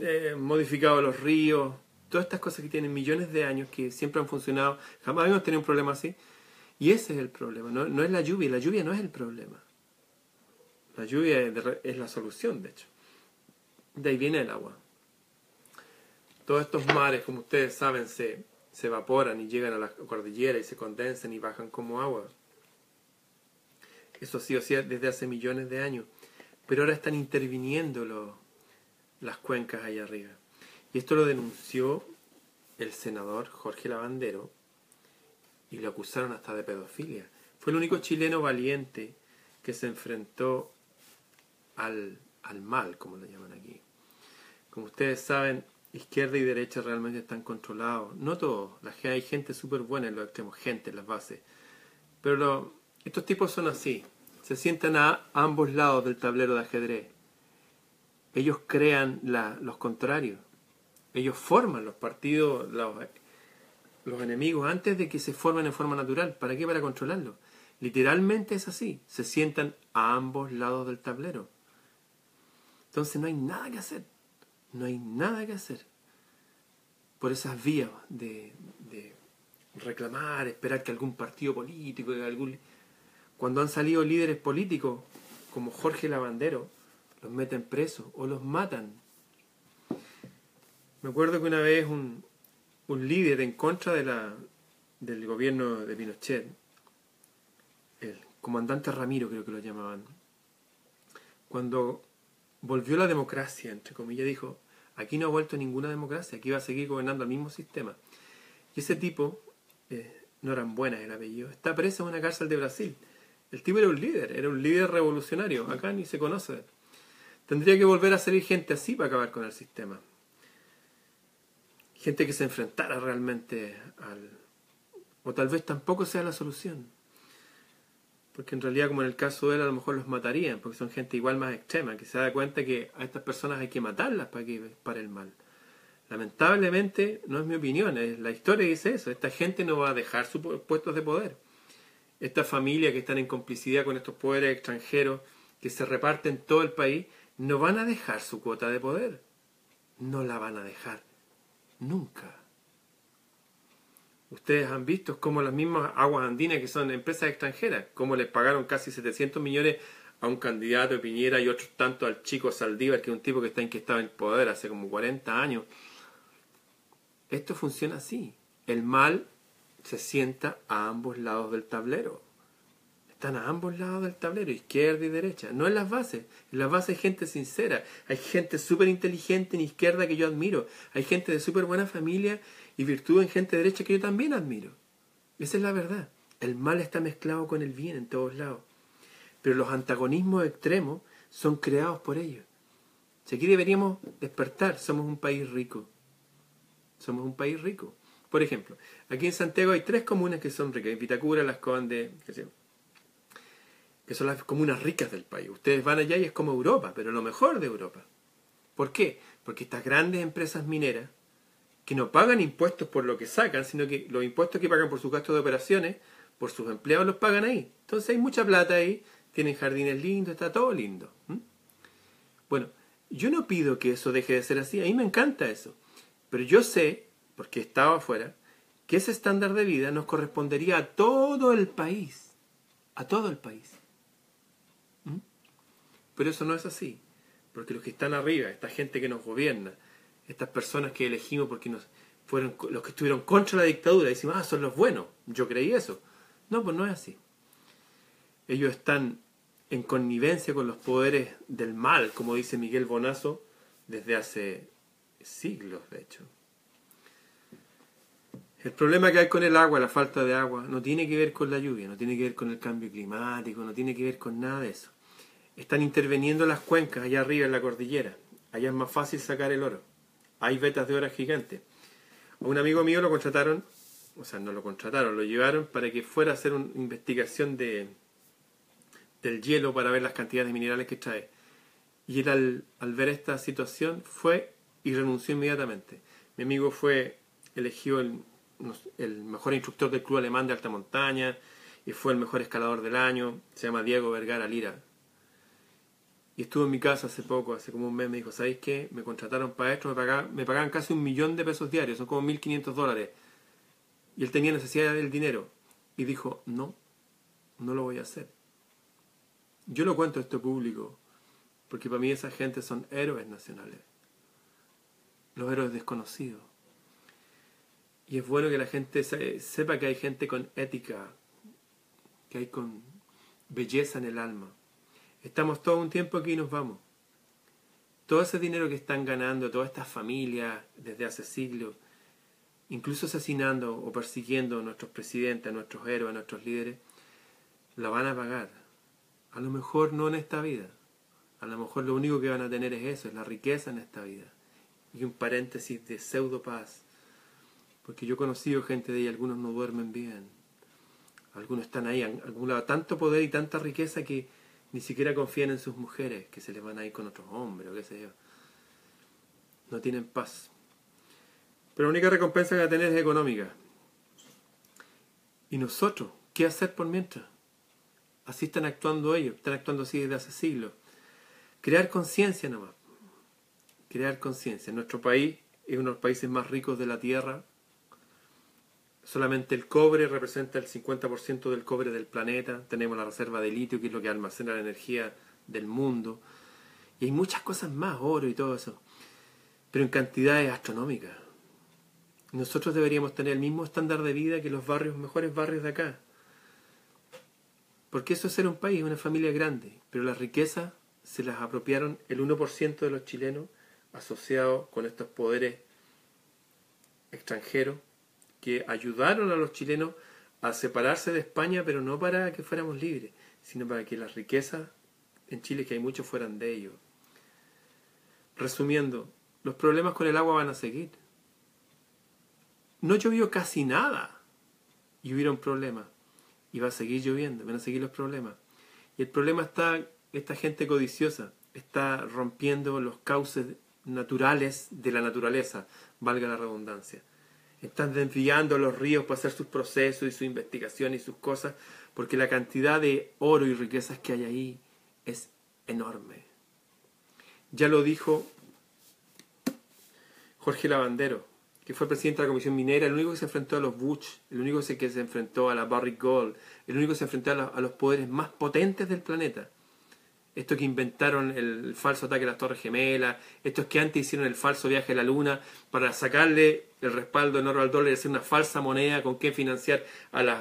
eh, modificado los ríos, todas estas cosas que tienen millones de años, que siempre han funcionado, jamás hemos tenido un problema así. Y ese es el problema, no, es la lluvia, la lluvia no es el problema. La lluvia es la solución, de hecho. De ahí viene el agua. Todos estos mares, como ustedes saben, se, se evaporan y llegan a la cordillera y se condensan y bajan como agua. Eso sí o sí desde hace millones de años. Pero ahora están interviniendo las cuencas ahí arriba. Y esto lo denunció el senador Jorge Lavandero y lo acusaron hasta de pedofilia. Fue el único chileno valiente que se enfrentó al, al mal, como lo llaman aquí. Como ustedes saben, izquierda y derecha realmente están controlados. No todos, hay gente súper buena en los extremos, gente en las bases. Pero estos tipos son así, se sientan a ambos lados del tablero de ajedrez. Ellos crean los contrarios. Ellos forman los partidos, los, los enemigos, antes de que se formen en forma natural. ¿Para qué? Para controlarlos. Literalmente es así. Se sientan a ambos lados del tablero. Entonces no hay nada que hacer. No hay nada que hacer. Por esas vías de, reclamar, esperar que algún partido político, algún... Cuando han salido líderes políticos como Jorge Lavandero, los meten presos o los matan. Me acuerdo que una vez un, un líder en contra de la, del gobierno de Pinochet, el comandante Ramiro creo que lo llamaban, cuando volvió la democracia, entre comillas, dijo, aquí no ha vuelto ninguna democracia, aquí va a seguir gobernando el mismo sistema. Y ese tipo, eh, no eran buenas el apellido, está preso en una cárcel de Brasil. El tipo era un líder, era un líder revolucionario, acá ni se conoce. Tendría que volver a salir gente así para acabar con el sistema. Gente que se enfrentara realmente al... O tal vez tampoco sea la solución. Porque en realidad, como en el caso de él, a lo mejor los matarían, porque son gente igual más extrema, que se da cuenta que a estas personas hay que matarlas para, que, para el mal. Lamentablemente, no es mi opinión, es, la historia dice eso. Esta gente no va a dejar sus puestos de poder. Estas familias que están en complicidad con estos poderes extranjeros que se reparten todo el país, no van a dejar su cuota de poder. No la van a dejar. Nunca. Ustedes han visto cómo las mismas aguas andinas, que son empresas extranjeras, cómo les pagaron casi 700 millones a un candidato de Piñera y otros tanto al chico Saldívar, que es un tipo que está inquietado en poder hace como 40 años. Esto funciona así. El mal se sienta a ambos lados del tablero. Están a ambos lados del tablero, izquierda y derecha. No en las bases. En las bases hay gente sincera. Hay gente súper inteligente en izquierda que yo admiro. Hay gente de súper buena familia y virtud en gente derecha que yo también admiro. Esa es la verdad. El mal está mezclado con el bien en todos lados. Pero los antagonismos extremos son creados por ellos. Si aquí deberíamos despertar, somos un país rico. Somos un país rico. Por ejemplo, aquí en Santiago hay tres comunas que son ricas. Vitacura, Las Condes, que son las comunas ricas del país. Ustedes van allá y es como Europa, pero lo mejor de Europa. ¿Por qué? Porque estas grandes empresas mineras, que no pagan impuestos por lo que sacan, sino que los impuestos que pagan por sus gastos de operaciones, por sus empleados los pagan ahí. Entonces hay mucha plata ahí, tienen jardines lindos, está todo lindo. Bueno, yo no pido que eso deje de ser así, a mí me encanta eso. Pero yo sé, porque he estado afuera, que ese estándar de vida nos correspondería a todo el país. A todo el país. Pero eso no es así. Porque los que están arriba, esta gente que nos gobierna, estas personas que elegimos porque nos, fueron los que estuvieron contra la dictadura. Decimos, ah, son los buenos. Yo creí eso. No, pues no es así. Ellos están en connivencia con los poderes del mal, como dice Miguel Bonazo, desde hace siglos, de hecho. El problema que hay con el agua, la falta de agua, no tiene que ver con la lluvia, no tiene que ver con el cambio climático, no tiene que ver con nada de eso. Están interviniendo las cuencas allá arriba en la cordillera. Allá es más fácil sacar el oro. Hay vetas de oro gigantes. A un amigo mío lo contrataron, o sea, no lo contrataron, lo llevaron para que fuera a hacer una investigación de, del hielo para ver las cantidades de minerales que trae. Y él al, ver esta situación fue y renunció inmediatamente. Mi amigo fue elegido el, el mejor instructor del club alemán de alta montaña y fue el mejor escalador del año. Se llama Diego Vergara Lira. Y estuvo en mi casa hace poco, hace como un mes, me dijo, ¿sabéis qué? Me contrataron para esto, me pagaban, me pagaban casi un millón de pesos diarios, son como 1.500 dólares. Y él tenía necesidad del dinero. Y dijo, no, no lo voy a hacer. Yo lo cuento esto público, porque para mí esa gente son héroes nacionales. Los héroes desconocidos. Y es bueno que la gente sepa que hay gente con ética, que hay con belleza en el alma. Estamos todo un tiempo aquí y nos vamos. Todo ese dinero que están ganando, todas estas familias desde hace siglos, incluso asesinando o persiguiendo a nuestros presidentes, a nuestros héroes, a nuestros líderes, la van a pagar. A lo mejor no en esta vida. A lo mejor lo único que van a tener es eso, es la riqueza en esta vida. Y un paréntesis de pseudo paz. Porque yo he conocido gente de ahí, algunos no duermen bien. Algunos están ahí, acumulado tanto poder y tanta riqueza que ni siquiera confían en sus mujeres, que se les van a ir con otros hombres o qué sé yo. No tienen paz. Pero la única recompensa que van a tener es económica. ¿Y nosotros? ¿Qué hacer por mientras? Así están actuando ellos, están actuando así desde hace siglos. Crear conciencia nomás. Crear conciencia. Nuestro país es uno de los países más ricos de la Tierra, solamente el cobre representa el 50% del cobre del planeta, tenemos la reserva de litio, que es lo que almacena la energía del mundo, y hay muchas cosas más, oro y todo eso, pero en cantidades astronómicas. Nosotros deberíamos tener el mismo estándar de vida que los barrios, mejores barrios de acá. Porque eso es ser un país, una familia grande, pero las riquezas se las apropiaron el 1% de los chilenos asociados con estos poderes extranjeros que ayudaron a los chilenos a separarse de España, pero no para que fuéramos libres, sino para que las riquezas en Chile, que hay muchos, fueran de ellos. Resumiendo, los problemas con el agua van a seguir. No llovió casi nada y hubieron problemas. Y va a seguir lloviendo, van a seguir los problemas. Y el problema está, esta gente codiciosa está rompiendo los cauces naturales de la naturaleza, valga la redundancia están desviando los ríos para hacer sus procesos y su investigación y sus cosas, porque la cantidad de oro y riquezas que hay ahí es enorme. Ya lo dijo Jorge Lavandero, que fue presidente de la Comisión Minera, el único que se enfrentó a los Bush, el único que se enfrentó a la Barrick Gold, el único que se enfrentó a los poderes más potentes del planeta estos que inventaron el falso ataque a las Torres Gemelas, estos que antes hicieron el falso viaje a la Luna para sacarle el respaldo enorme al dólar y hacer una falsa moneda con que financiar a las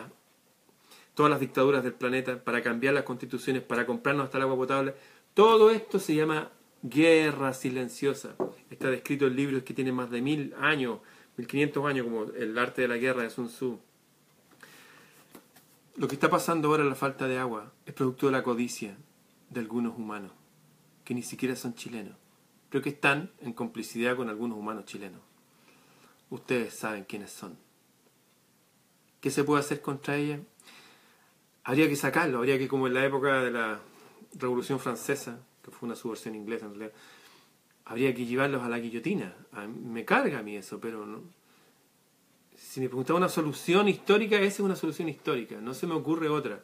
todas las dictaduras del planeta, para cambiar las constituciones, para comprarnos hasta el agua potable. Todo esto se llama guerra silenciosa. Está descrito en libros que tienen más de mil años, mil quinientos años, como El arte de la guerra de Sun Tzu. Lo que está pasando ahora, la falta de agua, es producto de la codicia, de algunos humanos, que ni siquiera son chilenos, pero que están en complicidad con algunos humanos chilenos. Ustedes saben quiénes son. ¿Qué se puede hacer contra ella? Habría que sacarlo, habría que, como en la época de la Revolución Francesa, que fue una subversión inglesa en realidad, habría que llevarlos a la guillotina. me carga a mí eso, pero no. Si me preguntaba una solución histórica, esa es una solución histórica, no se me ocurre otra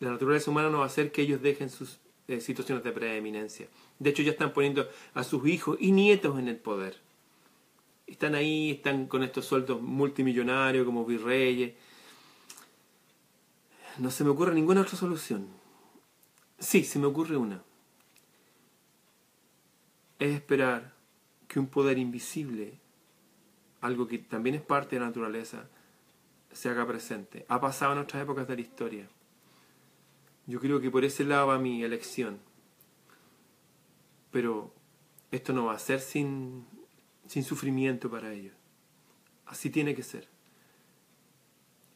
la naturaleza humana no va a hacer que ellos dejen sus eh, situaciones de preeminencia. De hecho, ya están poniendo a sus hijos y nietos en el poder. Están ahí, están con estos sueldos multimillonarios como virreyes. No se me ocurre ninguna otra solución. Sí, se me ocurre una. Es esperar que un poder invisible, algo que también es parte de la naturaleza, se haga presente. Ha pasado en otras épocas de la historia. Yo creo que por ese lado va mi elección. Pero esto no va a ser sin, sin sufrimiento para ellos. Así tiene que ser.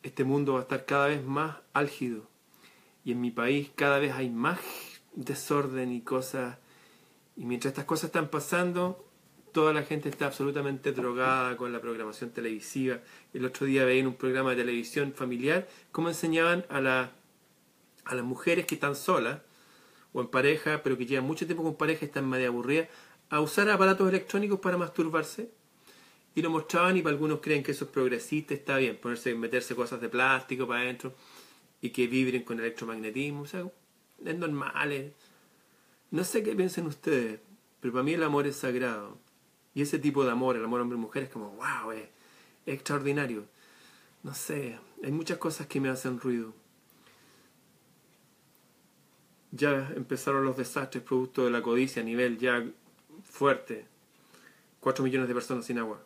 Este mundo va a estar cada vez más álgido. Y en mi país cada vez hay más desorden y cosas. Y mientras estas cosas están pasando, toda la gente está absolutamente drogada con la programación televisiva. El otro día veía en un programa de televisión familiar cómo enseñaban a, la, a las mujeres que están solas o en pareja, pero que llevan mucho tiempo con pareja y están medio aburridas, a usar aparatos electrónicos para masturbarse. Y lo mostraban y para algunos creen que eso es progresista, está bien, ponerse, meterse cosas de plástico para adentro y que vibren con electromagnetismo. O sea, es normal. No sé qué piensen ustedes, pero para mí el amor es sagrado. Y ese tipo de amor, el amor hombre-mujer, es como, wow, es, extraordinario. No sé, hay muchas cosas que me hacen ruido. Ya empezaron los desastres producto de la codicia a nivel ya fuerte. Cuatro millones de personas sin agua.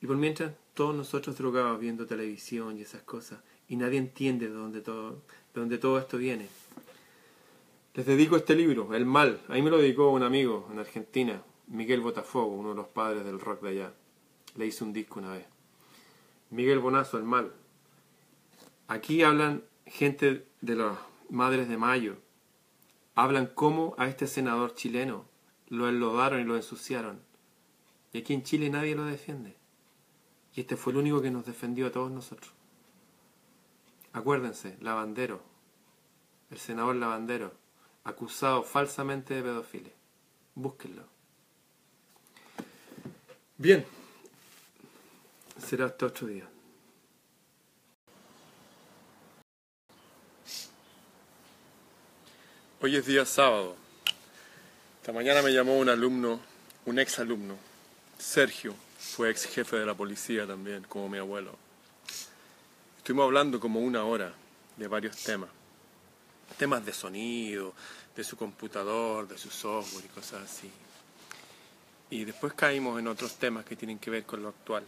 Y por mientras, todos nosotros drogados viendo televisión y esas cosas. Y nadie entiende de dónde todo, de dónde todo esto viene. Les dedico este libro, El Mal. Ahí me lo dedicó un amigo en Argentina, Miguel Botafogo, uno de los padres del rock de allá. Le hice un disco una vez. Miguel Bonazo, El Mal. Aquí hablan gente de las Madres de Mayo. Hablan cómo a este senador chileno lo enlodaron y lo ensuciaron. Y aquí en Chile nadie lo defiende. Y este fue el único que nos defendió a todos nosotros. Acuérdense, Lavandero, el senador Lavandero, acusado falsamente de pedofilia. Búsquenlo. Bien, será hasta otro día. Hoy es día sábado. Esta mañana me llamó un alumno, un ex alumno, Sergio, fue ex jefe de la policía también, como mi abuelo. Estuvimos hablando como una hora de varios temas. Temas de sonido, de su computador, de su software y cosas así. Y después caímos en otros temas que tienen que ver con lo actual.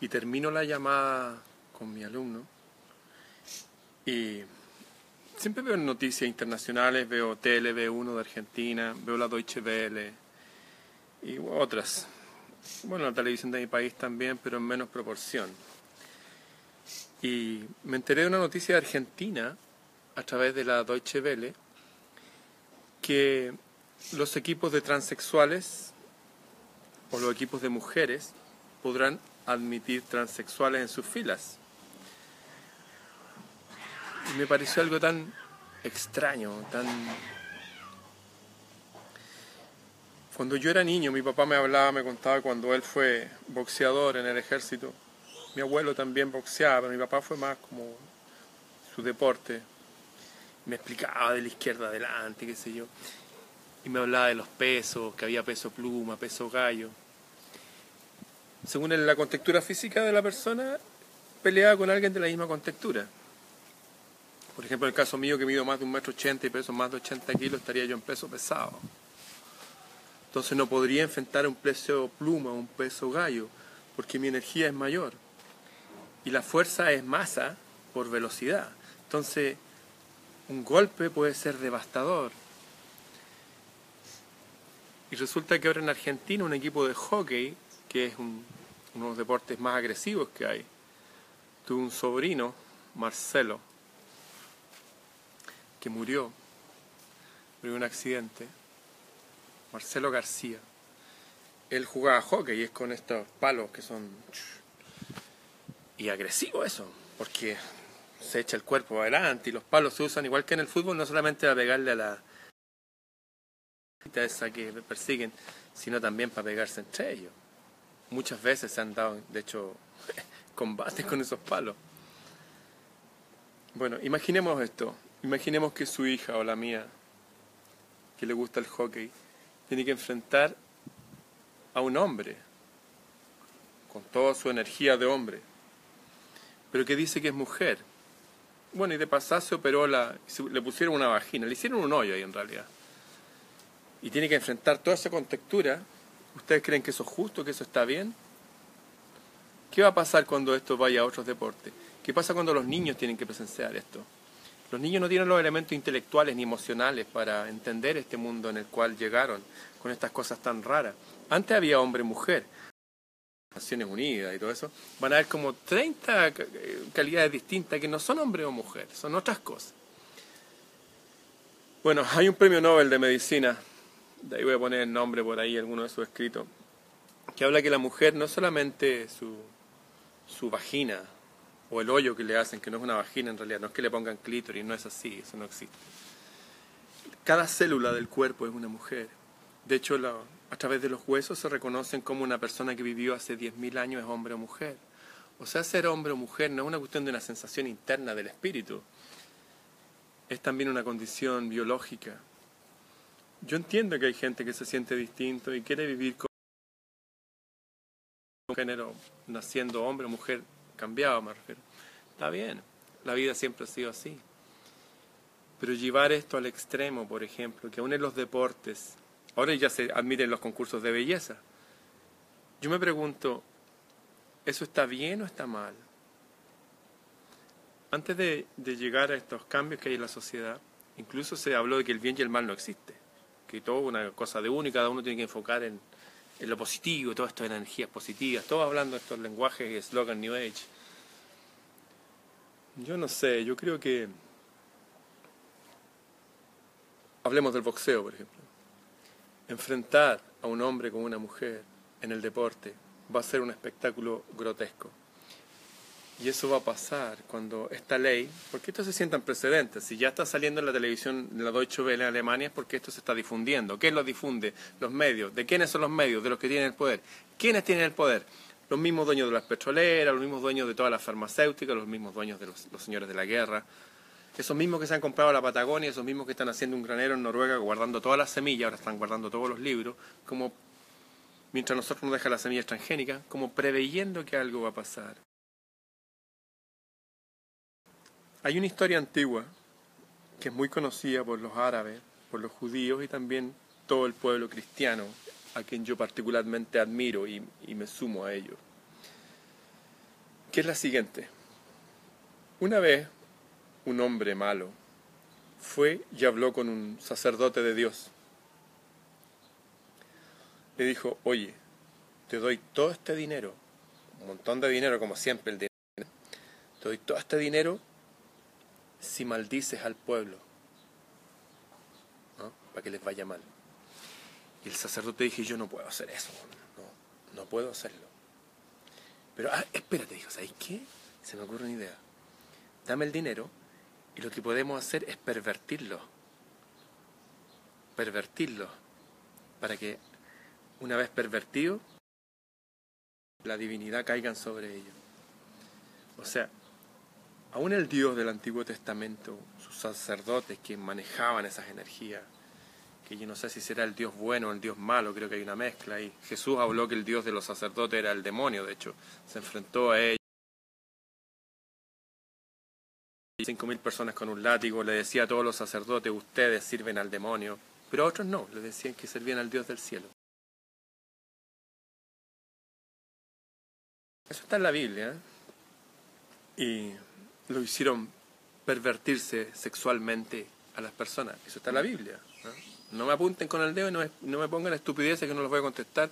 Y termino la llamada con mi alumno y siempre veo noticias internacionales, veo TLV1 de Argentina, veo la Deutsche Welle y otras. Bueno, la televisión de mi país también, pero en menos proporción. Y me enteré de una noticia de Argentina a través de la Deutsche Welle que los equipos de transexuales o los equipos de mujeres podrán admitir transexuales en sus filas. Y me pareció algo tan extraño, tan... Cuando yo era niño, mi papá me hablaba, me contaba cuando él fue boxeador en el ejército. Mi abuelo también boxeaba, pero mi papá fue más como su deporte. Me explicaba de la izquierda adelante, qué sé yo y me hablaba de los pesos, que había peso pluma, peso gallo. Según la contextura física de la persona, peleaba con alguien de la misma contextura. Por ejemplo, en el caso mío, que mido más de un metro ochenta y peso más de 80 kilos, estaría yo en peso pesado. Entonces no podría enfrentar un peso pluma, un peso gallo, porque mi energía es mayor. Y la fuerza es masa por velocidad. Entonces, un golpe puede ser devastador. Y resulta que ahora en Argentina un equipo de hockey, que es uno de los deportes más agresivos que hay, tuvo un sobrino, Marcelo, que murió, en un accidente, Marcelo García. Él jugaba hockey y es con estos palos que son... Y agresivo eso, porque se echa el cuerpo adelante y los palos se usan igual que en el fútbol, no solamente para pegarle a la, esa que persiguen, sino también para pegarse entre ellos. Muchas veces se han dado, de hecho, *laughs* combates con esos palos. Bueno, imaginemos esto. Imaginemos que su hija o la mía, que le gusta el hockey, tiene que enfrentar a un hombre, con toda su energía de hombre, pero que dice que es mujer. Bueno, y de pasar se operó la, le pusieron una vagina, le hicieron un hoyo ahí en realidad y tiene que enfrentar toda esa contextura, ¿Ustedes creen que eso es justo, que eso está bien? ¿Qué va a pasar cuando esto vaya a otros deportes? ¿Qué pasa cuando los niños tienen que presenciar esto? Los niños no tienen los elementos intelectuales ni emocionales para entender este mundo en el cual llegaron con estas cosas tan raras. Antes había hombre-mujer, Naciones Unidas y todo eso, van a haber como 30 calidades distintas que no son hombre o mujer, son otras cosas. Bueno, hay un premio Nobel de Medicina, de ahí voy a poner el nombre por ahí, alguno de sus escritos, que habla que la mujer no solamente su, su vagina o el hoyo que le hacen, que no es una vagina en realidad, no es que le pongan clítoris, no es así, eso no existe. Cada célula del cuerpo es una mujer. De hecho, a través de los huesos se reconocen como una persona que vivió hace 10.000 años es hombre o mujer. O sea, ser hombre o mujer no es una cuestión de una sensación interna del espíritu, es también una condición biológica. Yo entiendo que hay gente que se siente distinto y quiere vivir con un género naciendo hombre o mujer cambiado, me. Está bien, la vida siempre ha sido así. Pero llevar esto al extremo, por ejemplo, que aún en los deportes Ahora ya se admiten los concursos de belleza. Yo me pregunto, ¿eso está bien o está mal? Antes de, llegar a estos cambios que hay en la sociedad, incluso se habló de que el bien y el mal no existe, que todo es una cosa de uno y cada uno tiene que enfocar en, lo positivo, todo esto de energías positivas, todos hablando de estos lenguajes y New Age. Yo no sé, yo creo que... Hablemos del boxeo, por ejemplo enfrentar a un hombre con una mujer en el deporte va a ser un espectáculo grotesco. Y eso va a pasar cuando esta ley, porque esto se sientan precedentes, si ya está saliendo en la televisión, en la Deutsche Welle en Alemania, es porque esto se está difundiendo. ¿Quién lo difunde? Los medios. ¿De quiénes son los medios? De los que tienen el poder. ¿Quiénes tienen el poder? Los mismos dueños de las petroleras, los mismos dueños de todas las farmacéuticas, los mismos dueños de los, señores de la guerra, esos mismos que se han comprado la Patagonia, esos mismos que están haciendo un granero en Noruega guardando todas las semillas, ahora están guardando todos los libros, como mientras nosotros nos deja la semilla transgénica, como preveyendo que algo va a pasar. Hay una historia antigua que es muy conocida por los árabes, por los judíos y también todo el pueblo cristiano, a quien yo particularmente admiro y, me sumo a ellos, que es la siguiente. Una vez un hombre malo, fue y habló con un sacerdote de Dios. Le dijo, oye, te doy todo este dinero, un montón de dinero como siempre el dinero, te doy todo este dinero si maldices al pueblo, para que les vaya mal. Y el sacerdote dije, yo no puedo hacer eso, no, no puedo hacerlo. Pero, ah, espérate, dijo, ¿sabes qué? Se me ocurre una idea. Dame el dinero y lo que podemos hacer es pervertirlo. Pervertirlo. Para que una vez pervertido, la divinidad caiga sobre ellos. O sea, aún el Dios del Antiguo Testamento, sus sacerdotes que manejaban esas energías, que yo no sé si será el Dios bueno o el Dios malo, creo que hay una mezcla ahí. Jesús habló que el Dios de los sacerdotes era el demonio, de hecho, se enfrentó a ellos. cinco mil personas con un látigo, le decía a todos los sacerdotes, ustedes sirven al demonio, pero a otros no, le decían que servían al Dios del cielo. Eso está en la Biblia, ¿eh? y lo hicieron pervertirse sexualmente a las personas, eso está en la Biblia. No me apunten con el dedo y no me, no me pongan estupideces que no los voy a contestar,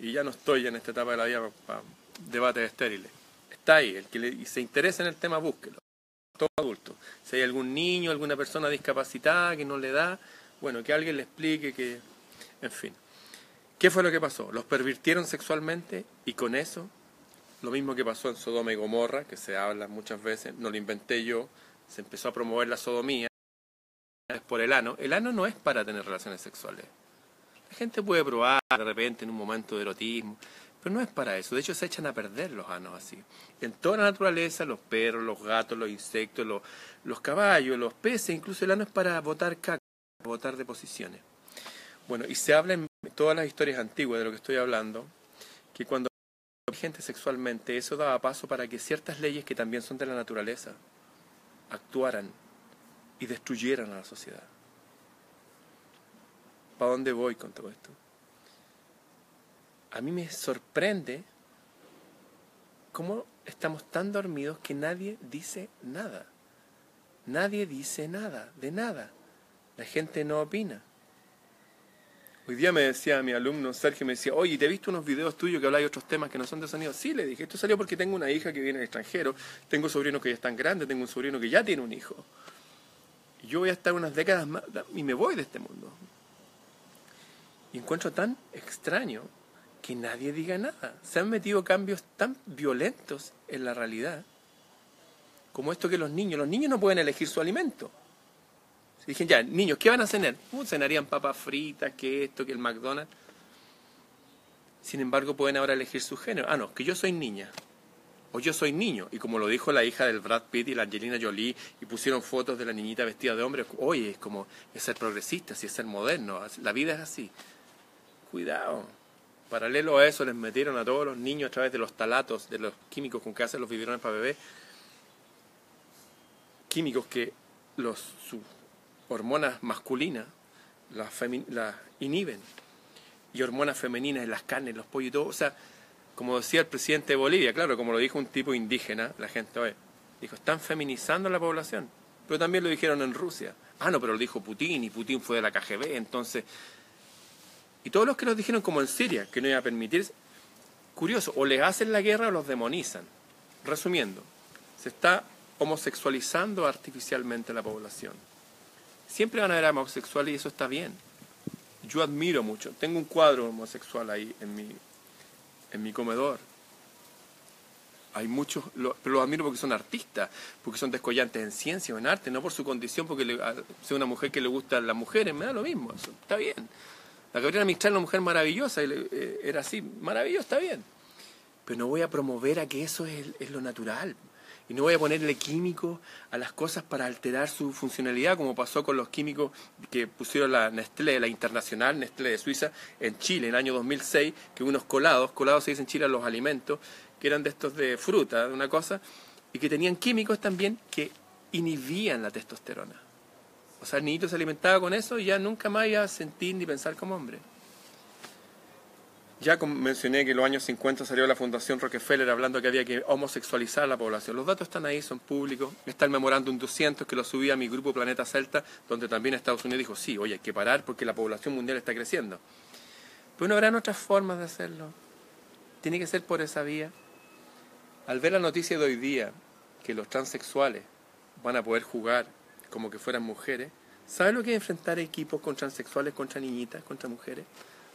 y ya no estoy en esta etapa de la vida para, debates estériles. Está ahí, el que se interesa en el tema, búsquelo todo adulto. Si hay algún niño, alguna persona discapacitada que no le da, bueno, que alguien le explique que, en fin. ¿Qué fue lo que pasó? Los pervirtieron sexualmente y con eso, lo mismo que pasó en Sodoma y Gomorra, que se habla muchas veces, no lo inventé yo, se empezó a promover la sodomía por el ano. El ano no es para tener relaciones sexuales. La gente puede probar de repente en un momento de erotismo, pero no es para eso, de hecho se echan a perder los anos así. En toda la naturaleza, los perros, los gatos, los insectos, los, los caballos, los peces, incluso el ano es para botar caca, botar deposiciones. Bueno, y se habla en todas las historias antiguas de lo que estoy hablando, que cuando gente sexualmente, eso daba paso para que ciertas leyes que también son de la naturaleza actuaran y destruyeran a la sociedad. ¿Para dónde voy con todo esto? a mí me sorprende cómo estamos tan dormidos que nadie dice nada. Nadie dice nada, de nada. La gente no opina. Hoy día me decía mi alumno Sergio, me decía, oye, ¿te he visto unos videos tuyos que habláis de otros temas que no son de sonido? Sí, le dije, esto salió porque tengo una hija que viene del extranjero, tengo sobrinos que ya están grandes, tengo un sobrino que ya tiene un hijo. Yo voy a estar unas décadas más y me voy de este mundo. Y encuentro tan extraño que nadie diga nada. Se han metido cambios tan violentos en la realidad como esto que los niños, los niños no pueden elegir su alimento. Dije, ya, niños, ¿qué van a cenar? Uh, cenarían papas fritas, que esto, que el McDonald's. Sin embargo, pueden ahora elegir su género. Ah, no, que yo soy niña. O yo soy niño. Y como lo dijo la hija del Brad Pitt y la Angelina Jolie, y pusieron fotos de la niñita vestida de hombre, oye, es como, es ser progresista, si es ser moderno, la vida es así. Cuidado. Paralelo a eso, les metieron a todos los niños a través de los talatos, de los químicos con que hacen los biberones para bebés, químicos que los, hormonas masculinas las, inhiben y hormonas femeninas en las carnes, los pollos y todo. O sea, como decía el presidente de Bolivia, claro, como lo dijo un tipo indígena, la gente, oye, dijo, están feminizando la población. Pero también lo dijeron en Rusia. Ah, no, pero lo dijo Putin y Putin fue de la KGB, entonces... Y todos los que lo dijeron como en Siria, que no iba a permitir... Curioso, o les hacen la guerra o los demonizan. Resumiendo, se está homosexualizando artificialmente la población. Siempre van a haber homosexuales y eso está bien. Yo admiro mucho. Tengo un cuadro homosexual ahí en mi, en mi comedor. Hay muchos, pero los admiro porque son artistas, porque son descollantes en ciencia o en arte, no por su condición, porque le, una mujer que le gusta a las mujeres, me da lo mismo, eso está bien. La Gabriela Mistral es una mujer maravillosa, y eh, era así, maravilloso, está bien. Pero no voy a promover a que eso es, es lo natural. Y no voy a ponerle químicos a las cosas para alterar su funcionalidad, como pasó con los químicos que pusieron la Nestlé, la internacional Nestlé de Suiza, en Chile en el año 2006, que unos colados, colados se dice en Chile a los alimentos, que eran de estos de fruta, de una cosa, y que tenían químicos también que inhibían la testosterona. O sea, el niñito se alimentaba con eso y ya nunca más iba a sentir ni pensar como hombre. Ya mencioné que en los años 50 salió la Fundación Rockefeller hablando que había que homosexualizar la población. Los datos están ahí, son públicos. Está el memorándum 200 que lo subí a mi grupo Planeta Celta, donde también Estados Unidos dijo, sí, oye, hay que parar porque la población mundial está creciendo. Pero no habrán otras formas de hacerlo. Tiene que ser por esa vía. Al ver la noticia de hoy día, que los transexuales van a poder jugar como que fueran mujeres, ¿sabes lo que es enfrentar equipos con transexuales, contra niñitas, contra mujeres?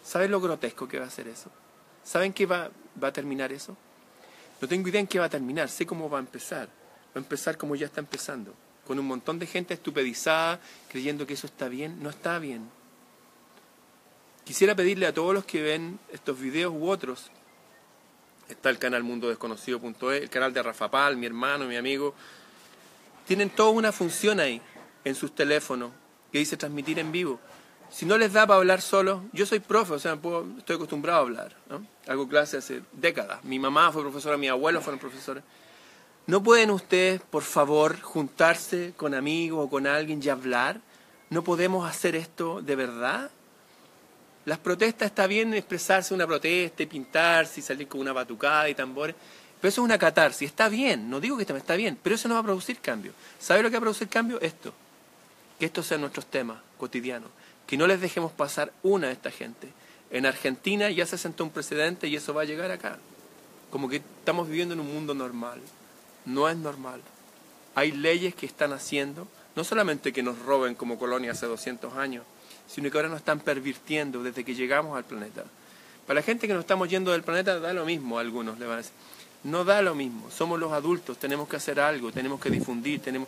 ¿Saben lo grotesco que va a ser eso? ¿Saben qué va, a terminar eso? No tengo idea en qué va a terminar, sé cómo va a empezar. Va a empezar como ya está empezando, con un montón de gente estupedizada, creyendo que eso está bien. No está bien. Quisiera pedirle a todos los que ven estos videos u otros, está el canal Mundo Desconocido.es, el canal de Rafa Pal, mi hermano, mi amigo, tienen toda una función ahí en sus teléfonos que dice transmitir en vivo si no les da para hablar solo, yo soy profe, o sea, estoy acostumbrado a hablar. Hago clases hace décadas. Mi mamá fue profesora, mi abuelo fueron profesores. ¿No pueden ustedes, por favor, juntarse con amigos o con alguien y hablar? ¿No podemos hacer esto de verdad? Las protestas está bien expresarse una protesta y pintarse y salir con una batucada y tambores, pero eso es una catarsis, está bien, no digo que está bien, pero eso no va a producir cambio. ¿Sabe lo que va a producir cambio? Esto, que estos sean nuestros temas cotidianos que no les dejemos pasar una a esta gente. En Argentina ya se sentó un precedente y eso va a llegar acá. Como que estamos viviendo en un mundo normal. No es normal. Hay leyes que están haciendo, no solamente que nos roben como colonia hace 200 años, sino que ahora nos están pervirtiendo desde que llegamos al planeta. Para la gente que nos estamos yendo del planeta da lo mismo, algunos le van a decir. No da lo mismo, somos los adultos, tenemos que hacer algo, tenemos que difundir, tenemos...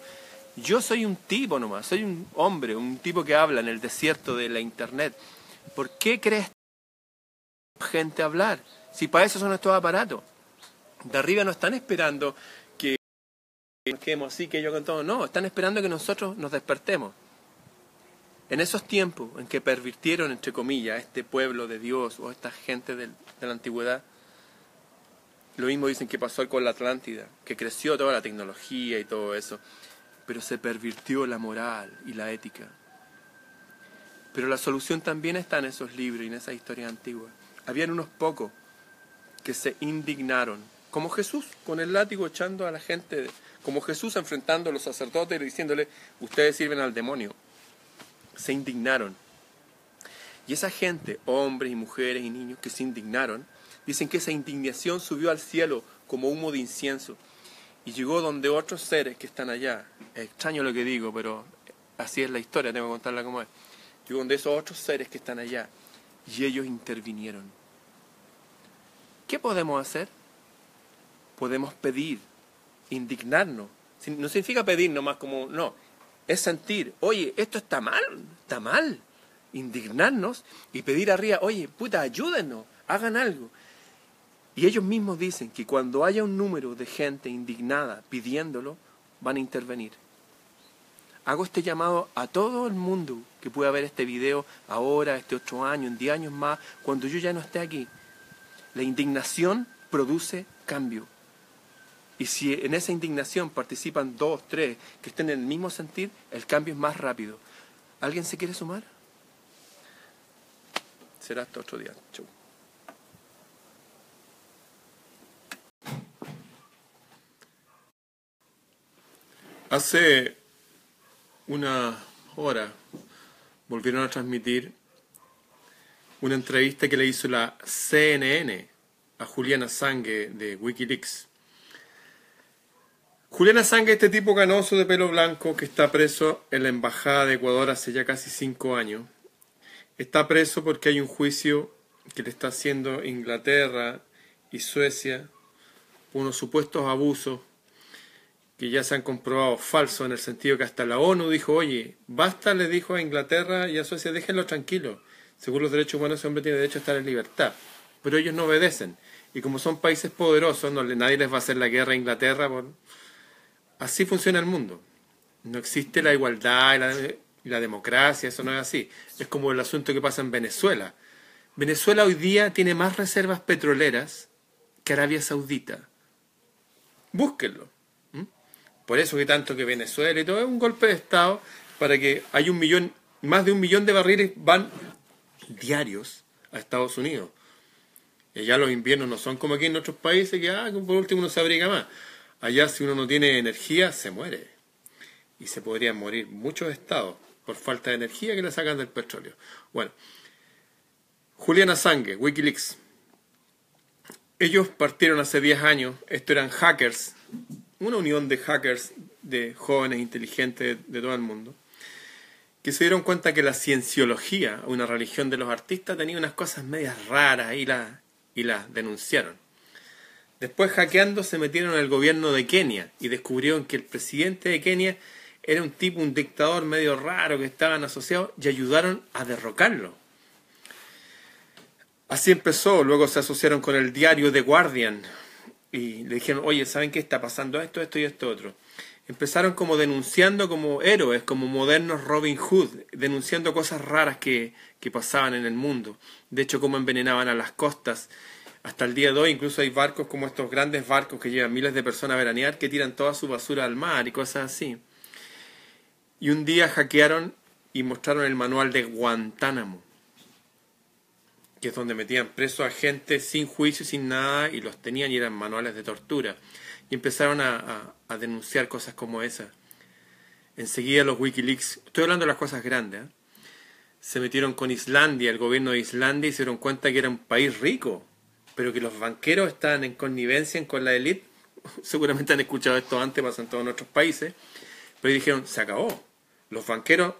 Yo soy un tipo nomás, soy un hombre, un tipo que habla en el desierto de la internet. ¿Por qué crees gente hablar? Si para eso son estos aparatos. De arriba no están esperando que nos quedemos así, que yo con todo. No, están esperando que nosotros nos despertemos. En esos tiempos en que pervirtieron, entre comillas, este pueblo de Dios o esta gente de la antigüedad, lo mismo dicen que pasó con la Atlántida, que creció toda la tecnología y todo eso pero se pervirtió la moral y la ética. Pero la solución también está en esos libros y en esa historia antigua. Habían unos pocos que se indignaron, como Jesús, con el látigo echando a la gente, como Jesús enfrentando a los sacerdotes y diciéndole, ustedes sirven al demonio. Se indignaron. Y esa gente, hombres y mujeres y niños que se indignaron, dicen que esa indignación subió al cielo como humo de incienso y llegó donde otros seres que están allá. Es extraño lo que digo, pero así es la historia, tengo que contarla como es. Llegó donde esos otros seres que están allá y ellos intervinieron. ¿Qué podemos hacer? Podemos pedir, indignarnos. No significa pedir nomás como, no, es sentir, oye, esto está mal, está mal. Indignarnos y pedir arriba, oye, puta, ayúdenos, hagan algo. Y ellos mismos dicen que cuando haya un número de gente indignada pidiéndolo, van a intervenir. Hago este llamado a todo el mundo que pueda ver este video ahora, este otro año, en 10 años más, cuando yo ya no esté aquí. La indignación produce cambio. Y si en esa indignación participan dos, tres que estén en el mismo sentir, el cambio es más rápido. ¿Alguien se quiere sumar? Será hasta otro día. Chau. Hace una hora volvieron a transmitir una entrevista que le hizo la CNN a Juliana Sangue de Wikileaks. Juliana Sangue, este tipo canoso de pelo blanco que está preso en la Embajada de Ecuador hace ya casi cinco años, está preso porque hay un juicio que le está haciendo Inglaterra y Suecia por unos supuestos abusos que ya se han comprobado falsos en el sentido que hasta la ONU dijo, oye, basta, le dijo a Inglaterra y a Suecia, déjenlo tranquilo. Según los derechos humanos, ese hombre tiene derecho a estar en libertad. Pero ellos no obedecen. Y como son países poderosos, no, nadie les va a hacer la guerra a Inglaterra. Así funciona el mundo. No existe la igualdad y la, y la democracia, eso no es así. Es como el asunto que pasa en Venezuela. Venezuela hoy día tiene más reservas petroleras que Arabia Saudita. Búsquenlo por eso que tanto que Venezuela y todo es un golpe de Estado para que hay un millón, más de un millón de barriles van diarios a Estados Unidos. Y allá los inviernos no son como aquí en otros países que ah, por último uno se abriga más. Allá si uno no tiene energía se muere. Y se podrían morir muchos estados por falta de energía que le sacan del petróleo. Bueno, Juliana Sangue, Wikileaks. Ellos partieron hace 10 años, estos eran hackers una unión de hackers, de jóvenes inteligentes de, todo el mundo, que se dieron cuenta que la cienciología, una religión de los artistas, tenía unas cosas medias raras y las y la denunciaron. Después hackeando se metieron al gobierno de Kenia y descubrieron que el presidente de Kenia era un tipo, un dictador medio raro que estaban asociados y ayudaron a derrocarlo. Así empezó, luego se asociaron con el diario The Guardian, y le dijeron, oye, ¿saben qué está pasando esto, esto y esto otro? Empezaron como denunciando como héroes, como modernos Robin Hood, denunciando cosas raras que, que pasaban en el mundo. De hecho, cómo envenenaban a las costas. Hasta el día de hoy incluso hay barcos como estos grandes barcos que llevan miles de personas a veranear que tiran toda su basura al mar y cosas así. Y un día hackearon y mostraron el manual de Guantánamo que es donde metían preso a gente sin juicio, sin nada, y los tenían y eran manuales de tortura. Y empezaron a, denunciar cosas como esas. Enseguida los Wikileaks, estoy hablando de las cosas grandes, ¿eh? se metieron con Islandia, el gobierno de Islandia, y se dieron cuenta que era un país rico, pero que los banqueros estaban en connivencia con la élite. *laughs* Seguramente han escuchado esto antes, pasa en todos nuestros países, pero dijeron, se acabó. Los banqueros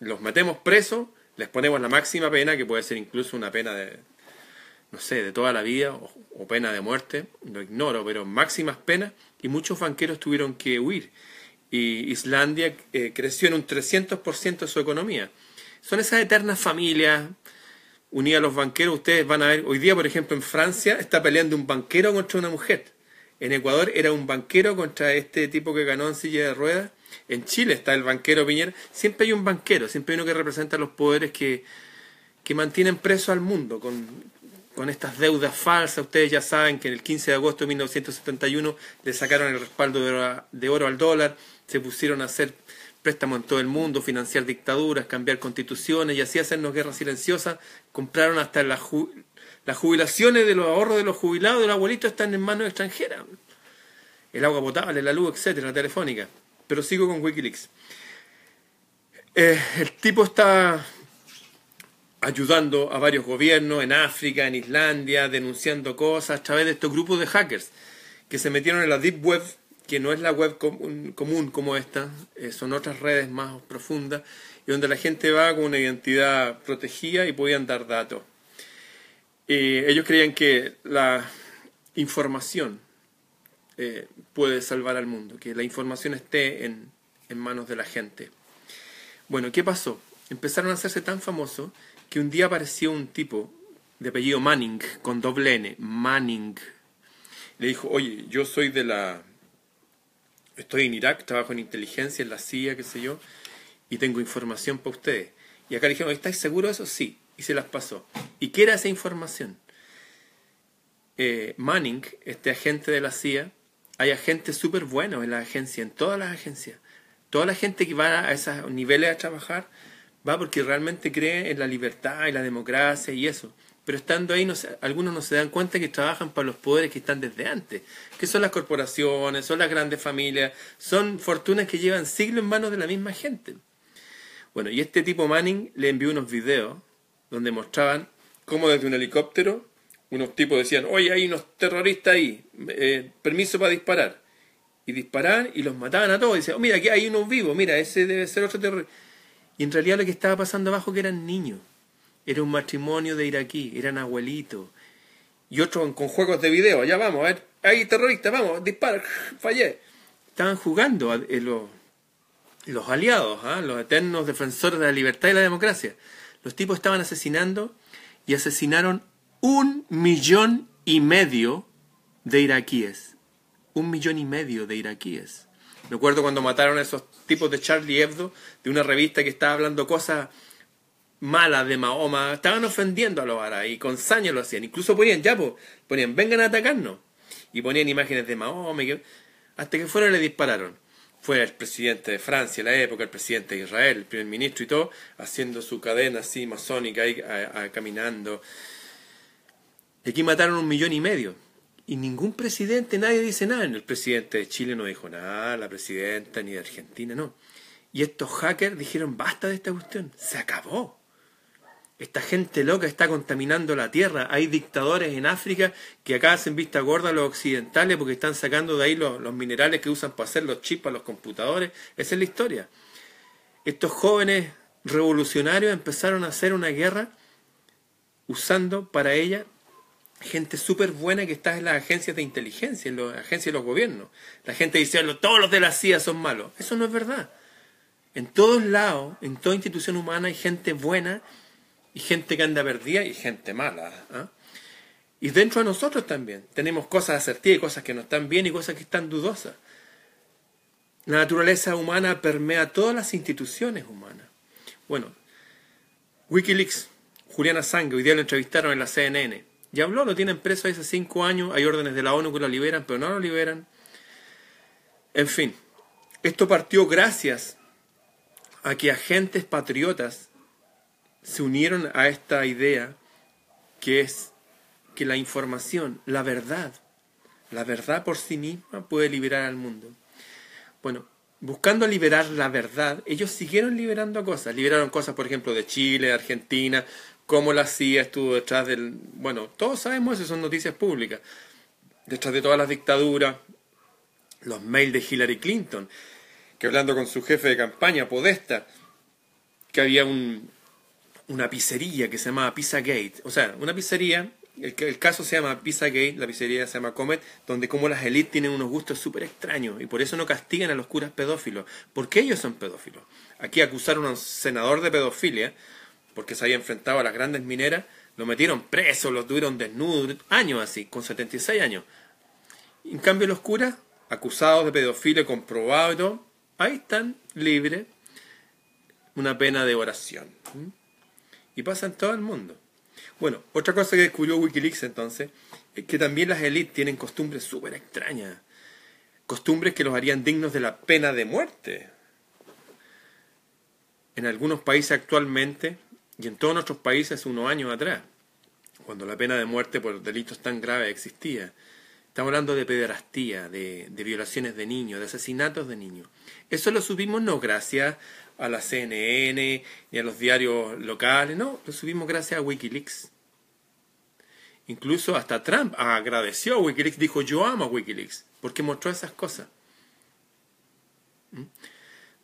los metemos presos les ponemos la máxima pena, que puede ser incluso una pena de, no sé, de toda la vida o, pena de muerte, lo ignoro, pero máximas penas y muchos banqueros tuvieron que huir. Y Islandia eh, creció en un 300% de su economía. Son esas eternas familias unidas a los banqueros. Ustedes van a ver, hoy día, por ejemplo, en Francia está peleando un banquero contra una mujer. En Ecuador era un banquero contra este tipo que ganó en silla de ruedas en Chile está el banquero Piñera. Siempre hay un banquero, siempre hay uno que representa los poderes que, que mantienen preso al mundo con, con estas deudas falsas. Ustedes ya saben que en el 15 de agosto de 1971 le sacaron el respaldo de oro, al dólar, se pusieron a hacer préstamos en todo el mundo, financiar dictaduras, cambiar constituciones y así hacernos guerra silenciosa. Compraron hasta la, Las jubilaciones de los ahorros de los jubilados de los abuelitos están en manos extranjeras. El agua potable, la luz, etcétera, la telefónica. Pero sigo con Wikileaks. Eh, el tipo está ayudando a varios gobiernos en África, en Islandia, denunciando cosas a través de estos grupos de hackers que se metieron en la Deep Web, que no es la web común como esta, eh, son otras redes más profundas, y donde la gente va con una identidad protegida y podían dar datos. Eh, ellos creían que la información eh, puede salvar al mundo, que la información esté en, manos de la gente. Bueno, ¿qué pasó? Empezaron a hacerse tan famosos que un día apareció un tipo de apellido Manning, con doble N, Manning. Le dijo, oye, yo soy de la... Estoy en Irak, trabajo en inteligencia, en la CIA, qué sé yo, y tengo información para ustedes. Y acá le dijeron, ¿estáis seguros de eso? Sí. Y se las pasó. ¿Y qué era esa información? Eh, Manning, este agente de la CIA, hay agentes súper buenos en la agencia, en todas las agencias. Toda la gente que va a esos niveles a trabajar va porque realmente cree en la libertad y la democracia y eso. Pero estando ahí, no algunos no se dan cuenta que trabajan para los poderes que están desde antes, que son las corporaciones, son las grandes familias, son fortunas que llevan siglos en manos de la misma gente. Bueno, y este tipo Manning le envió unos videos donde mostraban cómo desde un helicóptero unos tipos decían, oye, hay unos terroristas ahí, eh, permiso para disparar. Y disparaban y los mataban a todos. Y decían, oh, mira, aquí hay unos vivos, mira, ese debe ser otro terrorista. Y en realidad lo que estaba pasando abajo que eran niños. Era un matrimonio de iraquí, eran abuelitos. Y otros con juegos de video, ya vamos, a ver, hay terroristas, vamos, dispara, *laughs* fallé. Estaban jugando los, los aliados, ¿ah? los eternos defensores de la libertad y la democracia. Los tipos estaban asesinando y asesinaron un millón y medio de iraquíes. Un millón y medio de iraquíes. Me acuerdo cuando mataron a esos tipos de Charlie Hebdo, de una revista que estaba hablando cosas malas de Mahoma. Estaban ofendiendo a los árabes y con saña lo hacían. Incluso ponían, ya, ponían, vengan a atacarnos. Y ponían imágenes de Mahoma. hasta que fueron le dispararon fue el presidente de Francia en la época, el presidente de Israel, el primer ministro y todo, haciendo su cadena así masónica ahí caminando. Y aquí mataron un millón y medio. Y ningún presidente, nadie dice nada. El presidente de Chile no dijo nada, la presidenta ni de Argentina, no. Y estos hackers dijeron, basta de esta cuestión, se acabó. Esta gente loca está contaminando la tierra. Hay dictadores en África que acá hacen vista gorda a los occidentales porque están sacando de ahí los, minerales que usan para hacer los chips para los computadores. Esa es la historia. Estos jóvenes revolucionarios empezaron a hacer una guerra usando para ella gente súper buena que está en las agencias de inteligencia, en las agencias de los gobiernos. La gente dice, todos los de la CIA son malos. Eso no es verdad. En todos lados, en toda institución humana hay gente buena y gente que anda perdida y gente mala. ¿ah? Y dentro de nosotros también tenemos cosas asertivas y cosas que no están bien y cosas que están dudosas. La naturaleza humana permea todas las instituciones humanas. Bueno, Wikileaks, Juliana Sangue, hoy día lo entrevistaron en la CNN. Ya habló, lo tienen preso hace cinco años, hay órdenes de la ONU que lo liberan, pero no lo liberan. En fin, esto partió gracias a que agentes patriotas se unieron a esta idea que es que la información, la verdad, la verdad por sí misma puede liberar al mundo. Bueno, buscando liberar la verdad, ellos siguieron liberando cosas. Liberaron cosas, por ejemplo, de Chile, de Argentina, cómo la CIA estuvo detrás del... Bueno, todos sabemos eso, son noticias públicas. Detrás de todas las dictaduras, los mails de Hillary Clinton, que hablando con su jefe de campaña, Podesta, que había un, una pizzería que se llamaba Pizzagate. O sea, una pizzería, el, caso se llama Pizzagate, la pizzería se llama Comet, donde como las élites tienen unos gustos súper extraños y por eso no castigan a los curas pedófilos, porque ellos son pedófilos. Aquí acusaron a un senador de pedofilia porque se había enfrentado a las grandes mineras, lo metieron preso, lo tuvieron desnudo, años así, con 76 años. En cambio los curas, acusados de pedofilia, comprobado y todo, ahí están libres, una pena de oración y pasa en todo el mundo. Bueno, otra cosa que descubrió Wikileaks entonces es que también las élites tienen costumbres súper extrañas. Costumbres que los harían dignos de la pena de muerte. En algunos países actualmente, y en todos nuestros países unos años atrás, cuando la pena de muerte por delitos tan graves existía. Estamos hablando de pederastía, de, violaciones de niños, de asesinatos de niños. Eso lo subimos no gracias a la CNN ni a los diarios locales, no, lo subimos gracias a Wikileaks. Incluso hasta Trump agradeció a Wikileaks, dijo yo amo a Wikileaks, porque mostró esas cosas. ¿Mm?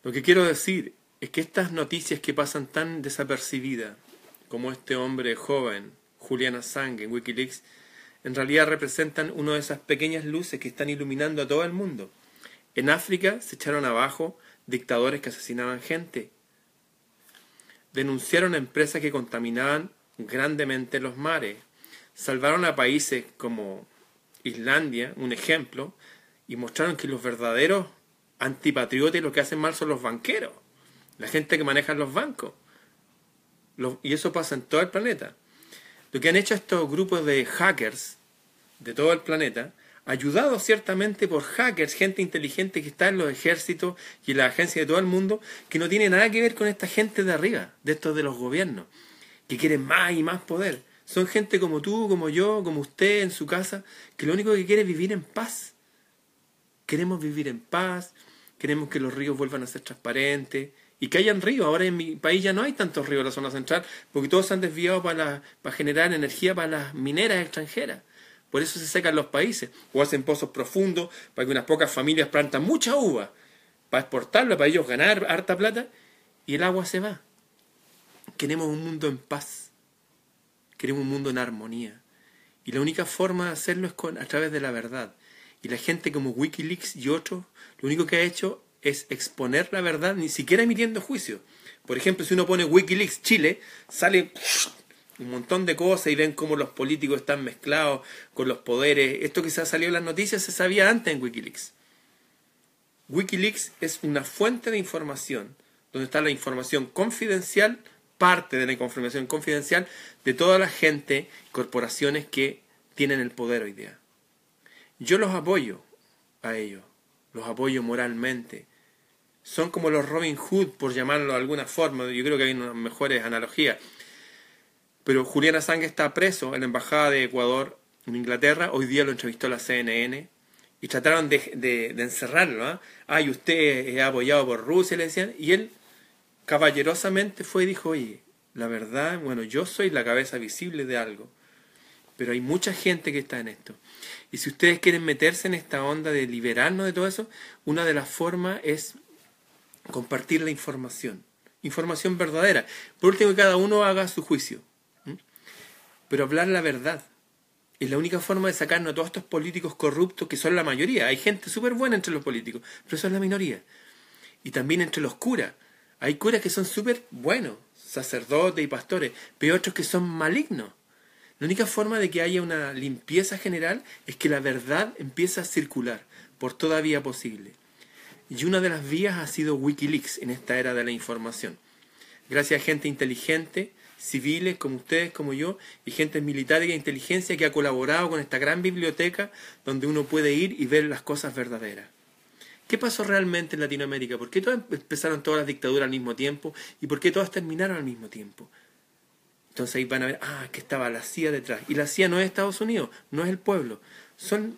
Lo que quiero decir es que estas noticias que pasan tan desapercibidas, como este hombre joven, Julian Assange, en Wikileaks, en realidad representan una de esas pequeñas luces que están iluminando a todo el mundo. En África se echaron abajo dictadores que asesinaban gente. Denunciaron a empresas que contaminaban grandemente los mares. Salvaron a países como Islandia, un ejemplo, y mostraron que los verdaderos antipatriotas lo que hacen mal son los banqueros, la gente que maneja los bancos. y eso pasa en todo el planeta. Lo que han hecho estos grupos de hackers de todo el planeta, ayudados ciertamente por hackers, gente inteligente que está en los ejércitos y en las agencias de todo el mundo, que no tiene nada que ver con esta gente de arriba, de estos de los gobiernos, que quieren más y más poder. Son gente como tú, como yo, como usted en su casa, que lo único que quiere es vivir en paz. Queremos vivir en paz, queremos que los ríos vuelvan a ser transparentes, y que hayan ríos. Ahora en mi país ya no hay tantos ríos en la zona central, porque todos se han desviado para, para generar energía para las mineras extranjeras. Por eso se secan los países, o hacen pozos profundos para que unas pocas familias plantan mucha uva, para exportarla, para ellos ganar harta plata, y el agua se va. Queremos un mundo en paz, queremos un mundo en armonía. Y la única forma de hacerlo es con, a través de la verdad. Y la gente como Wikileaks y otros, lo único que ha hecho es exponer la verdad, ni siquiera emitiendo juicio. Por ejemplo, si uno pone Wikileaks Chile, sale un montón de cosas y ven cómo los políticos están mezclados con los poderes. Esto que se ha salido en las noticias se sabía antes en Wikileaks. Wikileaks es una fuente de información donde está la información confidencial, parte de la información confidencial de toda la gente, corporaciones que tienen el poder hoy día. Yo los apoyo a ellos, los apoyo moralmente, son como los Robin Hood, por llamarlo de alguna forma, yo creo que hay unas mejores analogías. Pero Julián Assange está preso en la Embajada de Ecuador en Inglaterra, hoy día lo entrevistó la CNN, y trataron de, encerrarlo. ¿ah? Ay, usted es apoyado por Rusia, le decían, y él caballerosamente fue y dijo, oye, la verdad, bueno, yo soy la cabeza visible de algo, pero hay mucha gente que está en esto. Y si ustedes quieren meterse en esta onda de liberarnos de todo eso, una de las formas es compartir la información, información verdadera. Por último, que cada uno haga su juicio, pero hablar la verdad. Es la única forma de sacarnos a todos estos políticos corruptos que son la mayoría. Hay gente súper buena entre los políticos, pero eso es la minoría. Y también entre los curas. Hay curas que son súper buenos, sacerdotes y pastores, pero otros que son malignos. La única forma de que haya una limpieza general es que la verdad empiece a circular por toda vía posible. Y una de las vías ha sido Wikileaks en esta era de la información. Gracias a gente inteligente, civiles como ustedes, como yo, y gente militar de inteligencia que ha colaborado con esta gran biblioteca donde uno puede ir y ver las cosas verdaderas. ¿Qué pasó realmente en Latinoamérica? ¿Por qué todas empezaron todas las dictaduras al mismo tiempo? ¿Y por qué todas terminaron al mismo tiempo? Entonces ahí van a ver, ah, que estaba la CIA detrás. Y la CIA no es Estados Unidos, no es el pueblo. Son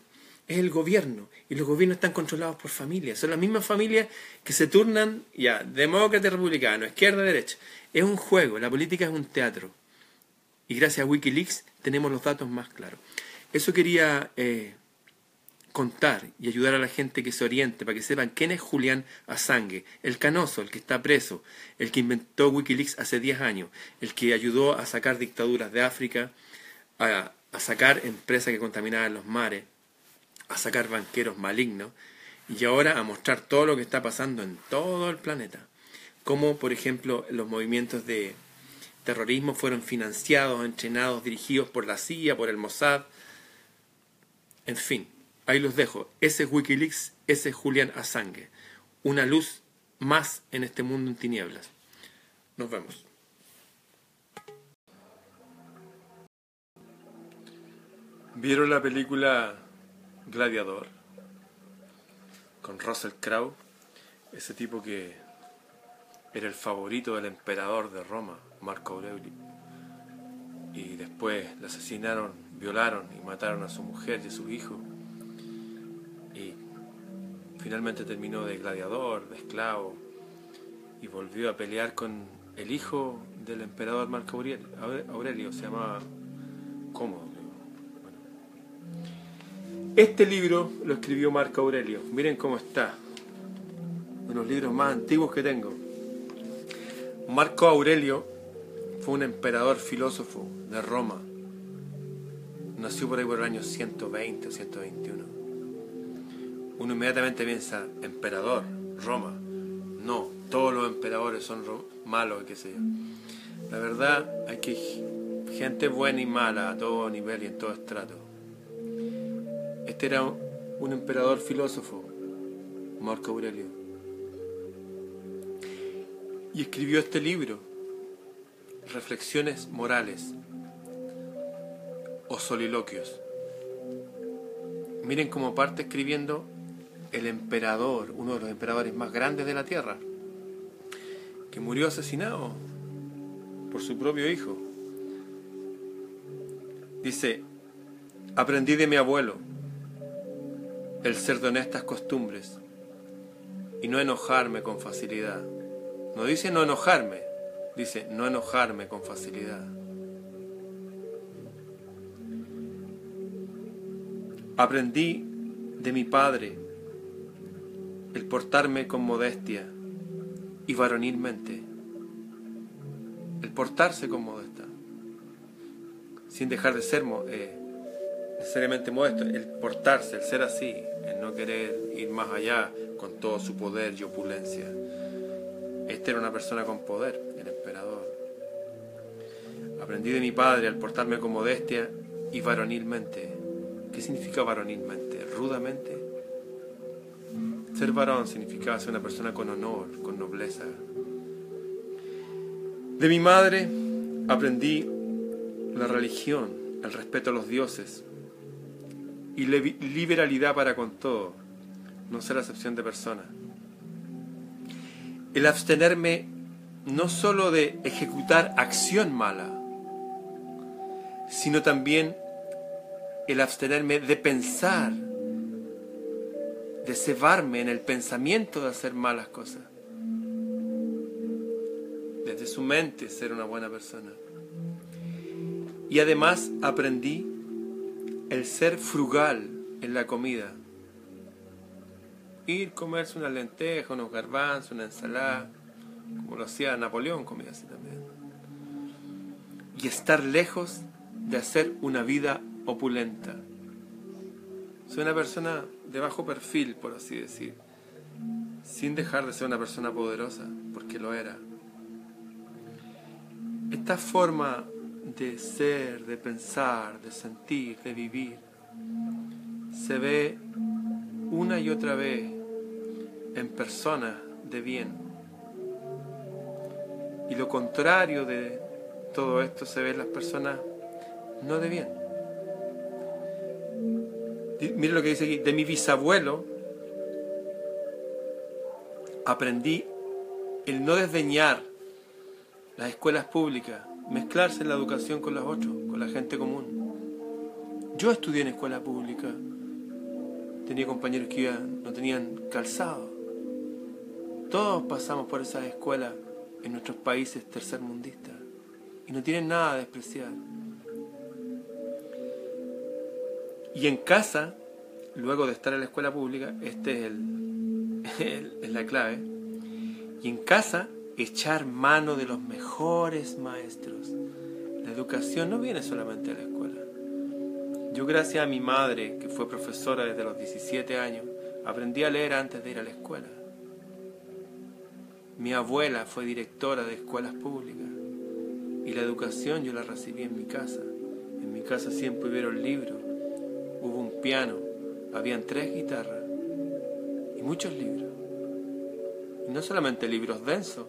es el gobierno. Y los gobiernos están controlados por familias. Son las mismas familias que se turnan, ya, demócrata, republicano, izquierda, derecha. Es un juego, la política es un teatro. Y gracias a Wikileaks tenemos los datos más claros. Eso quería eh, contar y ayudar a la gente que se oriente para que sepan quién es Julián Assange, el canoso, el que está preso, el que inventó Wikileaks hace 10 años, el que ayudó a sacar dictaduras de África, a sacar empresas que contaminaban los mares, a sacar banqueros malignos y ahora a mostrar todo lo que está pasando en todo el planeta. Como, por ejemplo, los movimientos de terrorismo fueron financiados, entrenados, dirigidos por la CIA, por el Mossad. En fin, ahí los dejo. Ese es Wikileaks, ese es Julian Assange. Una luz más en este mundo en tinieblas. Nos vemos. ¿Vieron la película Gladiador, con Russell Crowe, ese tipo que era el favorito del emperador de Roma, Marco Aurelio. y después la asesinaron, violaron y mataron a su mujer y a su hijo. Y finalmente terminó de gladiador, de esclavo, y volvió a pelear con el hijo del emperador Marco Aurelio, se llamaba Cómodo. Este libro lo escribió Marco Aurelio. Miren cómo está. Uno de los libros más antiguos que tengo. Marco Aurelio fue un emperador filósofo de Roma. Nació por ahí por el año 120 o 121. Uno inmediatamente piensa, emperador, Roma. No, todos los emperadores son malos, qué sé yo. La verdad, hay que gente buena y mala a todo nivel y en todo estrato. Este era un emperador filósofo, Marco Aurelio. Y escribió este libro, Reflexiones Morales o Soliloquios. Miren cómo parte escribiendo el emperador, uno de los emperadores más grandes de la tierra, que murió asesinado por su propio hijo. Dice, aprendí de mi abuelo, el ser de honestas costumbres y no enojarme con facilidad. No dice no enojarme, dice no enojarme con facilidad. Aprendí de mi padre el portarme con modestia y varonilmente, el portarse con modestia, sin dejar de ser eh, necesariamente modesto, el portarse, el ser así, el no querer ir más allá con todo su poder y opulencia. Este era una persona con poder, el emperador. Aprendí de mi padre al portarme con modestia y varonilmente. ¿Qué significa varonilmente? Rudamente. Ser varón significaba ser una persona con honor, con nobleza. De mi madre aprendí la religión, el respeto a los dioses, y liberalidad para con todo, no ser acepción de persona. El abstenerme no sólo de ejecutar acción mala, sino también el abstenerme de pensar, de cebarme en el pensamiento de hacer malas cosas. Desde su mente ser una buena persona. Y además aprendí el ser frugal en la comida. Ir comerse una lenteja, unos garbanzos, una ensalada, como lo hacía Napoleón, comía así también. Y estar lejos de hacer una vida opulenta. Soy una persona de bajo perfil, por así decir, sin dejar de ser una persona poderosa, porque lo era. Esta forma de ser, de pensar, de sentir, de vivir, se ve una y otra vez en personas de bien. Y lo contrario de todo esto se ve en las personas no de bien. Mire lo que dice aquí, de mi bisabuelo aprendí el no desdeñar las escuelas públicas, mezclarse en la educación con los otros, con la gente común. Yo estudié en escuela pública, tenía compañeros que no tenían calzado. Todos pasamos por esas escuelas en nuestros países tercermundistas y no tienen nada de especial. Y en casa, luego de estar en la escuela pública, este es, el, *laughs* es la clave, y en casa echar mano de los mejores maestros. La educación no viene solamente de la escuela. Yo gracias a mi madre, que fue profesora desde los 17 años, aprendí a leer antes de ir a la escuela. Mi abuela fue directora de escuelas públicas y la educación yo la recibí en mi casa. En mi casa siempre hubieron libros, hubo un piano, habían tres guitarras y muchos libros. Y no solamente libros densos,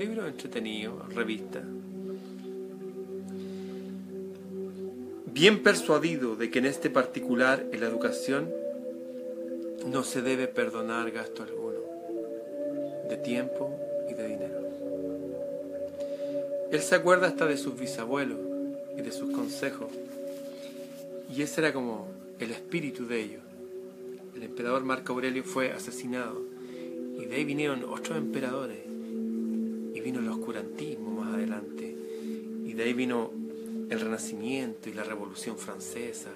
libros entretenidos, revistas. Bien persuadido de que en este particular, en la educación, no se debe perdonar gasto alguno, de tiempo y de dinero. Él se acuerda hasta de sus bisabuelos, y de sus consejos. Y ese era como el espíritu de ellos. El emperador Marco Aurelio fue asesinado y de ahí vinieron otros emperadores vino el oscurantismo más adelante y de ahí vino el renacimiento y la revolución francesa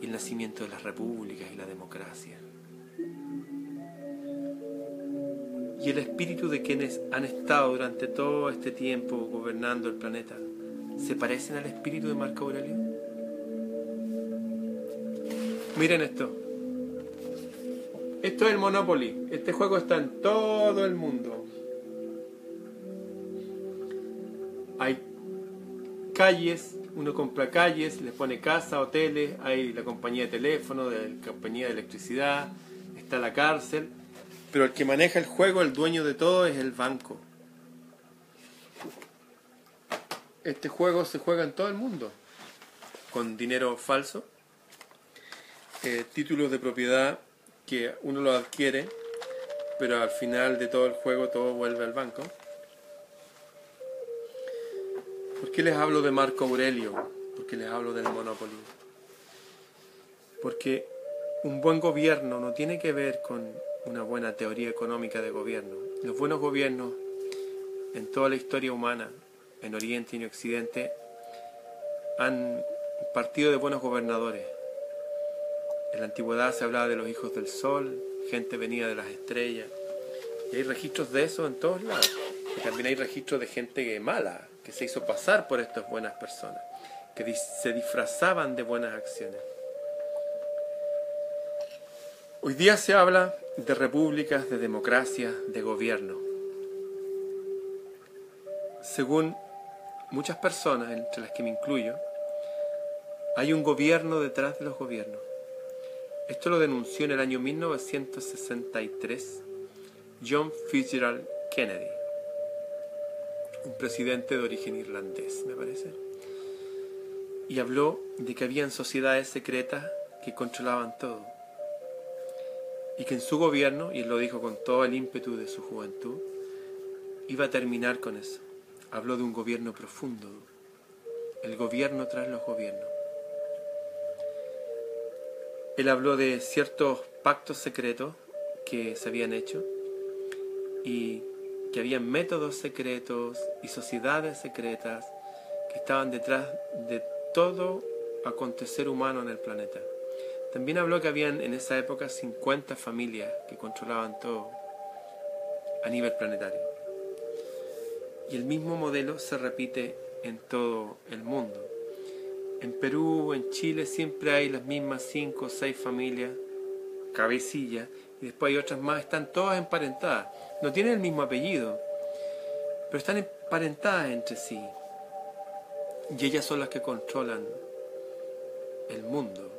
y el nacimiento de las repúblicas y la democracia. Y el espíritu de quienes han estado durante todo este tiempo gobernando el planeta, ¿se parecen al espíritu de Marco Aurelio? Miren esto. Esto es el Monopoly. Este juego está en todo el mundo. Calles, uno compra calles, le pone casa, hoteles, hay la compañía de teléfono, la compañía de electricidad, está la cárcel, pero el que maneja el juego, el dueño de todo, es el banco. Este juego se juega en todo el mundo, con dinero falso, eh, títulos de propiedad que uno lo adquiere, pero al final de todo el juego todo vuelve al banco. ¿Por qué les hablo de Marco Aurelio? ¿Por qué les hablo del Monopoly? Porque un buen gobierno no tiene que ver con una buena teoría económica de gobierno. Los buenos gobiernos en toda la historia humana, en Oriente y en Occidente, han partido de buenos gobernadores. En la antigüedad se hablaba de los hijos del sol, gente venida de las estrellas. Y hay registros de eso en todos lados. Y también hay registros de gente mala, que se hizo pasar por estas buenas personas, que se disfrazaban de buenas acciones. Hoy día se habla de repúblicas, de democracia, de gobierno. Según muchas personas, entre las que me incluyo, hay un gobierno detrás de los gobiernos. Esto lo denunció en el año 1963 John Fitzgerald Kennedy un presidente de origen irlandés, me parece. Y habló de que habían sociedades secretas que controlaban todo. Y que en su gobierno, y él lo dijo con todo el ímpetu de su juventud, iba a terminar con eso. Habló de un gobierno profundo, el gobierno tras los gobiernos. Él habló de ciertos pactos secretos que se habían hecho y que había métodos secretos y sociedades secretas que estaban detrás de todo acontecer humano en el planeta. También habló que habían en esa época 50 familias que controlaban todo a nivel planetario. Y el mismo modelo se repite en todo el mundo. En Perú, en Chile, siempre hay las mismas 5 o 6 familias, cabecillas, y después hay otras más, están todas emparentadas. No tienen el mismo apellido, pero están emparentadas entre sí. Y ellas son las que controlan el mundo.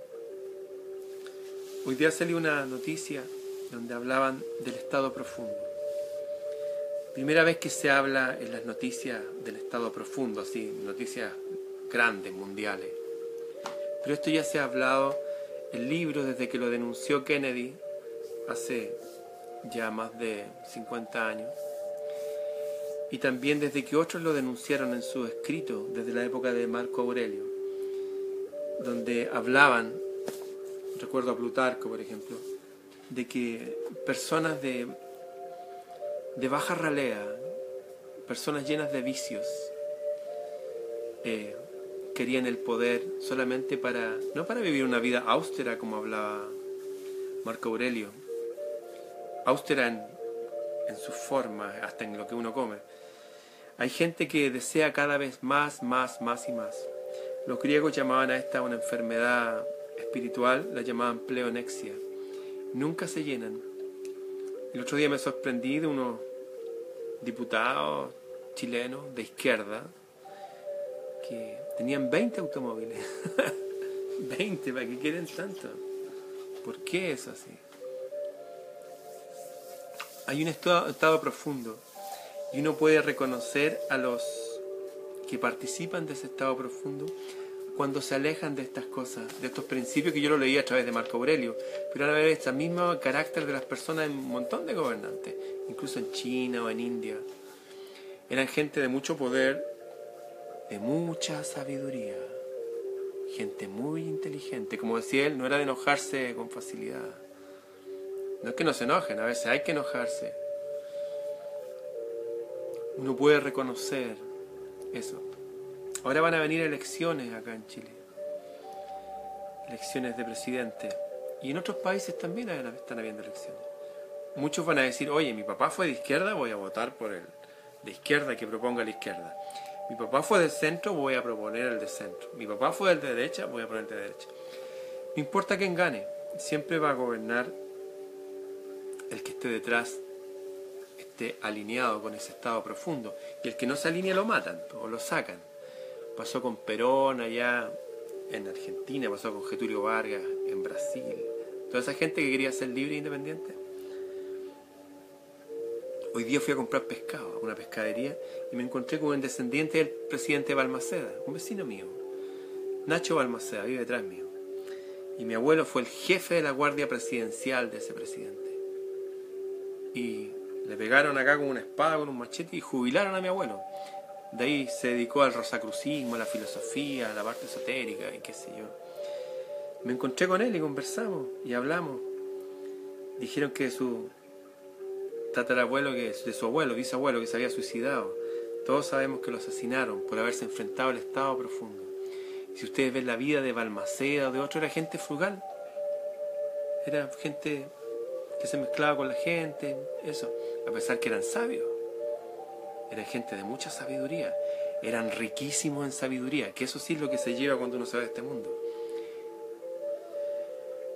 Hoy día salió una noticia donde hablaban del estado profundo. Primera vez que se habla en las noticias del estado profundo, así, noticias grandes, mundiales. Pero esto ya se ha hablado en libros desde que lo denunció Kennedy hace ya más de 50 años, y también desde que otros lo denunciaron en su escrito, desde la época de Marco Aurelio, donde hablaban, recuerdo a Plutarco por ejemplo, de que personas de, de baja ralea, personas llenas de vicios, eh, querían el poder solamente para, no para vivir una vida austera como hablaba Marco Aurelio, austera en, en su forma, hasta en lo que uno come. Hay gente que desea cada vez más, más, más y más. Los griegos llamaban a esta una enfermedad espiritual, la llamaban pleonexia. Nunca se llenan. El otro día me sorprendí de unos diputados chilenos de izquierda que tenían 20 automóviles. *laughs* 20, ¿para qué quieren tanto? ¿Por qué es así? Hay un estado, profundo y uno puede reconocer a los que participan de ese estado profundo cuando se alejan de estas cosas, de estos principios que yo lo leí a través de Marco Aurelio, pero ahora ver este mismo carácter de las personas en un montón de gobernantes, incluso en China o en India. Eran gente de mucho poder de mucha sabiduría, gente muy inteligente. Como decía él, no era de enojarse con facilidad. No es que no se enojen, a veces hay que enojarse. Uno puede reconocer eso. Ahora van a venir elecciones acá en Chile. Elecciones de presidente. Y en otros países también están habiendo elecciones. Muchos van a decir, oye, mi papá fue de izquierda, voy a votar por el de izquierda que proponga la izquierda. Mi papá fue del centro, voy a proponer el de centro. Mi papá fue del de derecha, voy a poner el de derecha. No importa quién gane, siempre va a gobernar el que esté detrás, esté alineado con ese estado profundo. Y el que no se alinea lo matan o lo sacan. Pasó con Perón allá en Argentina, pasó con Getulio Vargas en Brasil. Toda esa gente que quería ser libre e independiente. Hoy día fui a comprar pescado a una pescadería y me encontré con un descendiente del presidente Balmaceda, un vecino mío. Nacho Balmaceda, vive detrás mío. Y mi abuelo fue el jefe de la guardia presidencial de ese presidente. Y le pegaron acá con una espada, con un machete y jubilaron a mi abuelo. De ahí se dedicó al rosacrucismo, a la filosofía, a la parte esotérica y qué sé yo. Me encontré con él y conversamos y hablamos. Dijeron que su tatarabuelo, que, de su abuelo, bisabuelo, que se había suicidado. Todos sabemos que lo asesinaron por haberse enfrentado al estado profundo. si ustedes ven la vida de Balmaceda o de otro, era gente frugal. Era gente se mezclaba con la gente, eso, a pesar que eran sabios. Era gente de mucha sabiduría. Eran riquísimos en sabiduría, que eso sí es lo que se lleva cuando uno se va de este mundo.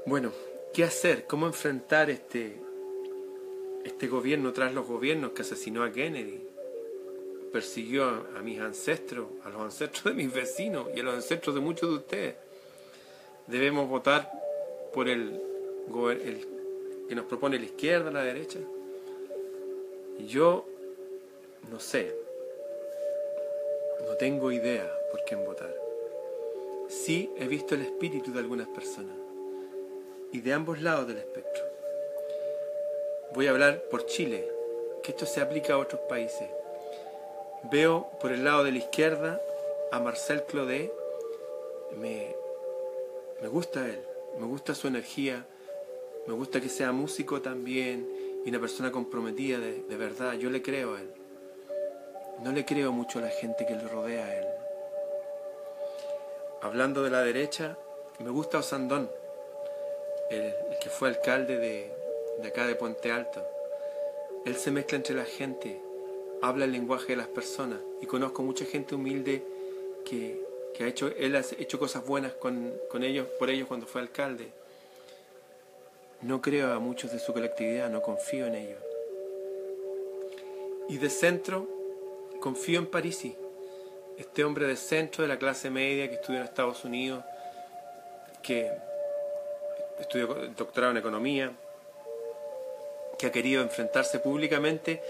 Bueno, ¿qué hacer? ¿Cómo enfrentar este, este gobierno tras los gobiernos que asesinó a Kennedy, persiguió a, mis ancestros, a los ancestros de mis vecinos y a los ancestros de muchos de ustedes. Debemos votar por el, el que nos propone la izquierda, la derecha. Y yo no sé, no tengo idea por quién votar. Sí he visto el espíritu de algunas personas y de ambos lados del espectro. Voy a hablar por Chile, que esto se aplica a otros países. Veo por el lado de la izquierda a Marcel Claudet, me, me gusta él, me gusta su energía, me gusta que sea músico también y una persona comprometida de, de verdad, yo le creo a él. No le creo mucho a la gente que le rodea a él. Hablando de la derecha, me gusta Osandón, el que fue alcalde de, de acá de Puente Alto. Él se mezcla entre la gente, habla el lenguaje de las personas y conozco mucha gente humilde que, ha hecho, él ha hecho cosas buenas con, con ellos, por ellos cuando fue alcalde. No creo a muchos de su colectividad, no confío en ellos. Y de centro, confío en Parisi, este hombre de centro de la clase media que estudió en Estados Unidos, que estudió doctorado en economía, que ha querido enfrentarse públicamente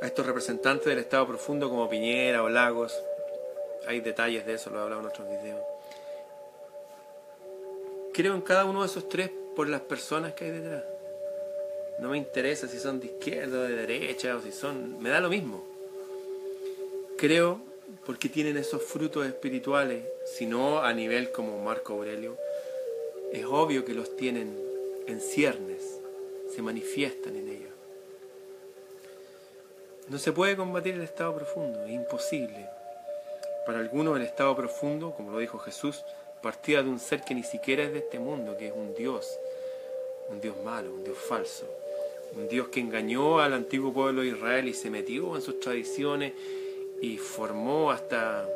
a estos representantes del Estado profundo como Piñera o Lagos. Hay detalles de eso, lo he hablado en otros videos. Creo en cada uno de esos tres por las personas que hay detrás. No me interesa si son de izquierda de derecha o si son... Me da lo mismo. Creo porque tienen esos frutos espirituales, si no a nivel como Marco Aurelio, es obvio que los tienen en ciernes se manifiestan en ellos. No se puede combatir el estado profundo, es imposible. Para algunos el estado profundo, como lo dijo Jesús, partía de un ser que ni siquiera es de este mundo, que es un Dios, un Dios malo, un Dios falso, un Dios que engañó al antiguo pueblo de Israel y se metió en sus tradiciones y formó hasta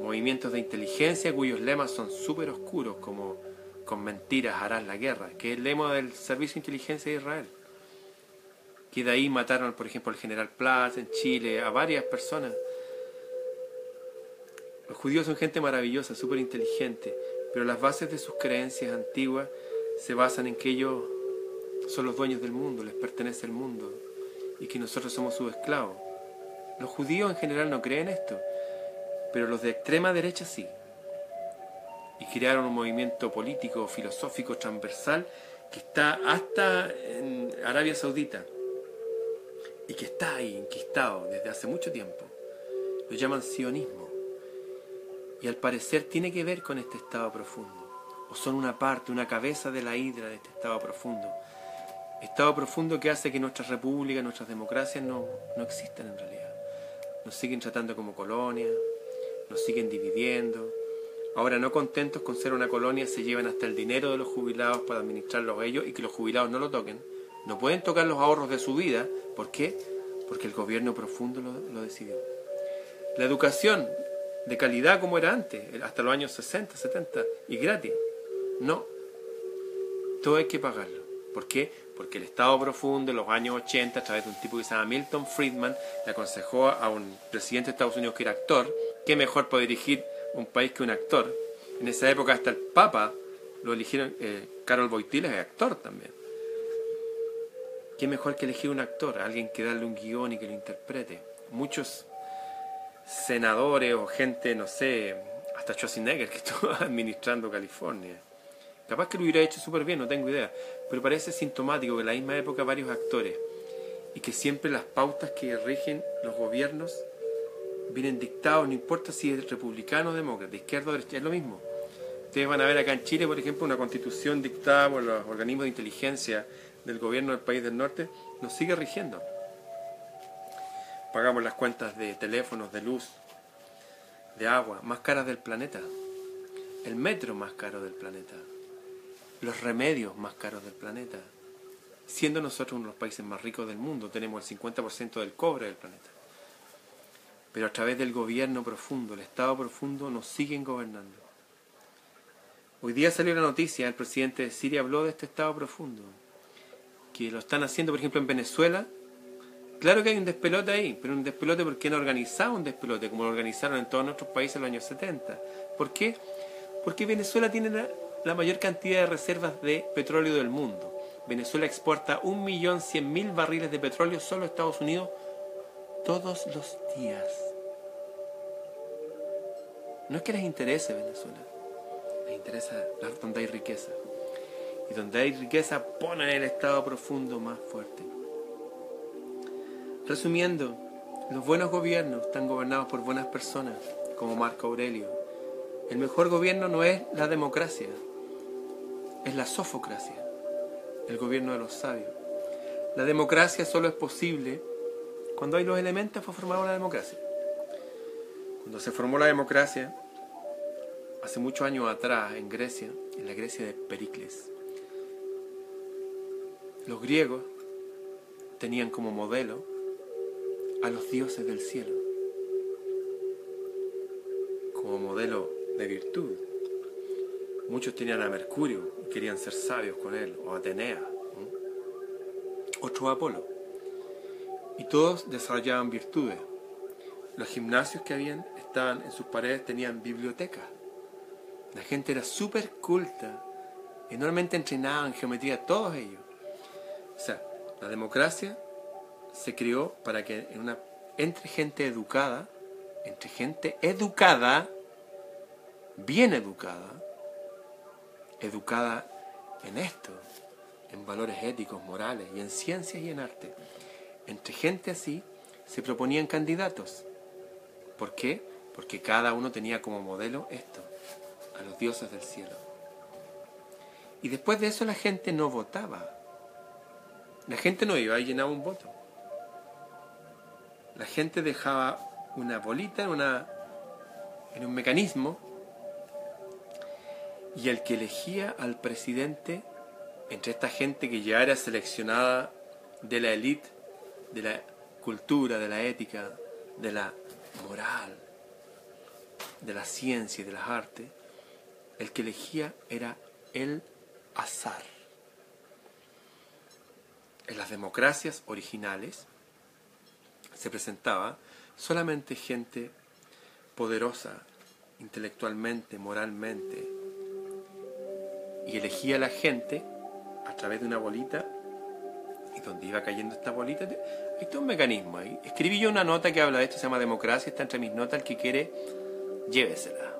movimientos de inteligencia cuyos lemas son súper oscuros, como con mentiras harás la guerra, que es el lema del Servicio de Inteligencia de Israel. Que de ahí mataron, por ejemplo, al general Plath en Chile, a varias personas. Los judíos son gente maravillosa, súper inteligente, pero las bases de sus creencias antiguas se basan en que ellos son los dueños del mundo, les pertenece el mundo, y que nosotros somos sus esclavos. Los judíos en general no creen esto, pero los de extrema derecha sí y crearon un movimiento político, filosófico, transversal que está hasta en Arabia Saudita y que está ahí enquistado desde hace mucho tiempo. Lo llaman sionismo Y al parecer tiene que ver con este estado profundo. Son una parte, una cabeza de la hidra de este estado profundo. Estado profundo que hace que nuestras repúblicas, nuestras democracias no, no existan en realidad. Nos siguen tratando como colonia, nos siguen dividiendo. Ahora, no contentos con ser una colonia, se llevan hasta el dinero de los jubilados para administrarlo ellos y que los jubilados no lo toquen. No pueden tocar los ahorros de su vida. ¿Por qué? Porque el gobierno profundo lo, lo decidió. La educación de calidad como era antes, hasta los años 60, 70, y gratis. No. Todo hay que pagarlo. ¿Por qué? Porque el Estado profundo en los años 80, a través de un tipo que se llama Milton Friedman, le aconsejó a un presidente de Estados Unidos que era actor, qué mejor para dirigir un país que un actor. En esa época hasta el Papa lo eligieron, eh, Carol Boitila es actor también. ¿Qué mejor que elegir un actor? Alguien que darle un guion y que lo interprete. Muchos senadores o gente, no sé, hasta Schwarzenegger que *laughs* estuvo administrando California. Capaz que lo hubiera hecho súper bien, no tengo idea. Pero parece sintomático que en la misma época varios actores y que siempre las pautas que rigen los gobiernos vienen dictados, no importa si es republicano o demócrata, izquierda o derecha, es lo mismo. Ustedes van a ver acá en Chile, por ejemplo, una constitución dictada por los organismos de inteligencia del gobierno del país del norte, nos sigue rigiendo. Pagamos las cuentas de teléfonos, de luz, de agua, más caras del planeta. El metro más caro del planeta. Los remedios más caros del planeta. Siendo nosotros uno de los países más ricos del mundo, tenemos el 50% del cobre del planeta. Pero a través del gobierno profundo, el Estado profundo, nos siguen gobernando. Hoy día salió la noticia, el presidente de Siria habló de este Estado profundo que lo están haciendo, por ejemplo, en Venezuela, claro que hay un despelote ahí, pero un despelote porque no organizado un despelote como lo organizaron en todos nuestros países en los años 70. ¿Por qué? Porque Venezuela tiene la, mayor cantidad de reservas de petróleo del mundo. Venezuela exporta 1.100.000 barriles de petróleo solo a Estados Unidos todos los días. No es que les interese Venezuela, les interesa donde hay riqueza. Y donde hay riqueza, ponen el estado profundo más fuerte. Resumiendo, los buenos gobiernos están gobernados por buenas personas, como Marco Aurelio. El mejor gobierno no es la democracia, es la sofocracia, el gobierno de los sabios. La democracia solo es posible cuando hay los elementos para formar una democracia. Cuando se formó la democracia, hace muchos años atrás, en Grecia, en la Grecia de Pericles, los griegos tenían como modelo a los dioses del cielo, como modelo de virtud. Muchos tenían a Mercurio y querían ser sabios con él, o Atenea, otro Apolo. Y todos desarrollaban virtudes. Los gimnasios que habían estaban en sus paredes tenían bibliotecas. La gente era súper culta, enormemente entrenada en geometría, todos ellos. O sea, la democracia se creó para que entre gente educada, entre gente educada, bien educada, educada en esto, en valores éticos, morales y en ciencias y en arte, entre gente así se proponían candidatos. ¿Por qué? Porque cada uno tenía como modelo esto, a los dioses del cielo. Y después de eso la gente no votaba, la gente no iba y llenaba un voto. La gente dejaba una bolita en, una, en un mecanismo y el que elegía al presidente entre esta gente que ya era seleccionada de la élite, de la cultura, de la ética, de la moral, de la ciencia y de las artes, el que elegía era el azar. En las democracias originales se presentaba solamente gente poderosa intelectualmente, moralmente, y elegía a la gente a través de una bolita, y donde iba cayendo esta bolita, hay todo un mecanismo ahí. Escribí yo una nota que habla de esto, se llama Democracia, está entre mis notas, el que quiere, llévesela.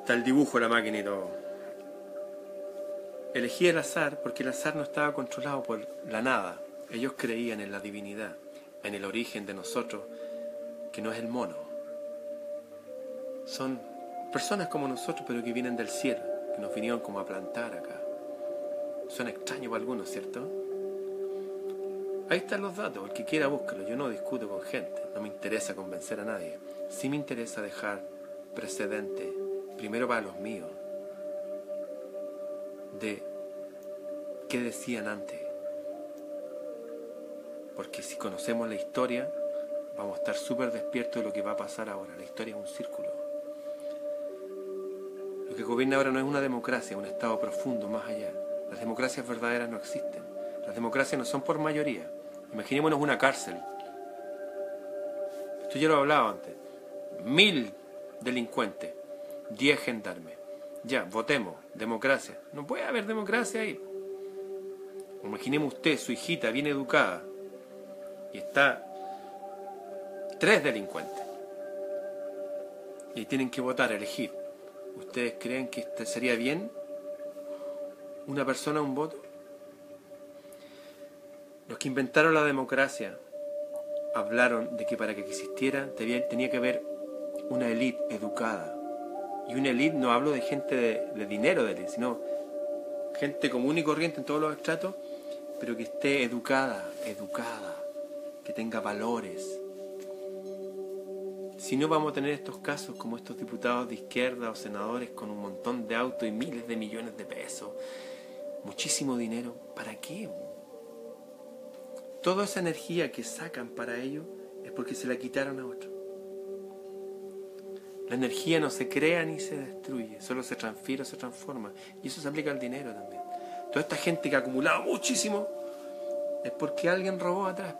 Está el dibujo, la máquina y todo. Elegí el azar porque el azar no estaba controlado por la nada. Ellos creían en la divinidad, en el origen de nosotros, que no es el mono, son personas como nosotros, pero que vienen del cielo, nos vinieron como a plantar acá. Son extraños para algunos, ¿cierto? Ahí están los datos, el que quiera búsquelo. Yo no discuto con gente, no me interesa convencer a nadie. Sí me interesa dejar precedente, primero para los míos, de qué decían antes. Porque si conocemos la historia, vamos a estar súper despiertos de lo que va a pasar ahora. La historia es un círculo. Que gobierna ahora no es una democracia, un estado profundo, más allá. Las democracias verdaderas no existen. Las democracias no son por mayoría. Imaginémonos una cárcel. Esto ya lo he hablado antes. Mil delincuentes, diez gendarmes. Ya, votemos, democracia. No puede haber democracia ahí. Imaginemos usted, su hijita bien educada, y está tres delincuentes. Y tienen que votar, elegir. ¿Ustedes creen que este sería bien una persona un voto? Los que inventaron la democracia hablaron de que para que existiera tenía que haber una élite educada. Y una élite no hablo de gente de, dinero, de sino gente común y corriente en todos los estratos, pero que esté educada, educada, que tenga valores. Si no vamos a tener estos casos como estos diputados de izquierda o senadores con un montón de autos y miles de millones de pesos, muchísimo dinero, ¿para qué? Toda esa energía que sacan para ello es porque se la quitaron a otro. La energía no se crea ni se destruye, solo se transfiere o se transforma. Y eso se aplica al dinero también. Toda esta gente que ha acumulado muchísimo es porque alguien robó atrás.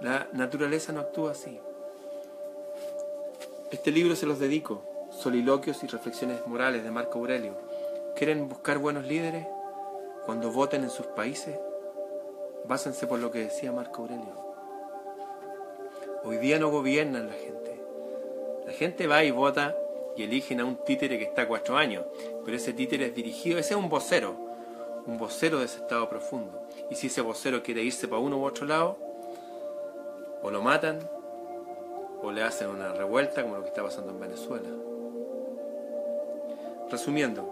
La naturaleza no actúa así. Este libro se los dedico, Soliloquios y Reflexiones Morales de Marco Aurelio. ¿Quieren buscar buenos líderes? Cuando voten en sus países, Básense por lo que decía Marco Aurelio. Hoy día no gobiernan la gente. La gente va y vota y eligen a un títere que está cuatro años, pero ese títere es dirigido, ese es un vocero, un vocero de ese estado profundo. Y si ese vocero quiere irse para uno u otro lado, o lo matan, o le hacen una revuelta como lo que está pasando en Venezuela. Resumiendo,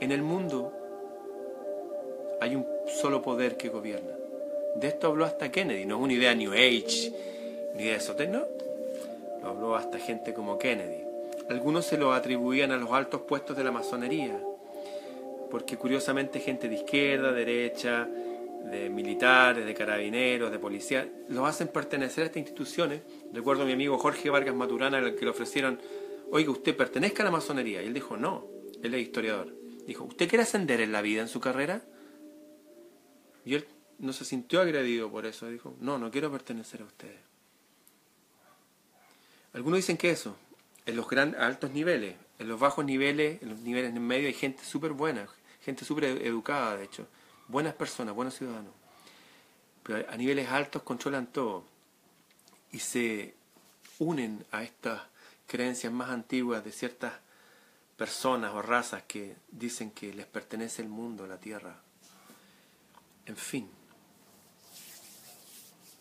en el mundo hay un solo poder que gobierna. De esto habló hasta Kennedy, no es una idea New Age, ni de eso, no. Lo habló hasta gente como Kennedy. Algunos se lo atribuían a los altos puestos de la masonería, porque curiosamente gente de izquierda, derecha, de militares, de carabineros, de policía, los hacen pertenecer a estas instituciones. Recuerdo a mi amigo Jorge Vargas Maturana, al que le ofrecieron, oiga, ¿usted pertenezca a la masonería? Y él dijo, no, él es historiador. Dijo, ¿usted quiere ascender en la vida, en su carrera? Y él no se sintió agredido por eso. Dijo, no, no quiero pertenecer a ustedes. Algunos dicen que eso, en los gran, altos niveles, en los bajos niveles, en los niveles en medio hay gente súper buena, gente súper educada, de hecho, buenas personas, buenos ciudadanos. Pero a niveles altos controlan todo y se unen a estas creencias más antiguas de ciertas personas o razas que dicen que les pertenece el mundo, la tierra, en fin,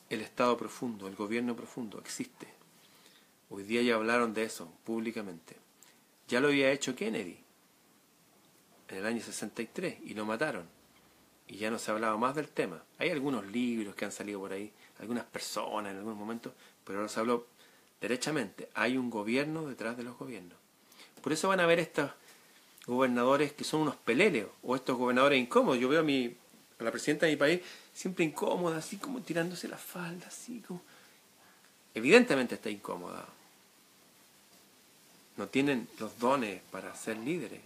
el Estado profundo, el gobierno profundo existe. Hoy día ya hablaron de eso públicamente. Ya lo había hecho Kennedy en el año 63 y lo mataron. Y ya no se ha hablado más del tema. Hay algunos libros que han salido por ahí, algunas personas en algunos momentos, pero ahora se habló derechamente. Hay un gobierno detrás de los gobiernos. Por eso van a ver estos gobernadores que son unos peleles o estos gobernadores incómodos. Yo veo a mi la presidenta de mi país siempre incómoda, así como tirándose la falda, así como... Evidentemente está incómoda. No tienen los dones para ser líderes.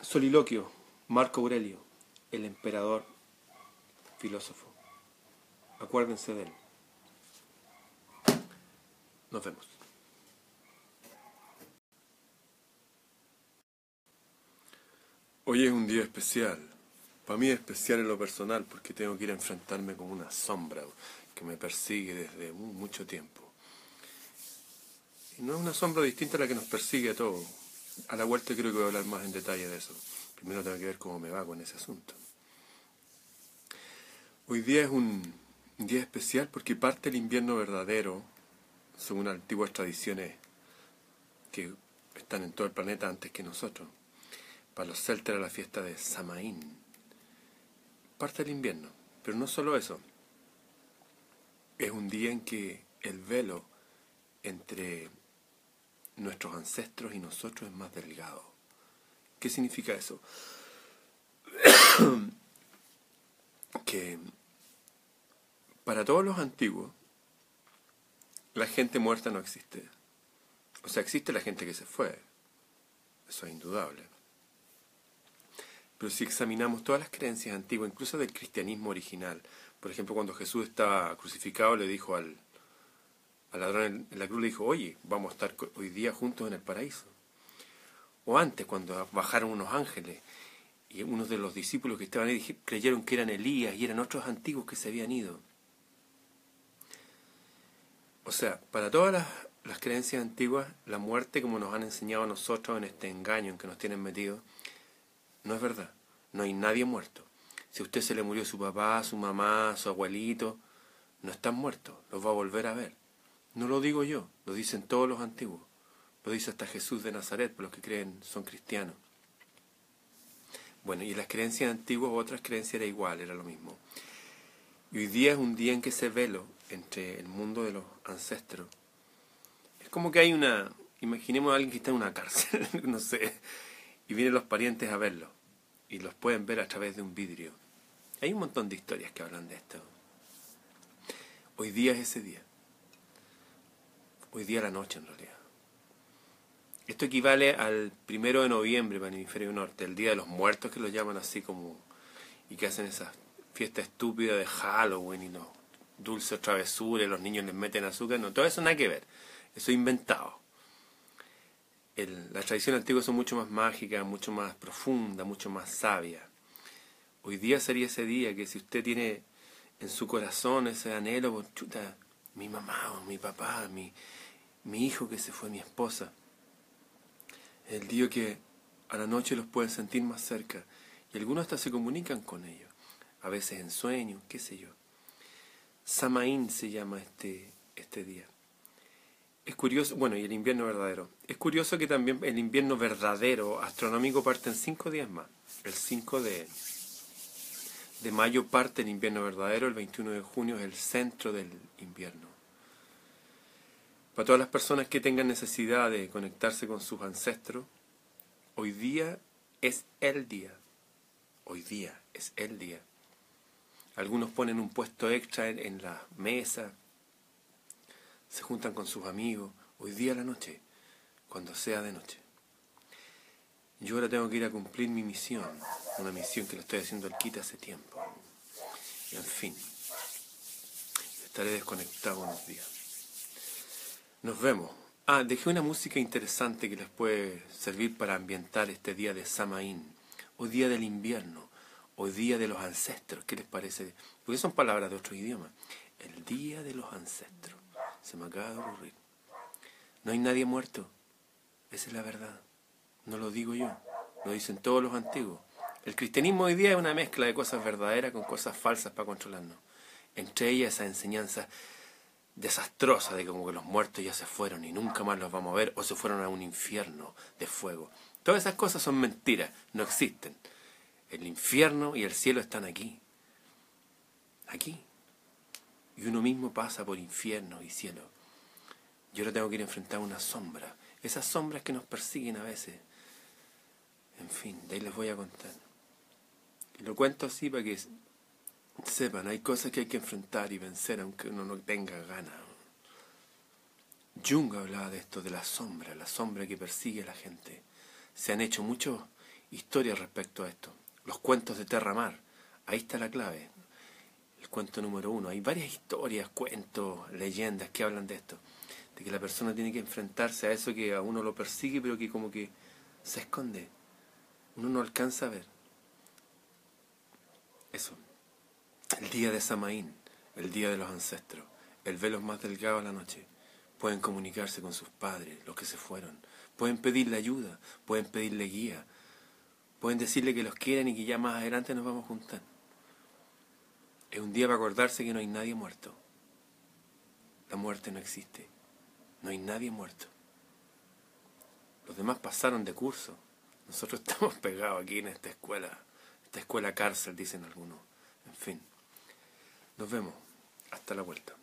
Soliloquio, Marco Aurelio, el emperador filósofo. Acuérdense de él. Nos vemos. Hoy es un día especial. Para mí es especial en lo personal porque tengo que ir a enfrentarme con una sombra que me persigue desde mucho tiempo. Y no es una sombra distinta a la que nos persigue a todos. A la vuelta creo que voy a hablar más en detalle de eso. Primero tengo que ver cómo me va con ese asunto. Hoy día es un día especial porque parte el invierno verdadero, según antiguas tradiciones que están en todo el planeta antes que nosotros. Para los celtas la fiesta de Samaín. Parte el invierno, pero no solo eso. Es un día en que el velo entre nuestros ancestros y nosotros es más delgado. ¿Qué significa eso? *coughs* que para todos los antiguos, la gente muerta no existe. O sea, existe la gente que se fue. Eso es indudable. Pero si examinamos todas las creencias antiguas, incluso del cristianismo original, por ejemplo, cuando Jesús estaba crucificado, le dijo al, al ladrón en la cruz, le dijo, oye, vamos a estar hoy día juntos en el paraíso. O antes, cuando bajaron unos ángeles y unos de los discípulos que estaban ahí creyeron que eran Elías y eran otros antiguos que se habían ido. O sea, para todas las, creencias antiguas, la muerte, como nos han enseñado a nosotros en este engaño en que nos tienen metidos, no es verdad. No hay nadie muerto. Si a usted se le murió su papá, su mamá, su abuelito, no están muertos, los va a volver a ver. No lo digo yo, lo dicen todos los antiguos. Lo dice hasta Jesús de Nazaret, por los que creen son cristianos. Bueno, y las creencias antiguas, otras creencias era igual, era lo mismo. Y hoy día es un día en que se velo entre el mundo de los ancestros. Es como que hay una, imaginemos a alguien que está en una cárcel, *laughs* no sé, y vienen los parientes a verlo y los pueden ver a través de un vidrio. Hay un montón de historias que hablan de esto. Hoy día es ese día. Hoy día la noche en realidad. Esto equivale al primero de noviembre para el hemisferio norte, el Día de los Muertos que lo llaman así como... y que hacen esa fiesta estúpida de Halloween y no dulces travesuras, los niños les meten azúcar, no, todo eso nada que ver. Eso es inventado las tradiciones antiguas son mucho más mágicas, mucho más profundas, mucho más sabias. Hoy día sería ese día que si usted tiene en su corazón ese anhelo, por chuta, mi mamá o mi papá, mi, mi hijo que se fue, mi esposa, el día que a la noche los pueden sentir más cerca y algunos hasta se comunican con ellos, a veces en sueños, qué sé yo. Samaín se llama este, este día. Es curioso, bueno, y el invierno verdadero. Es curioso que también el invierno verdadero astronómico parte en cinco días más. El 5 de, de mayo parte el invierno verdadero, el 21 de junio es el centro del invierno. Para todas las personas que tengan necesidad de conectarse con sus ancestros, hoy día es el día. Hoy día es el día. Algunos ponen un puesto extra en, en la mesa, se juntan con sus amigos, hoy día a la noche, cuando sea de noche. Yo ahora tengo que ir a cumplir mi misión, una misión que la estoy haciendo al quita hace tiempo. en fin, estaré desconectado unos días. Nos vemos. Ah, dejé una música interesante que les puede servir para ambientar este día de Samaín, o día del invierno, o día de los ancestros. ¿Qué les parece? Porque son palabras de otro idioma. El día de los ancestros. Se me acaba de ocurrir. No hay nadie muerto. Esa es la verdad. No lo digo yo. Lo dicen todos los antiguos. El cristianismo hoy día es una mezcla de cosas verdaderas con cosas falsas para controlarnos. Entre ellas esa enseñanza desastrosa de como que los muertos ya se fueron y nunca más los vamos a ver o se fueron a un infierno de fuego. Todas esas cosas son mentiras, no existen. El infierno y el cielo están aquí. Aquí y uno mismo pasa por infierno y cielo. Yo ahora tengo que ir a enfrentar una sombra, esas sombras que nos persiguen a veces. En fin, de ahí les voy a contar. Y lo cuento así para que sepan, hay cosas que hay que enfrentar y vencer aunque uno no tenga ganas. Jung hablaba de esto, de la sombra, la sombra que persigue a la gente. Se han hecho muchas historias respecto a esto. Los cuentos de Terra Mar, ahí está la clave el cuento número uno. Hay varias historias, cuentos, leyendas que hablan de esto, de que la persona tiene que enfrentarse a eso que a uno lo persigue, pero que como que se esconde. Uno no alcanza a ver. Eso. El día de Samaín, el día de los ancestros, el velo más delgado a la noche. Pueden comunicarse con sus padres, los que se fueron. Pueden pedirle ayuda, pueden pedirle guía. Pueden decirle que los quieren y que ya más adelante nos vamos a juntar. Es un día para acordarse que no hay nadie muerto. La muerte no existe. No hay nadie muerto. Los demás pasaron de curso. Nosotros *laughs* estamos pegados aquí en esta escuela. Esta escuela cárcel, dicen algunos. En fin. Nos vemos. Hasta la vuelta.